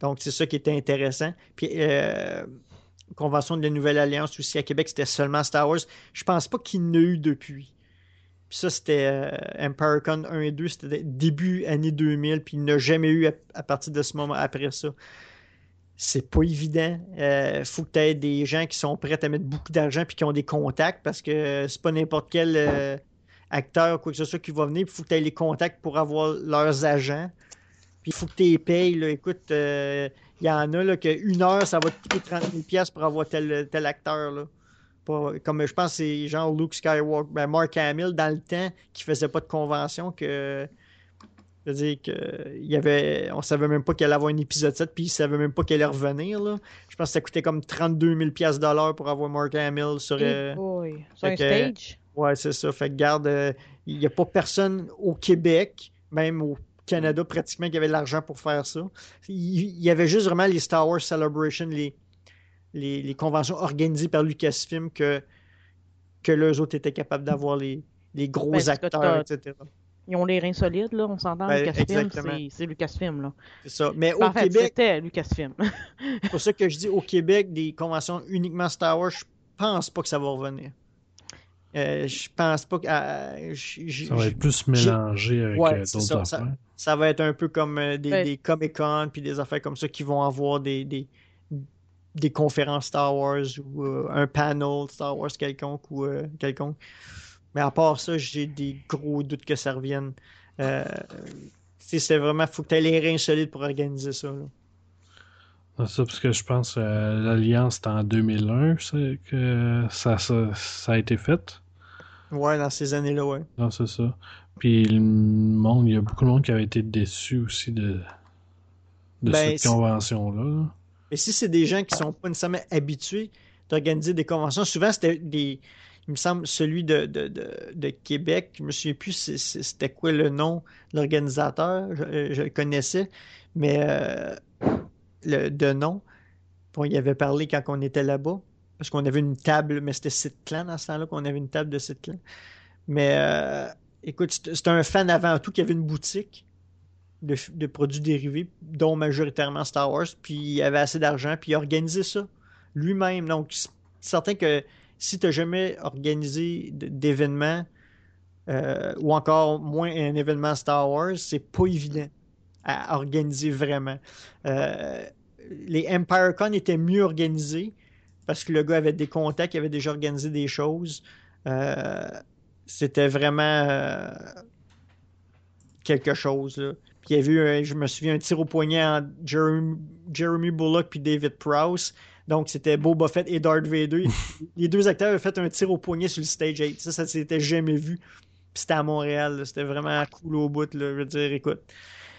Donc, c'est ça qui était intéressant. Puis, euh, convention de la Nouvelle Alliance aussi à Québec, c'était seulement Star Wars. Je pense pas qu'il n'y ait eu depuis. Puis ça, c'était euh, EmpireCon 1 et 2, c'était début année 2000, puis il n'y a jamais eu à, partir de ce moment après ça. C'est pas évident. Il euh, faut que tu aies des gens qui sont prêts à mettre beaucoup d'argent puis qui ont des contacts parce que c'est pas n'importe quel euh, acteur ou quoi que ce soit qui va venir. Il faut que tu aies les contacts pour avoir leurs agents. Puis il faut que tu les payes. Là. Écoute, il y en a là, qu'une heure, ça va te coûter 30 000 pour avoir tel, tel acteur. Là. comme je pense c'est genre Luke Skywalker, ben Mark Hamill dans le temps qui faisait pas de convention que je veux dire que il y avait on savait même pas qu'elle allait avoir un épisode 7 puis il savait même pas qu'elle allait revenir là. Je pense que ça coûtait comme 32 000 dollars pour avoir Mark Hamill sur, euh, sur un stage? Ouais, c'est ça. Fait que garde euh, il n'y a pas personne au Québec, même au Canada pratiquement qui avait l'argent pour faire ça. Il, y avait juste vraiment les Star Wars Celebration, les, les, conventions organisées par Lucasfilm que, que les autres étaient capables d'avoir les, les gros ben, acteurs, etc. Ils ont les reins solides, là, on s'entend. Ben, Lucasfilm, c'est Lucasfilm. Là. C'est ça. Mais au Québec. C'était Lucasfilm. c'est pour ça que je dis au Québec, des conventions uniquement Star Wars, je pense pas que ça va revenir. Euh, je pense pas que. Euh, ça va être plus mélangé avec euh, d'autres affaires. Ça, va être un peu comme des, Comic-Con puis des affaires comme ça qui vont avoir des, des, des conférences Star Wars ou un panel Star Wars quelconque ou quelconque. Mais à part ça, j'ai des gros doutes que ça revienne. c'est vraiment, faut que tu aies les reins solides pour organiser ça. Ça, parce que je pense que l'Alliance, c'était en 2001 que ça, ça, a été fait. Ouais, dans ces années-là, ouais. Non, c'est ça. Puis le monde, il y a beaucoup de monde qui avait été déçu aussi de, de ben, cette convention-là. Mais si c'est des gens qui sont pas nécessairement habitués d'organiser des conventions, souvent c'était des. Il me semble celui de, de, de, Québec, je me souviens plus c'était quoi le nom de l'organisateur, je, le connaissais, mais euh, le, de nom, bon, il avait parlé quand on était là-bas. Parce qu'on avait une table, mais c'était site clan ce temps-là qu'on avait une table de site clan. Mais euh, écoute, c'était un fan avant tout qui avait une boutique de, produits dérivés, dont majoritairement Star Wars, puis il avait assez d'argent, puis il a organisé ça lui-même. Donc, c'est certain que si tu n'as jamais organisé d'événements, euh, ou encore moins un événement Star Wars, c'est pas évident à organiser vraiment. Euh, les EmpireCon étaient mieux organisés, parce que le gars avait des contacts, il avait déjà organisé des choses. Euh, c'était vraiment euh, quelque chose. Puis il y avait eu, je me souviens, un tir au poignet entre Jeremy, Bullock puis David Prowse. Donc c'était Boba Fett et Darth Vader. Les deux acteurs avaient fait un tir au poignet sur le stage 8. Ça, ça s'était jamais vu. Puis c'était à Montréal. C'était vraiment cool au bout. Là. Je veux dire, écoute.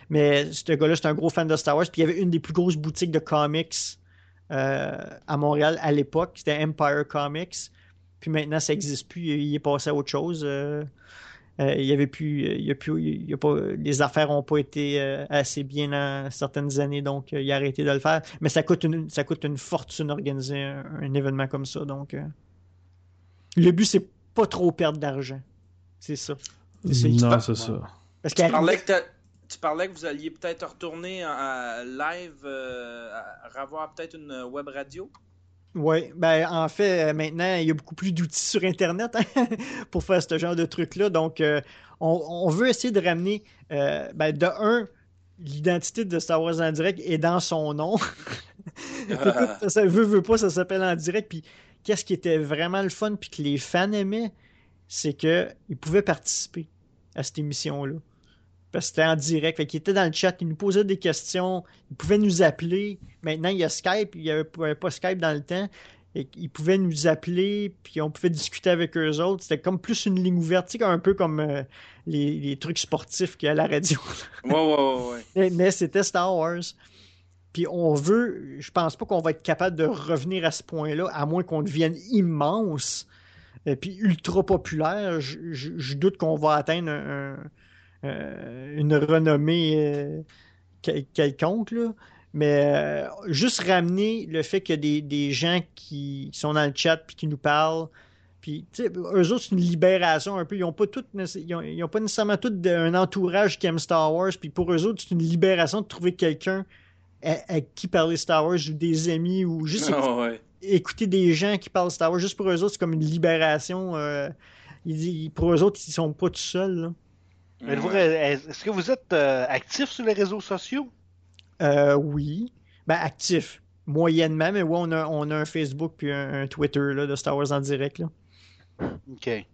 Mais ce gars-là, c'est un gros fan de Star Wars. Puis il y avait une des plus grosses boutiques de comics euh, à Montréal à l'époque. C'était Empire Comics. Puis maintenant, ça n'existe plus. Il est passé à autre chose. Euh, euh, il y avait plus, il y a plus, il y a pas, les affaires n'ont pas été assez bien dans certaines années, donc il a arrêté de le faire. Mais ça coûte une, ça coûte une fortune d'organiser un, événement comme ça. Donc, le but c'est pas trop perdre d'argent, c'est ça. Non, c'est ça. Parce tu, parlais que tu parlais que vous alliez peut-être retourner à live, euh, à revoir peut-être une web radio? Oui, ben en fait, euh, maintenant, il y a beaucoup plus d'outils sur Internet hein, pour faire ce genre de trucs-là. Donc, euh, on, veut essayer de ramener, ben, de un, l'identité de Star Wars en direct est dans son nom. ça, veut, veut pas, ça s'appelle en direct. Puis, qu'est-ce qui était vraiment le fun, puis que les fans aimaient, c'est qu'ils pouvaient participer à cette émission-là parce que c'était en direct. Fait qu'il était dans le chat, il nous posait des questions, il pouvait nous appeler. Maintenant, il y a Skype, il n'y avait pas Skype dans le temps. Et il pouvait nous appeler, puis on pouvait discuter avec eux autres. C'était comme plus une ligne ouverte, un peu comme euh, les, trucs sportifs qu'il y a à la radio. ouais, ouais, ouais. Mais, c'était Star Wars. Puis on veut, je pense pas qu'on va être capable de revenir à ce point-là, à moins qu'on devienne immense, et euh, puis ultra populaire. Je, doute qu'on va atteindre un euh, une renommée euh, quelconque, là. Mais euh, juste ramener le fait qu'il y a des, gens qui sont dans le chat puis qui nous parlent. Puis, eux autres, c'est une libération un peu. Ils n'ont pas, tout, ils ont, pas nécessairement tout un entourage qui aime Star Wars. Puis pour eux autres, c'est une libération de trouver quelqu'un à, qui parler Star Wars ou des amis ou juste ah, écouter, des gens qui parlent Star Wars. Juste pour eux autres, c'est comme une libération. pour eux autres, ils sont pas tout seuls. Là. Est-ce que vous êtes euh, actif sur les réseaux sociaux? Euh, oui. Ben, actif. Moyennement, mais oui, on a, on a un Facebook puis un, Twitter là, de Star Wars en direct. Là. OK.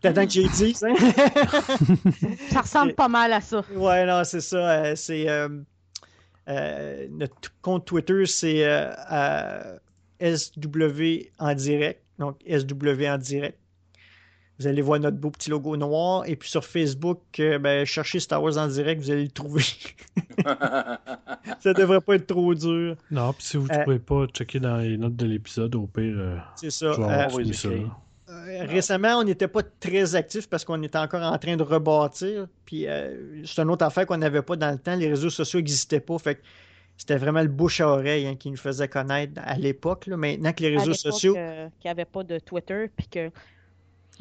T'attends que j'ai dit, ça? ça ressemble pas mal à ça. Ouais, non, c'est ça. Euh, c'est notre compte Twitter, c'est SW en direct. Donc, SW en direct. Vous allez voir notre beau petit logo noir. Et puis sur Facebook, euh, ben, cherchez Star Wars en direct, vous allez le trouver. ça devrait pas être trop dur. Non, puis si vous ne euh, pouvez pas checker dans les notes de l'épisode, au pire, euh, c'est ça. récemment, on n'était pas très actifs parce qu'on était encore en train de rebâtir. Puis c'est une autre affaire qu'on n'avait pas dans le temps. Les réseaux sociaux n'existaient pas. Fait c'était vraiment le bouche à oreille hein, qui nous faisait connaître à l'époque. Maintenant que les réseaux sociaux. qu'il n'y avait pas de Twitter, puis que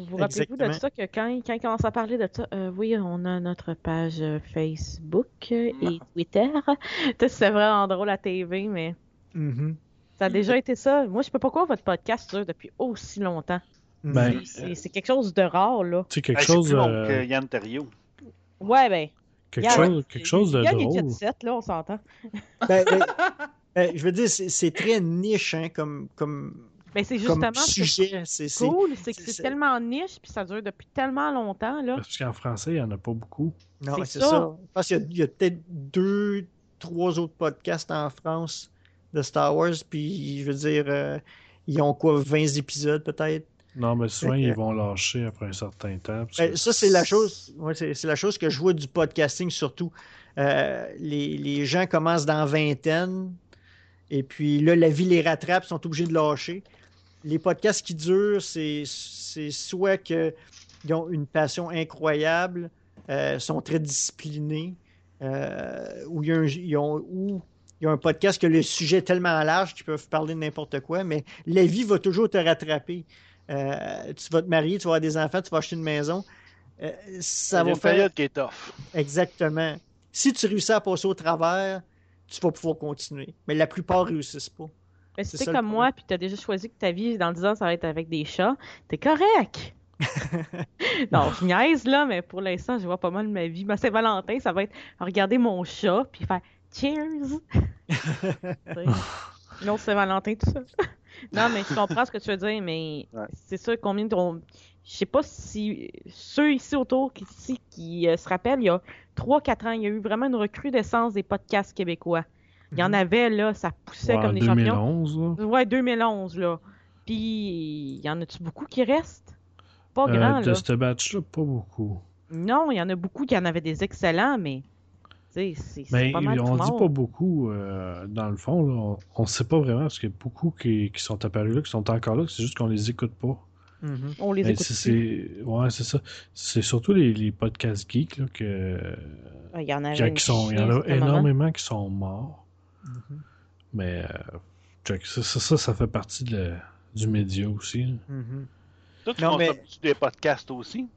vous vous rappelez-vous de ça que quand, quand il commence à parler de ça, euh, oui, on a notre page euh, Facebook et Twitter. C'est vraiment drôle à TV, mais mm-hmm. ça a déjà été ça. Moi, je sais pas pourquoi votre podcast dure depuis aussi longtemps. Ben, c'est quelque chose de rare, là. C'est quelque chose. Plus long que Yann Terrio. Ouais, ben. Quelque, chose, quelque chose de drôle. Il y a là, on s'entend. Ben, ben, ben, je veux dire, c'est très niche, hein, comme, comme ben, c'est justement sujet, c'est cool, c'est que c'est tellement niche puis ça dure depuis tellement longtemps là. Parce qu'en français, il n'y en a pas beaucoup. Non, c'est ça. Je pense qu'il y a, peut-être deux, trois autres podcasts en France de Star Wars, puis je veux dire, euh, ils ont quoi, 20 épisodes peut-être? Non, mais souvent, ils vont lâcher après un certain temps. Ben, ça, c'est la chose. Ouais, c'est la chose que je vois du podcasting surtout. Euh, les, les, gens commencent dans vingtaine, et puis là, la vie les rattrape, ils sont obligés de lâcher les podcasts qui durent, c'est soit qu'ils ont une passion incroyable, euh, sont très disciplinés, euh, ou il y, a un, ils ont, il y a un podcast que le sujet est tellement large qu'ils peuvent parler de n'importe quoi, mais la vie va toujours te rattraper. Euh, tu vas te marier, tu vas avoir des enfants, tu vas acheter une maison. ça va une faire... période qui est tough. Exactement. Si tu réussis à passer au travers, tu vas pouvoir continuer. Mais la plupart réussissent pas. Mais si t'es comme moi, puis t'as déjà choisi que ta vie dans 10 ans, ça va être avec des chats, t'es correct! non, je niaise là, mais pour l'instant, je vois pas mal ma vie. Ma Saint-Valentin, ça va être regarder mon chat, puis faire Cheers! non, c'est Valentin, tout ça. non, mais je comprends ce que tu veux dire, mais c'est ça, combien de. Je sais pas si ceux ici autour ici, qui euh, se rappellent, il y a 3-4 ans, il y a eu vraiment une recrudescence des podcasts québécois. Il y en mhm. avait, là, ça poussait comme des 2011, champions. Là. Ouais, 2011, là. Puis, il y en a-tu beaucoup qui restent? Pas euh, grand, là. De ce batch-là, pas beaucoup. Non, il y en a beaucoup qui en avaient des excellents, mais... C'est mais pas mal on dit pas beaucoup, euh, dans le fond. On ne sait pas vraiment, parce qu'il y a beaucoup qui, qui, sont apparus là, qui sont encore là, c'est juste qu'on les écoute pas. Mhm. On les écoute c'est Ouais, c'est ça. C'est surtout les, les, podcasts geeks là, que... Il y en, a qui sont, il y en a énormément qui sont morts. Mais euh, ça, ça, ça, fait partie de, du média aussi. Toi, tu Non, mais- consommes des podcasts aussi?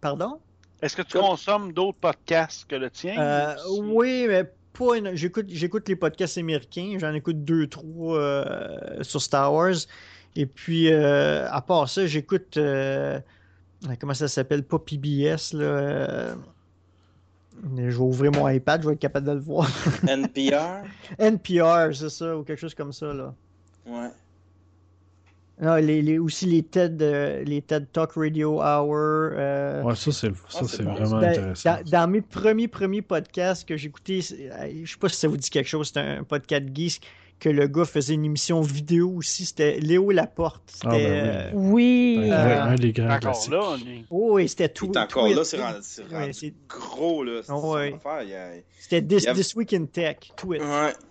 Pardon? Est-ce que tu consommes d'autres podcasts que le tien? Euh, ou- oui, mais pas. éno- J'écoute, j'écoute les podcasts américains. J'en écoute deux, trois euh, sur Star Wars. Et puis, euh, à part ça, j'écoute. euh, comment ça s'appelle? Pas PBS, là. Je vais ouvrir mon iPad, je vais être capable de le voir. NPR? NPR, c'est ça, ou quelque chose comme ça, là. Ouais. Non, les, les- aussi les TED, euh, les TED Talk Radio Hour. euh, Ouais, ça, c'est ça, c'est vraiment dans, intéressant. dans- dans mes premiers premiers podcasts que j'écoutais, c'est- je sais pas si ça vous dit quelque chose, c'était un podcast geek que le gars faisait une émission vidéo aussi, c'était Léo Laporte. C'était, Ah, ben euh, Oui. Un, Euh, un des grands Encore classiques. là, on est- oh, oui, c'était tout. Il est encore tout- là, c'est rendu, c'est ouais, rendu c'est- gros, là. C'est Ouais. son affaire. Il, a- C'était This, a- This Week in Tech, Twitch. Ouais,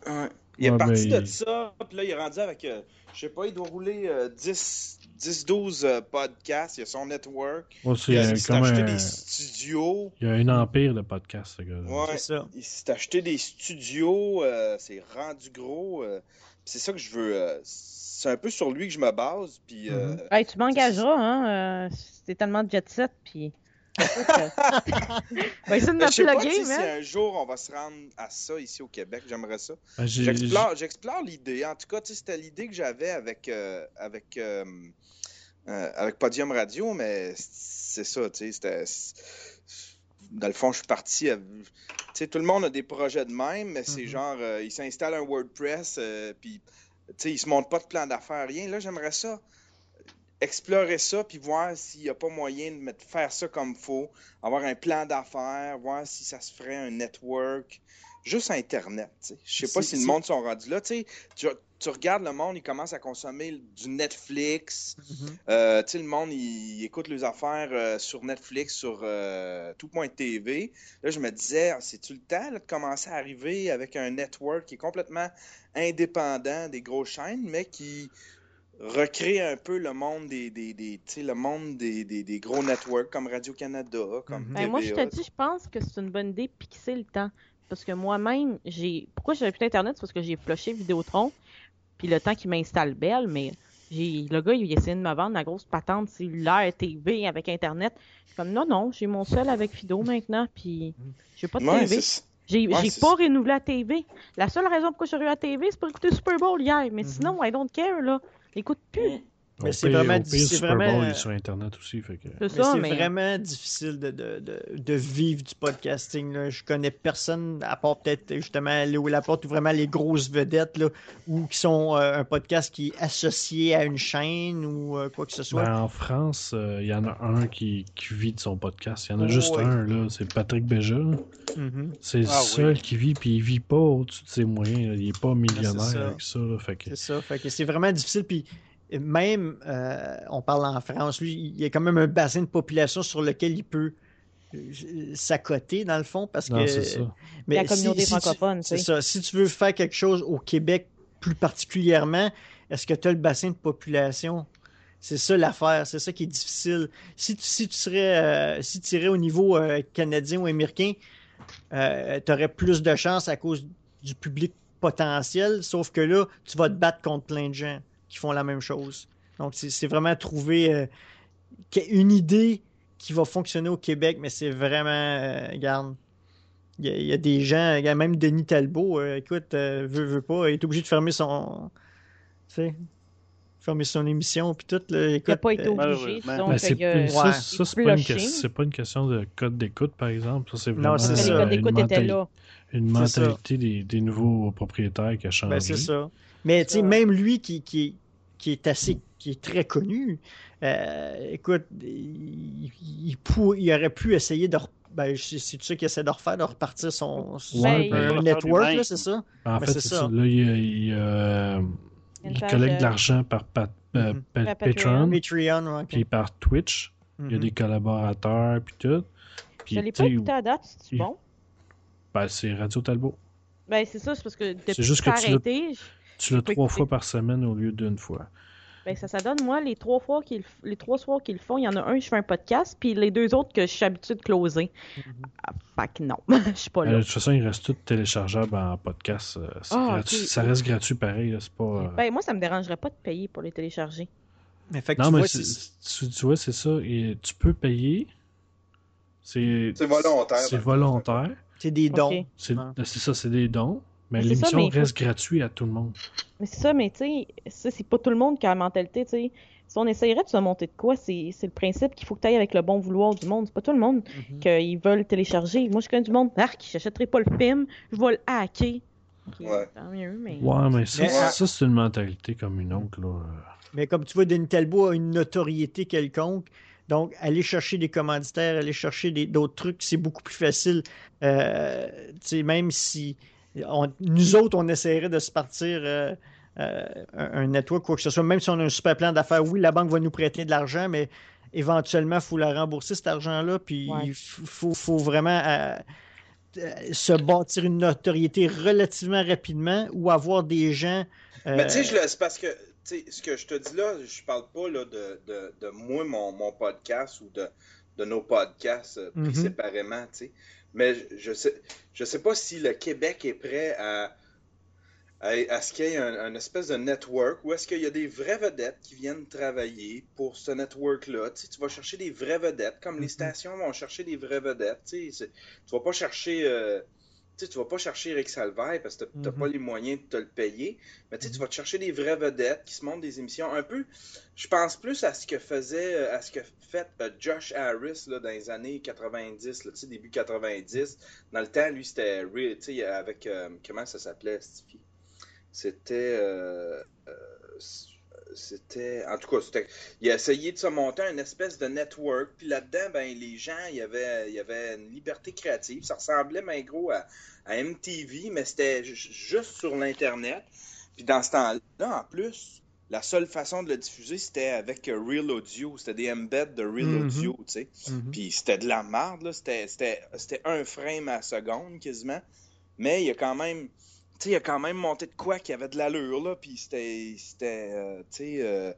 ouais. Il est parti ben, de ça, puis là, il est rendu avec, euh, je sais pas, il doit rouler euh, 10, 10 12 euh, podcasts, il a son network. Il a- il s'est acheté un- des studios. Il y a un empire de podcasts, ce gars-là. Ouais, C'est ça. il s'est acheté des studios, euh, c'est rendu gros. euh, puis c'est ça que je veux. euh, c'est un peu sur lui que je me base. Puis, euh, Mm-hmm. Hey, tu m'engageras, hein? euh, c'est tellement de jet set, puis. Essayer de Ben, me je sais pas si un jour on va se rendre à ça ici au Québec, j'aimerais ça. Ben, j'ai- J'explore, l'idée. En tout cas, tu sais, c'était l'idée que j'avais avec, euh, avec, euh, euh, avec Podium Radio, mais c'est ça, tu sais, c'était. Dans le fond, je suis parti. à- Tu sais, tout le monde a des projets de même, mais c'est genre, euh, ils s'installent un WordPress, euh, puis, tu sais, ils se montent pas de plan d'affaires, rien. Là, j'aimerais ça explorer ça puis voir s'il n'y a pas moyen de mettre, faire ça comme faut, avoir un plan d'affaires, voir si ça se ferait un network, juste Internet. Je sais pas si le monde sont rendus là. Tu, regardes le monde, il commence à consommer du Netflix. Mm-hmm. Euh, le monde, il, il écoute les affaires euh, sur Netflix, sur euh, tout.tv. Là, je me disais, ah, c'est-tu le temps là, de commencer à arriver avec un network qui est complètement indépendant des grosses chaînes, mais qui recrée un peu le monde des, des, des tu sais, le monde des, des, des gros networks comme Radio-Canada, comme Ben, moi, je te dis, je pense que c'est une bonne idée, c'est le temps. Parce que moi-même, j'ai. Pourquoi j'avais plus d'Internet? C'est parce que j'ai flushé Vidéotron, puis le temps qu'il m'installe Belle, mais j'ai le gars, il essayait de me vendre la grosse patente cellulaire TV avec Internet. Je suis comme, non, non, j'ai mon seul avec Fido maintenant, puis j'ai pas de Ouais, TV. J'ai Ouais, pas renouvelé la TV. La seule raison pourquoi j'ai eu la TV, c'est pour écouter Super Bowl hier. Mais sinon, I don't care, là. Écoute plus. Mais c'est vraiment, il euh, sur Internet aussi. Fait que... C'est Mais ça, c'est mais. vraiment difficile de, de, de, de vivre du podcasting. Là. Je connais personne, à part peut-être justement Léo Laporte, ou vraiment les grosses vedettes, là, ou qui sont euh, un podcast qui est associé à une chaîne ou euh, quoi que ce soit. Ben, en France, euh, il y en a un qui, qui vit de son podcast. Il y en a Oh, juste un, là. C'est Patrick Béja. Mhm. C'est le Ah, seul oui. qui vit, puis il vit pas au-dessus de ses moyens. là. Il est pas millionnaire ça. avec ça. là. Fait que... C'est ça. Fait que c'est vraiment difficile. Puis même, euh, on parle en France, lui, il y a quand même un bassin de population sur lequel il peut euh, s'accoter, dans le fond, parce Non, que... c'est ça. La communauté francophone, C'est ça. Si tu veux faire quelque chose au Québec plus particulièrement, est-ce que tu as le bassin de population? C'est ça l'affaire, c'est ça qui est difficile. Si tu, si tu serais, euh, si tu irais au niveau euh, canadien ou américain, tu aurais plus de chances à cause du public potentiel, sauf que là, tu vas te battre contre plein de gens qui font la même chose. Donc, c'est vraiment trouver euh, une idée qui va fonctionner au Québec, mais c'est vraiment, euh, regarde, il y, a- il y a des gens, regarde, même Denis Talbot, euh, écoute, euh, veut, veut pas, il est obligé de fermer son, tu sais, fermer son émission, puis tout, là, écoute. Il n'a pas été euh, obligé, Ben, donc c'est, a- ça, Ouais. ça, c'est, pas une, pas question de code d'écoute, par exemple. Ça, c'est Non, vraiment c'est ça. euh, Les codes d'écoute une, étaient mentali- là. une mentalité des, des nouveaux propriétaires qui a changé. Ben, c'est ça. Mais tu sais, même lui qui, qui, qui est assez, qui est très connu, euh, écoute, il, il, pour- il aurait pu essayer de. Ben, c'est ça qu'il essaie de refaire, de repartir son, son- Ouais, ben- network, là, c'est ça? En Ben, fait, c'est ça. ça. Là, il, il, euh, il collecte de l'argent par pat- pa- Par Patreon, Patreon, ouais, ok. puis par Twitch. Il y a Mhm. des collaborateurs, puis tout. Puis, Je l'ai tu pas sais, écouté à date, c'est bon? ben, c'est Radio Talbot. Ben, c'est ça, c'est parce que depuis que que tu arrêté, je- Tu l'as trois fois par semaine au lieu d'une fois. ben, ça, ça donne, moi, les trois fois qu'ils, les trois soirs qu'ils le font, il y en a un, je fais un podcast, puis les deux autres que je suis habitué de closer. Ah, fait que non, je suis pas Euh, là. de toute façon, il reste tout téléchargeable en podcast. euh, Ah. Ça reste gratuit pareil. là, pas. euh, Ben, moi, ça me dérangerait pas de payer pour les télécharger. Mais fait que non, tu mais vois, tu, vois, c'est ça. Et tu peux payer. C'est C'est volontaire. c'est volontaire. c'est des dons. C'est ça, c'est des dons. Mais l'émission faut- reste gratuite à tout le monde. Mais c'est ça, mais tu sais, ça, c'est pas tout le monde qui a la mentalité, tu sais. Si on essayerait de se monter de quoi, c'est c'est le principe qu'il faut que tu ailles avec le bon vouloir du monde. C'est pas tout le monde Mhm. qu'ils veulent télécharger. Moi, je connais du monde, arc, j'achèterai pas le film, je vais le hacker. Ok, Ouais. Tant mieux, mais. Ouais, mais ça, Mais, ça, c'est une mentalité comme une autre. Là. Mais comme tu vois, Denis Talbot a une notoriété quelconque. Donc, aller chercher des commanditaires, aller chercher d'autres trucs, c'est beaucoup plus facile. Euh, tu sais, même si on- nous autres, on essaierait de se partir euh, euh, un, un network, quoi que ce soit, même si on a un super plan d'affaires, oui, la banque va nous prêter de l'argent, mais éventuellement, il faut la rembourser, cet argent-là. Puis, Ouais. il faut, faut vraiment euh, se bâtir une notoriété relativement rapidement ou avoir des gens. euh, Mais tu sais, c'est parce que ce que je te dis là, je parle pas là, de, de, de moi, mon, mon podcast ou de, de nos podcasts euh, Mhm. séparément, tu sais. Mais je, je sais je sais pas si le Québec est prêt à, à, à ce qu'il y ait un, un espèce de network ou est-ce qu'il y a des vraies vedettes qui viennent travailler pour ce network-là. Tu sais, tu vas chercher des vraies vedettes, comme les Mhm. stations vont chercher des vraies vedettes. Tu sais, tu vas pas chercher... euh, tu tu vas pas chercher Eric Salvaire parce que t'as t'as Mhm. pas les moyens de te le payer. Mais tu tu vas te chercher des vraies vedettes qui se montent des émissions un peu. Je pense plus à ce que faisait, euh, à ce que fait euh, Josh Harris là, dans les années 90, là, tu sais, début 90. Dans le temps, lui, c'était tu avec euh, comment ça s'appelait, Stiffy? C'était euh, euh, c'était en tout cas c'était il a essayé de se monter une espèce de network puis là-dedans ben les gens il y avait il y avait une liberté créative. Ça ressemblait ben gros à, à MTV mais c'était ju- juste sur l'internet. Puis dans ce temps-là en plus la seule façon de le diffuser c'était avec euh, Real Audio. C'était des embeds de Real Mhm. Audio tu sais. Mhm. puis c'était de la merde là. C'était c'était c'était un frame à la seconde quasiment. Mais il y a quand même il a quand même monté de quoi qui avait de l'allure, là, puis c'était, c'était, euh, tu sais, euh,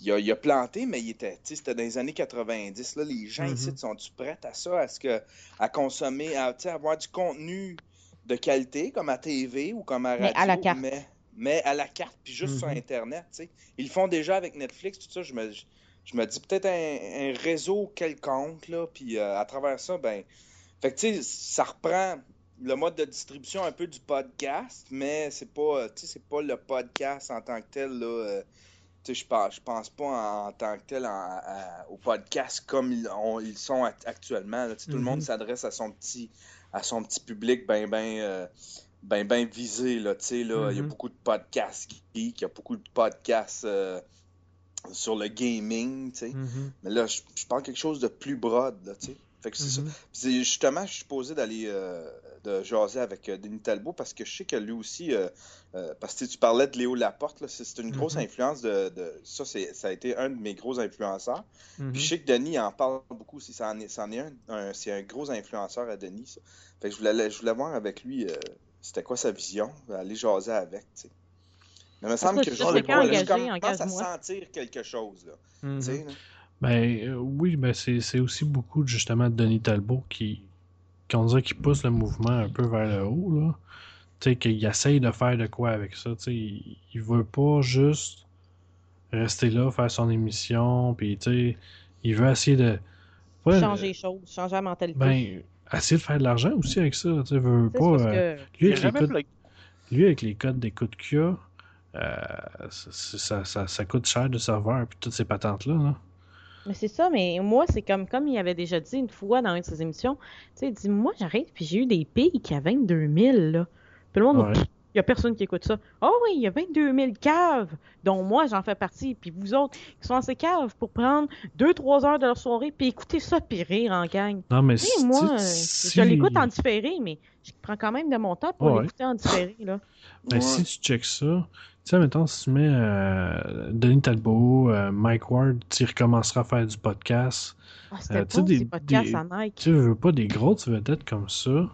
il, a, il a planté, mais il était, tu sais, c'était dans les années 90, là, les gens Mhm. ici, sont-tu prêts à ça, à ce que, à consommer, à, tu sais, avoir du contenu de qualité, comme à TV ou comme à radio, Mais à la carte. mais, mais à la carte, puis juste sur Mhm. Internet, tu sais. Ils le font déjà avec Netflix, tout ça, je me, je me dis peut-être un, un réseau quelconque, là, puis euh, à travers ça, ben, fait que, tu sais, ça reprend le mode de distribution un peu du podcast, mais c'est pas, euh, c'est pas le podcast en tant que tel, là. euh, je pense, je pense pas en, en tant que tel en- à- au podcast comme ils, on- ils sont act- actuellement. là. Tout le monde Mhm. s'adresse à son petit à son petit public ben ben euh, ben ben visé là, sais là, il y a Mhm. beaucoup de podcasts geeks, il y a beaucoup de podcasts euh, sur le gaming. Mhm. Mais là, je, je parle quelque chose de plus broad, là. Fait que c'est ça. Mhm. Puis justement, je suis posé d'aller euh, de jaser avec euh, Denis Talbot parce que je sais que lui aussi, euh, euh, parce que tu parlais de Léo Laporte, là, c'est c'est une grosse Mhm. influence de, de- ça, c'est ça a été un de mes gros influenceurs. Mhm. Puis je sais que Denis en parle beaucoup aussi, ça en est, ça en est un, un- c'est un gros influenceur à Denis. Ça. Fait que je voulais, je voulais voir avec lui, euh, c'était quoi sa vision, aller jaser avec, tu sais. Mais il me semble que je je, pas, là, je commence à sentir quelque chose, là. Mhm. Là. Ben euh, oui, ben c'est c'est aussi beaucoup justement de Denis Talbot qui, qu'on dirait qu'il pousse le mouvement un peu vers le haut, là. Tu sais, qu'il essaye de faire de quoi avec ça. Tu sais, il, il veut pas juste rester là, faire son émission, puis tu sais, il veut essayer de. ouais, changer les choses, changer la mentalité. Ben, essayer de faire de l'argent aussi avec ça. Tu sais, veut, pas. parce euh, que- lui, avec codes, lui, avec les codes d'écoute qu'il a, euh, ça, ça, ça, ça coûte cher de serveur, puis toutes ces patentes-là. là. Mais c'est ça, mais moi, c'est comme, comme il avait déjà dit une fois dans une de ses émissions, tu sais, il dit, moi, j'arrête, puis j'ai eu des pics qui a 22 000, là. Puis le monde, Ouais. il y a personne qui écoute ça. Oh oui, il y a 22 000 caves, dont moi, j'en fais partie, puis vous autres, qui sont assez caves pour prendre 2-3 heures de leur soirée, puis écouter ça, puis rire en gang. Non, mais moi, si- je l'écoute en différé, mais je prends quand même de mon temps pour Ouais. l'écouter en différé, là. Ben, si tu checks ça, tu sais, mettons, si tu mets euh, Denis Talbot, euh, Mike Ward, tu recommenceras à faire du podcast. Ah, Euh, tu des- podcasts des- à Nike. Tu veux pas des grosses vedettes comme ça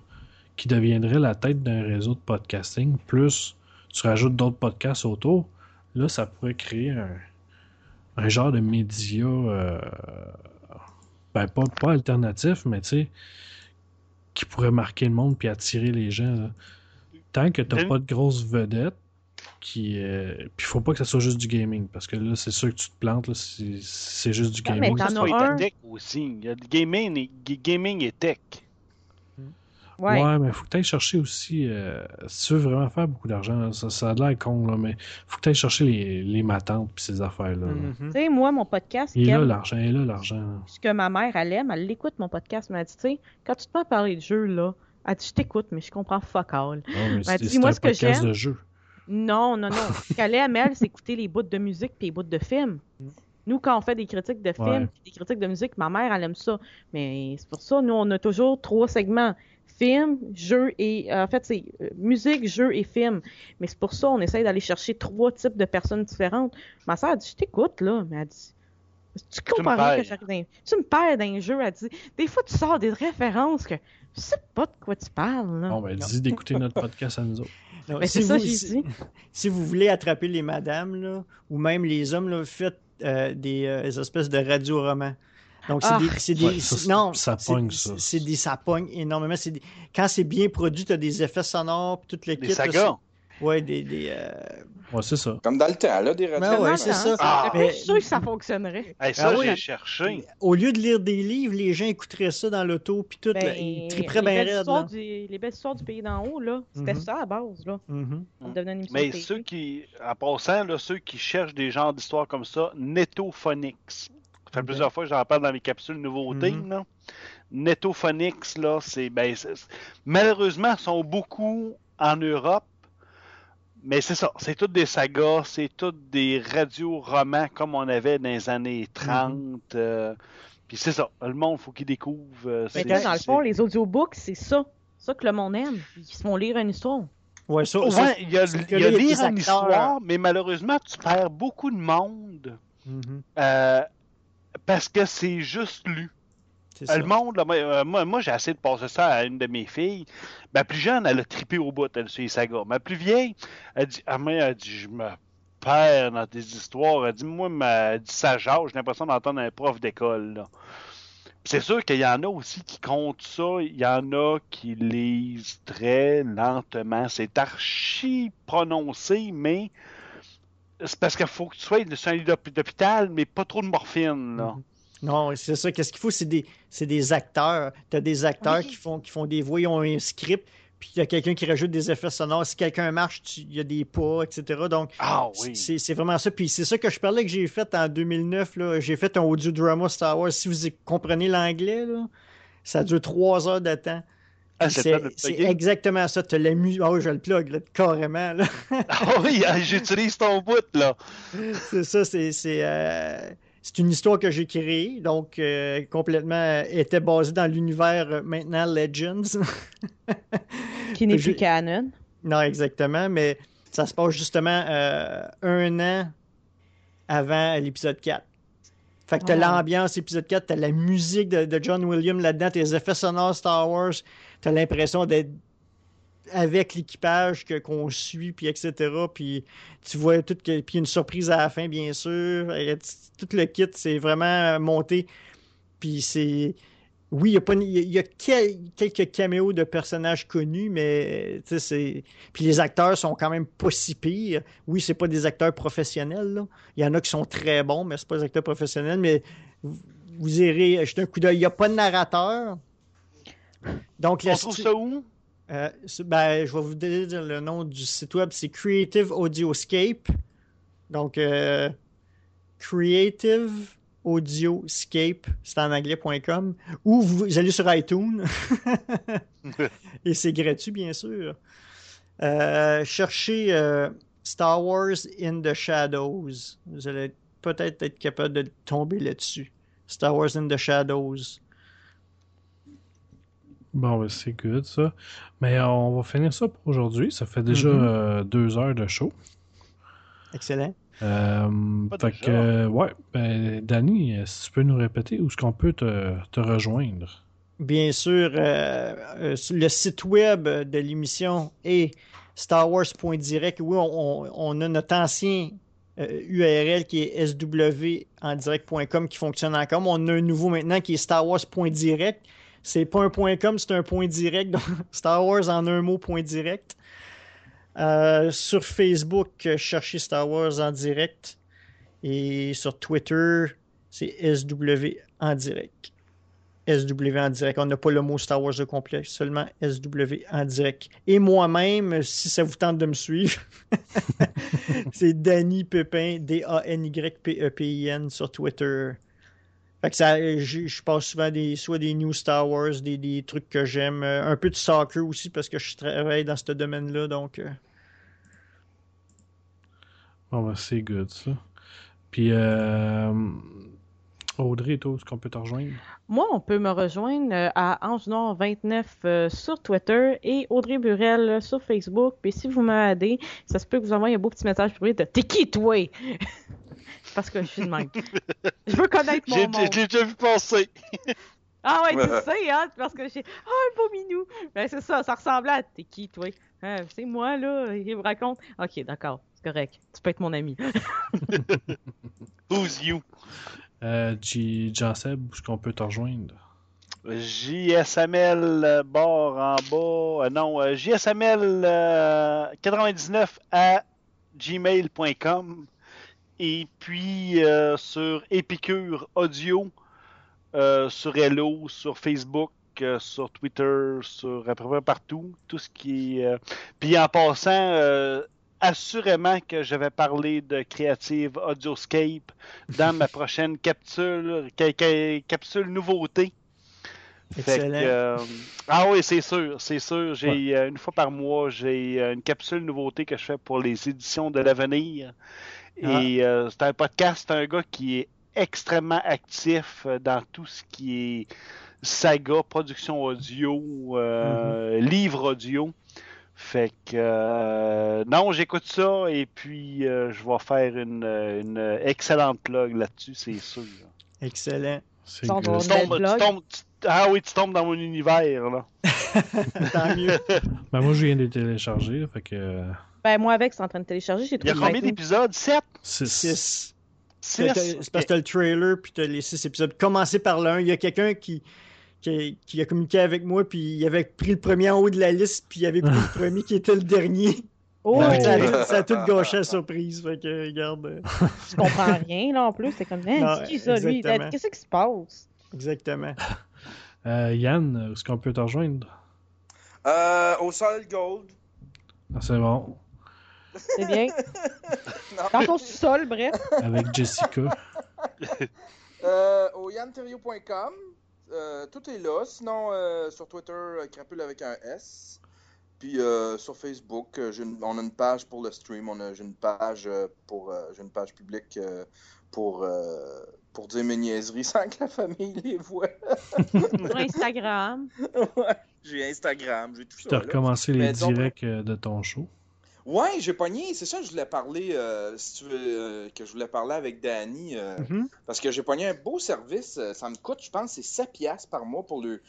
qui deviendraient la tête d'un réseau de podcasting, plus tu rajoutes d'autres podcasts autour, là, ça pourrait créer un, un genre de média, euh, ben, pas, pas alternatif, mais tu sais, qui pourrait marquer le monde puis attirer les gens. là. Tant que t'as pas de grosses vedettes, qui. Euh... Puis faut pas que ça soit juste du gaming, parce que là, c'est sûr que tu te plantes, là, c'est, c'est juste du Ah, mais gaming. t'en as un. tech aussi. Il y a du gaming et, gaming et tech. Ouais. Ouais, mais faut que tu ailles chercher aussi. euh, si tu veux vraiment faire beaucoup d'argent, ça, ça a l'air con, là, mais faut que tu ailles chercher les, les matantes puis ces affaires-là. là. Mhm. Tu sais, moi, mon podcast, Il est là l'argent, il est là l'argent. ce que ma mère, elle aime, elle l'écoute, mon podcast, mais elle dit, tu sais, quand tu te mets à parler de jeu, là, elle dit, je t'écoute, mais je comprends fuck all. Non, mais Elle dit, moi, un ce que podcast j'aime- de jeu. Non, non, non. Ce qu'elle aime, elle, c'est écouter les bouts de musique puis les bouts de films. Nous, quand on fait des critiques de films, Ouais. des critiques de musique, ma mère, elle aime ça. Mais c'est pour ça, nous, on a toujours trois segments. Film, jeu et... En fait, c'est euh, musique, jeu et film. Mais c'est pour ça, on essaye d'aller chercher trois types de personnes différentes. Ma soeur, elle dit, je t'écoute, là. Mais elle dit, tu comprends rien que j'arrive dans... Tu me perds dans un jeu, elle dit. Des fois, tu sors des références que je sais pas de quoi tu parles, là. Bon, ben, dis d'écouter notre podcast à nous autres. Non, Ben, si c'est ça, vous- j'ai si- dit. Si vous voulez attraper les madames, là, ou même les hommes, là, faites euh, des, euh, des espèces de radio-romans. Donc, c'est Ah. des. c'est des- Ouais, ça, non, ça c'est- pogne, ça. C'est des. Ça pogne énormément. Des- quand c'est bien produit, tu as des effets sonores, puis tout le Des sagas. c'est- Ouais, des. des euh, Ouais, c'est ça. Comme dans le temps, là, des radios. Ben ouais, Tellement c'est de ça. Ah. Mais- je suis sûr que ça fonctionnerait. Hey, ça, Ah oui. j'ai cherché. Au lieu de lire des livres, les gens écouteraient ça dans l'auto, puis tout. Ben, là, ils triperaient les, bien raide. histoires là. du- les belles histoires du pays d'en haut, là, c'était Mhm. ça à base, là. On devenait une émission Mais ceux qui, en passant, là, ceux qui cherchent des genres d'histoires comme ça, Netophonics. Ça fait Ok. plusieurs fois que j'en parle dans mes capsules nouveautés. Mhm. là. Netophonics, là, c'est. Ben, c'est- malheureusement, ils sont beaucoup en Europe. Mais c'est ça, c'est toutes des sagas, c'est toutes des radios-romans comme on avait dans les années 30. euh, Puis c'est ça, le monde, faut qu'il découvre. euh, Mais c'est- là, dans le fond, les audiobooks, c'est ça. C'est ça que le monde aime. Ils se font lire une histoire. Ouais, ça, ça, Ouais, il y a, il y là, a il y a lire une histoire, mais malheureusement, tu perds beaucoup de monde Mhm. euh, parce que c'est juste lu. Ça. Le monde, là, moi, euh, moi, moi, j'ai essayé de passer ça à une de mes filles. Ma plus jeune, elle a trippé au bout, elle, sur les sagas. Ma plus vieille, elle dit, ah, mais, elle dit, je me perds dans des histoires. Elle dit, moi, ma, elle dit, ça jase, j'ai l'impression d'entendre un prof d'école, C'est sûr qu'il y en a aussi qui comptent ça, il y en a qui lisent très lentement. C'est archi prononcé, mais c'est parce qu'il faut que tu sois sur un lit d'hôp- d'hôpital, mais pas trop de morphine, là. Non, c'est ça. Qu'est-ce qu'il faut? C'est des, c'est des acteurs. Tu as des acteurs qui, font, qui font des voix, ils ont un script, puis il y a quelqu'un qui rajoute des effets sonores. Si quelqu'un marche, il y a des pas, etc. Donc, Ah oui. c'est c'est vraiment ça. Puis c'est ça que je parlais que j'ai fait en 2009. là. J'ai fait un audio drama Star Wars. Si vous comprenez l'anglais, là, ça dure trois heures de temps. Ah, c'est exactement ça. Tu as la musique. Ah oui, je le plug, là, carrément. là. Ah oui, hein, j'utilise ton bout, là. c'est ça, c'est c'est, euh, c'est une histoire que j'ai créée, donc euh, complètement euh, était basée dans l'univers euh, maintenant Legends. Qui n'est plus canon. non, exactement, mais ça se passe justement euh, un an avant l'épisode 4. Fait que t'as Ah. l'ambiance épisode 4, t'as la musique de, de John Williams là-dedans, t'as les effets sonores Star Wars, t'as l'impression d'être avec l'équipage que qu'on suit, puis etc. Puis tu vois tout puis une surprise à la fin, bien sûr. Tout le kit, c'est vraiment monté. Puis c'est... Oui, il y a, pas, y a- quelques caméos de personnages connus, mais tu c'est... Puis les acteurs sont quand même pas si pires. Oui, c'est pas des acteurs professionnels. Il y en a qui sont très bons, mais c'est pas des acteurs professionnels. Mais vous, vous irez jeter un coup d'œil. Il n'y a pas de narrateur. Donc, On la trouve stu- ça où? euh, ben, je vais vous donner le nom du site web, c'est Creative Audioscape. Donc, euh, Creative Audioscape, c'est en anglais.com. Ou vous allez sur iTunes. Et c'est gratuit, bien sûr. Euh, cherchez Star Wars in the Shadows. Vous allez peut-être être capable de tomber là-dessus. Star Wars in the Shadows. Bon, ben, c'est good, ça. Mais euh, on va finir ça pour aujourd'hui. Ça fait déjà Mhm. euh, deux heures de show. Excellent. Euh, Pas fait que, euh, ouais, ben, Danny, euh, si tu peux nous répéter où est-ce qu'on peut te, te rejoindre? Bien sûr, euh, euh, sur le site web de l'émission est starwars.direct. Oui, on, on- a notre ancien euh, URL qui est swendirect.com qui fonctionne encore. on a un nouveau maintenant qui est starwars.direct. C'est pas un point .com, c'est un point direct. Star Wars en un mot, point direct. Euh, sur Facebook, cherchez Star Wars en direct. Et sur Twitter, c'est SW en direct. SW en direct. On n'a pas le mot Star Wars de complet, seulement SW en direct. Et moi-même, si ça vous tente de me suivre, c'est Danny Pepin, D-A-N-Y-P-E-P-I-N sur Twitter. Fait que ça, je, je passe souvent des, soit des New Star Wars, des, des trucs que j'aime, euh, un peu de soccer aussi parce que je travaille dans ce domaine-là, donc. Euh... Bon, ben, c'est good ça. Puis, euh, Audrey, toi, est-ce qu'on peut te rejoindre? Moi, on peut me rejoindre à AngeNord29 euh, sur Twitter et Audrey Burel sur Facebook. Puis si vous m'aidez, ça se peut que vous envoyez un beau petit message privé de T'es qui, toi? Parce que je suis de même. Je veux connaître mon monde. J'ai déjà vu passer. ah ouais, tu sais, hein? Parce que j'ai. Ah, oh, un beau minou! Ben, c'est ça, ça ressemblait à T'es qui, toi? Hein, c'est moi, là, il me raconte. Ok, d'accord, c'est correct. Tu peux être mon ami. Who's you? Euh, Jean-Seb, où est-ce qu'on peut te rejoindre? JSML euh, bord en bas. Euh, non, euh, JSML 99 à gmail.com. Et puis sur Épicure Audio, sur Hello, sur Facebook, sur Twitter, sur à peu près partout. Tout ce qui est. Puis en passant, assurément que je vais parler de Creative Audioscape dans ma prochaine capsule, capsule nouveauté. Excellent. euh, ah oui, c'est sûr, c'est sûr. J'ai Ouais. euh, une fois par mois, j'ai euh, une capsule nouveauté que je fais pour les éditions de l'avenir. Et euh, c'est un podcast, c'est un gars qui est extrêmement actif euh, dans tout ce qui est saga, production audio, euh, livre audio. Fait que euh, non, j'écoute ça et puis euh, je vais faire une, une excellente plug là-dessus, c'est sûr. Excellent. Tu tombes- Belle tu plug. tombes- tu- ah oui, tu tombes dans mon univers là. Tant mieux. Ben, moi, je viens de télécharger, fait que. Ben, moi, avec, c'est en train de télécharger. J'ai Il y a trouvé combien d'épisodes? 7 six. 6. Six? C'est parce que t'as le trailer, puis t'as les six épisodes. Commencez par l'un. Il y a quelqu'un qui, qui, qui a communiqué avec moi, puis il avait pris le premier en haut de la liste, puis il avait pris le premier qui était le dernier. Oh, ça, a Ouais. tout, ça a tout gâché la surprise. Fait que, regarde. euh, je comprends rien, là, en plus. C'est comme, Non, c'est qui ça, lui? exactement. Qu'est-ce qui se passe? Exactement. Euh, Yann, où est-ce qu'on peut te rejoindre? Euh, au Solid Gold. Ah, c'est bon. C'est bien. Non. Dans ton sol, bref. Avec Jessica. Euh, au yanterio.com. Euh, tout est là. Sinon, euh, sur Twitter, euh, Crapule avec un S. Puis euh, sur Facebook, euh, une- on a une page pour le stream. On a, j'ai une page pour, euh, j'ai une page publique euh, pour euh, pour dire mes niaiseries sans que la famille les voit. Sur Instagram. Ouais, j'ai Instagram, j'ai tout Tu as ça. là. recommencé les Mais directs de ton show. Ouais, j'ai pogné, c'est ça, je voulais parler, euh, si tu veux, euh, que je voulais parler avec Danny, euh, Mhm. parce que j'ai pogné un beau service, ça me coûte, je pense, c'est 7 piastres par mois pour le,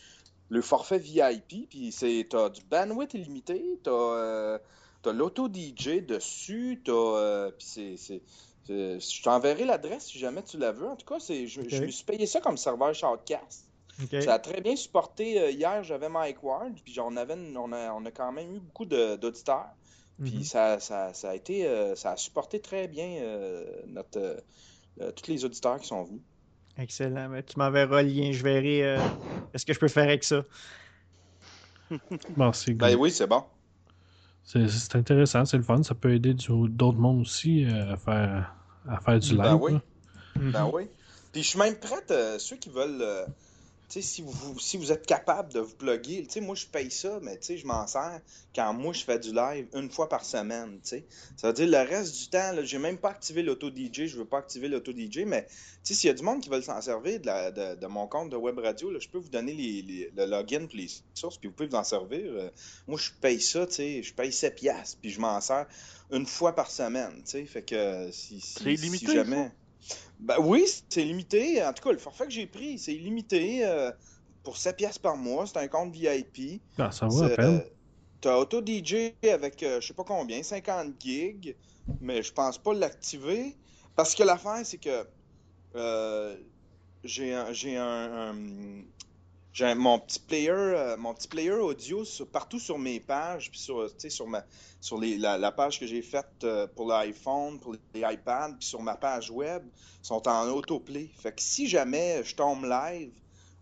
le forfait VIP, puis c'est, t'as du bandwidth illimité, t'as, t'as l'auto-DJ dessus, t'as, puis c'est, je t'enverrai l'adresse si jamais tu la veux, en tout cas, c'est, je, je me suis payé ça comme serveur Shoutcast. Ok. Ça a très bien supporté. hier, j'avais Mike Ward, puis on, avait, on, a, on a quand même eu beaucoup d'auditeurs. Puis Mhm. ça, ça, ça a été, euh, ça a supporté très bien euh, notre, euh, euh, tous les auditeurs qui sont venus. Excellent. Mais tu m'enverras le lien. Je verrai euh, ce que je peux faire avec ça? Bon, c'est. Ben oui, c'est bon. C'est- intéressant, c'est le fun. Ça peut aider d'autres mondes aussi euh, à faire, à faire du live. Ben oui. là. Ben oui. Puis je suis même prête, euh, ceux qui veulent, si vous, si vous êtes capable de vous plugger, moi je paye ça, mais je m'en sers quand moi je fais du live une fois par semaine. Ça veut dire le reste du temps, j'ai même pas activé l'auto-DJ, je veux pas activer l'auto-DJ, mais s'il y a du monde qui veut s'en servir de, la- de- de mon compte de web radio, là, je peux vous donner les, les- le login puis les sources, puis vous pouvez vous en servir. Euh, moi je paye ça, je paye 7 piastres, puis je m'en sers une fois par semaine, tu sais, fait que si, illimité, si jamais... Ben oui, c'est limité. En tout cas, le forfait que j'ai pris, c'est limité euh, pour 7 pièces par mois. C'est un compte VIP. Ah, ça vaut la peine. euh, T'as Auto DJ avec euh, je sais pas combien, 50 gigs, mais je pense pas l'activer. Parce que l'affaire, c'est que euh, j'ai un, j'ai un, un- j'ai mon petit player, euh, mon petit player audio partout sur mes pages, puis sur, sur, ma, sur les, la, page que j'ai faite euh, pour l'iPhone, pour les puis sur ma page web, sont en autoplay. Fait que si jamais je tombe live,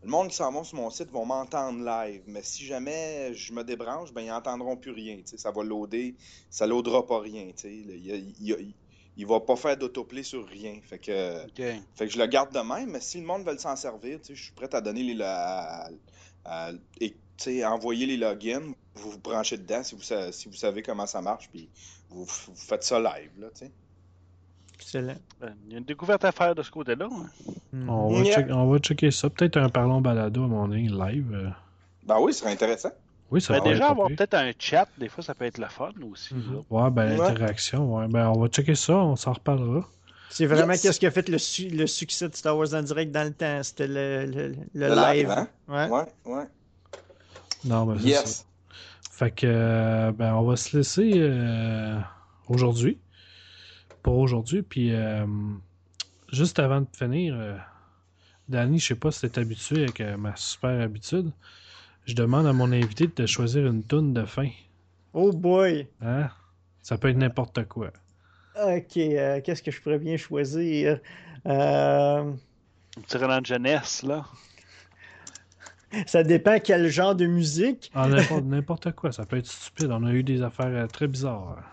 le monde qui s'en va sur mon site vont m'entendre live. Mais si jamais je me débranche, ben ils n'entendront plus rien. Ça va loader, ça loadera pas rien. Il, il, va pas faire d'autoplay sur rien. Fait que, fait que je le garde de même, mais si le monde veut s'en servir, je suis prêt à donner les à, envoyer les logins, vous vous branchez dedans si vous, si vous savez comment ça marche, puis vous, faites ça live. Là, Excellent. Ben, il y a une découverte à faire de ce côté-là. Hein. Mm. On, va checker, ça. Peut-être un parlons balado à mon live. Euh. Ben oui, ce serait intéressant. Oui, ça ben déjà, avoir peut-être un chat, des fois, ça peut être le fun aussi. Mm-hmm. Ouais, ben, l'interaction, ouais. Ben, on va checker ça, on s'en reparlera. C'est vraiment qu'est-ce qui a fait le, le, succès de Star Wars en direct dans le temps. C'était le, le, le, live. Hein? ouais. ouais, ouais. Non, mais yes. Ça. Fait que, euh, ben, on va se laisser euh, aujourd'hui pour aujourd'hui. Puis, euh, juste avant de finir, euh, Danny, je sais pas si tu es habitué avec euh, ma super habitude. Je demande à mon invité de choisir une toune de fin. Oh boy! Hein? Ça peut être n'importe quoi. Ok, qu'est-ce que je pourrais bien choisir? Un petit de jeunesse, là. Ça dépend quel genre de musique. Ah, n'importe quoi, ça peut être stupide. On a eu des affaires très bizarres.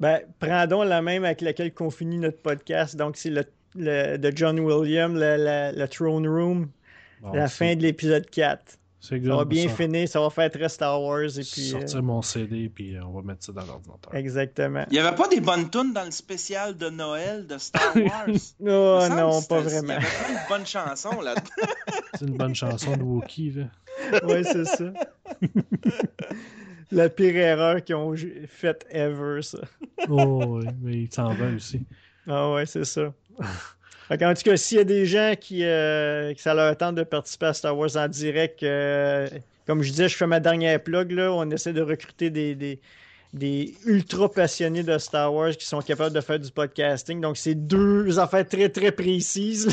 Ben, prendons la même avec laquelle on finit notre podcast. Donc, c'est le, de John Williams, le, Throne Room, la fin de l'épisode 4. Ça va bien finir, ça va faire très Star Wars. Et puis, Sortir mon CD, puis on va mettre ça dans l'ordinateur. Exactement. Il n'y avait pas des bonnes tunes dans le spécial de Noël de Star Wars? oh, non, pas vraiment. Il y avait pas une bonne chanson là-dedans. c'est une bonne chanson de Wookiee, là. oui, c'est ça. la pire erreur qu'ils ont faite ever, ça. oh, oui, mais ils s'en veulent aussi. Ah ouais, c'est ça. En tout cas, s'il y a des gens qui, euh, ça leur tente de participer à Star Wars en direct, euh, comme je disais, je fais ma dernière plug, là, on essaie de recruter des, des ultra passionnés de Star Wars qui sont capables de faire du podcasting. Donc, c'est deux affaires très, très précises.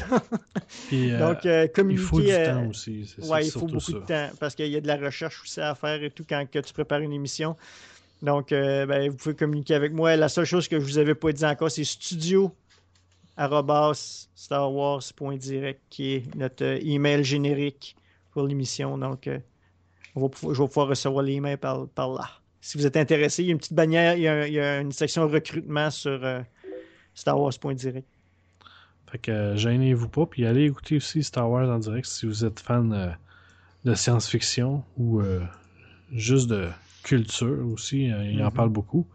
Euh, Donc, euh, communiquer. Il faut du temps aussi. Oui, il faut beaucoup de temps parce qu'il y a de la recherche aussi à faire et tout quand que tu prépares une émission. Donc, euh, ben, vous pouvez communiquer avec moi. La seule chose que je vous avais pas dit encore, c'est studio starwars.direct qui est notre email générique pour l'émission. Donc, on va pouvoir, je vais pouvoir recevoir l'email par, par là si vous êtes intéressé, il y a une petite bannière, il y a, une section recrutement sur euh, Star Wars.direct. Fait que euh, gênez-vous pas, puis allez écouter aussi Star Wars en direct si vous êtes fan euh, de science-fiction ou juste de culture aussi. il en mm-hmm. parle beaucoup.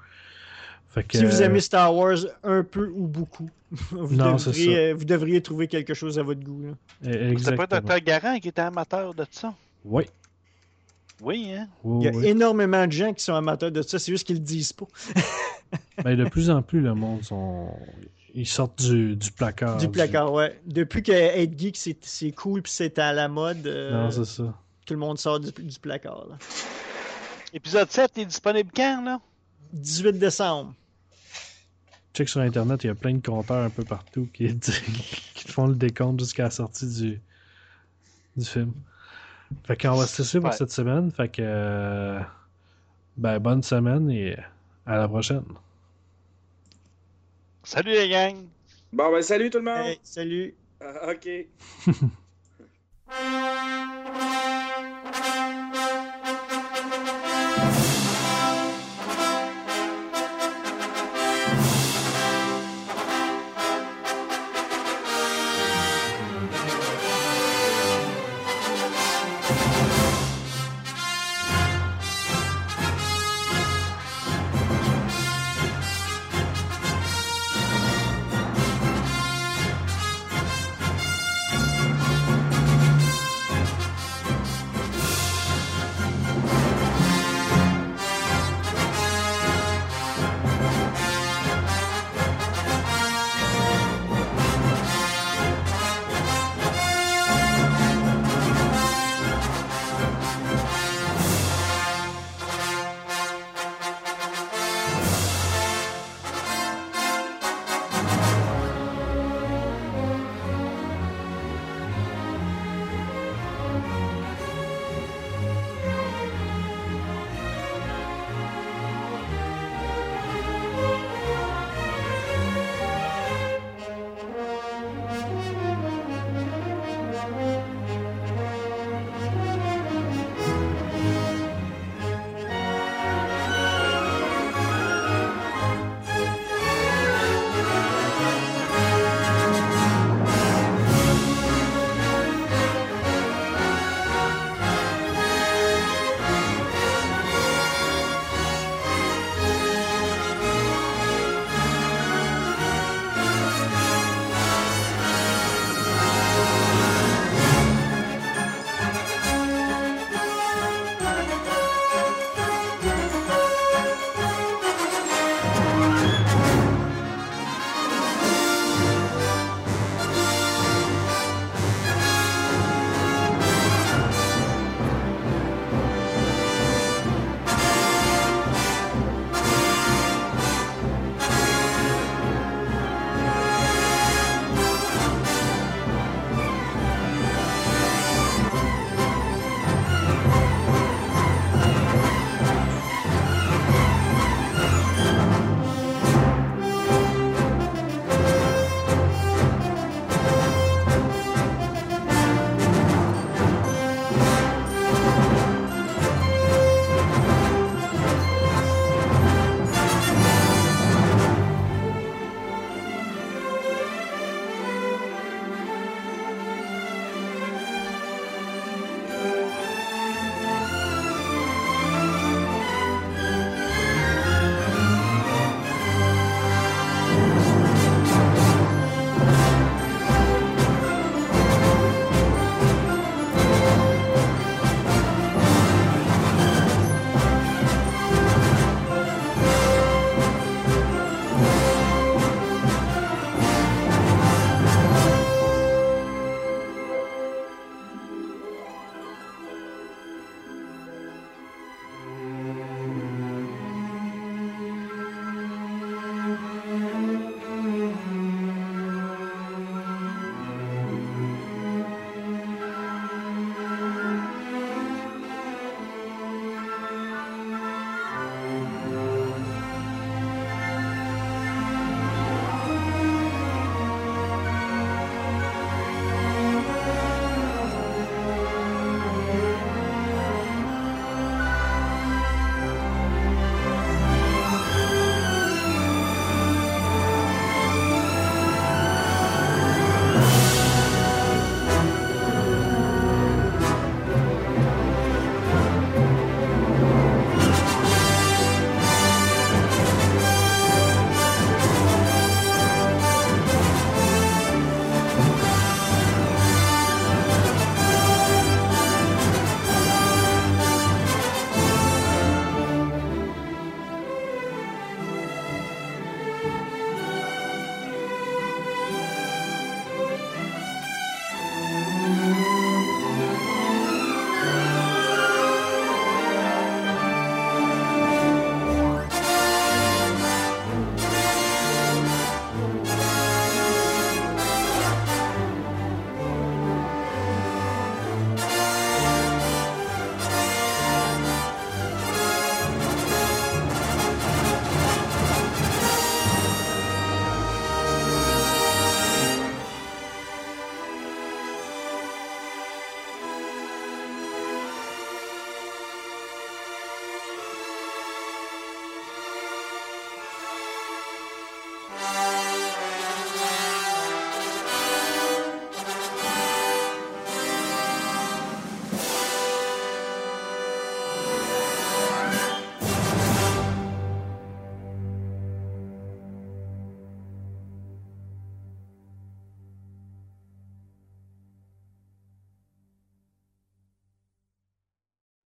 Si vous aimez Star Wars un peu ou beaucoup, vous, devriez, vous devriez trouver quelque chose à votre goût. C'est pas Dr. Garant qui était amateur de ça? Oui, oui, hein? Il y a énormément de gens qui sont amateurs de ça, c'est juste qu'ils le disent pas. ben, de plus en plus, le monde sont. Ils sortent du, du placard. Du placard, ouais. Depuis que être geek, c'est cool puis c'est à la mode. Euh, non, c'est ça. Tout le monde sort du, du placard. Là. Épisode 7 est disponible quand, là? 18 décembre. Check sur Internet, il y a plein de compteurs un peu partout qui, qui font le décompte jusqu'à la sortie du, du film. Fait qu'on va se laisser pour cette semaine. Fait que. Euh, ben, bonne semaine et à la prochaine. Salut les gang! Bon, ben, salut tout le monde! salut! Ah, ok.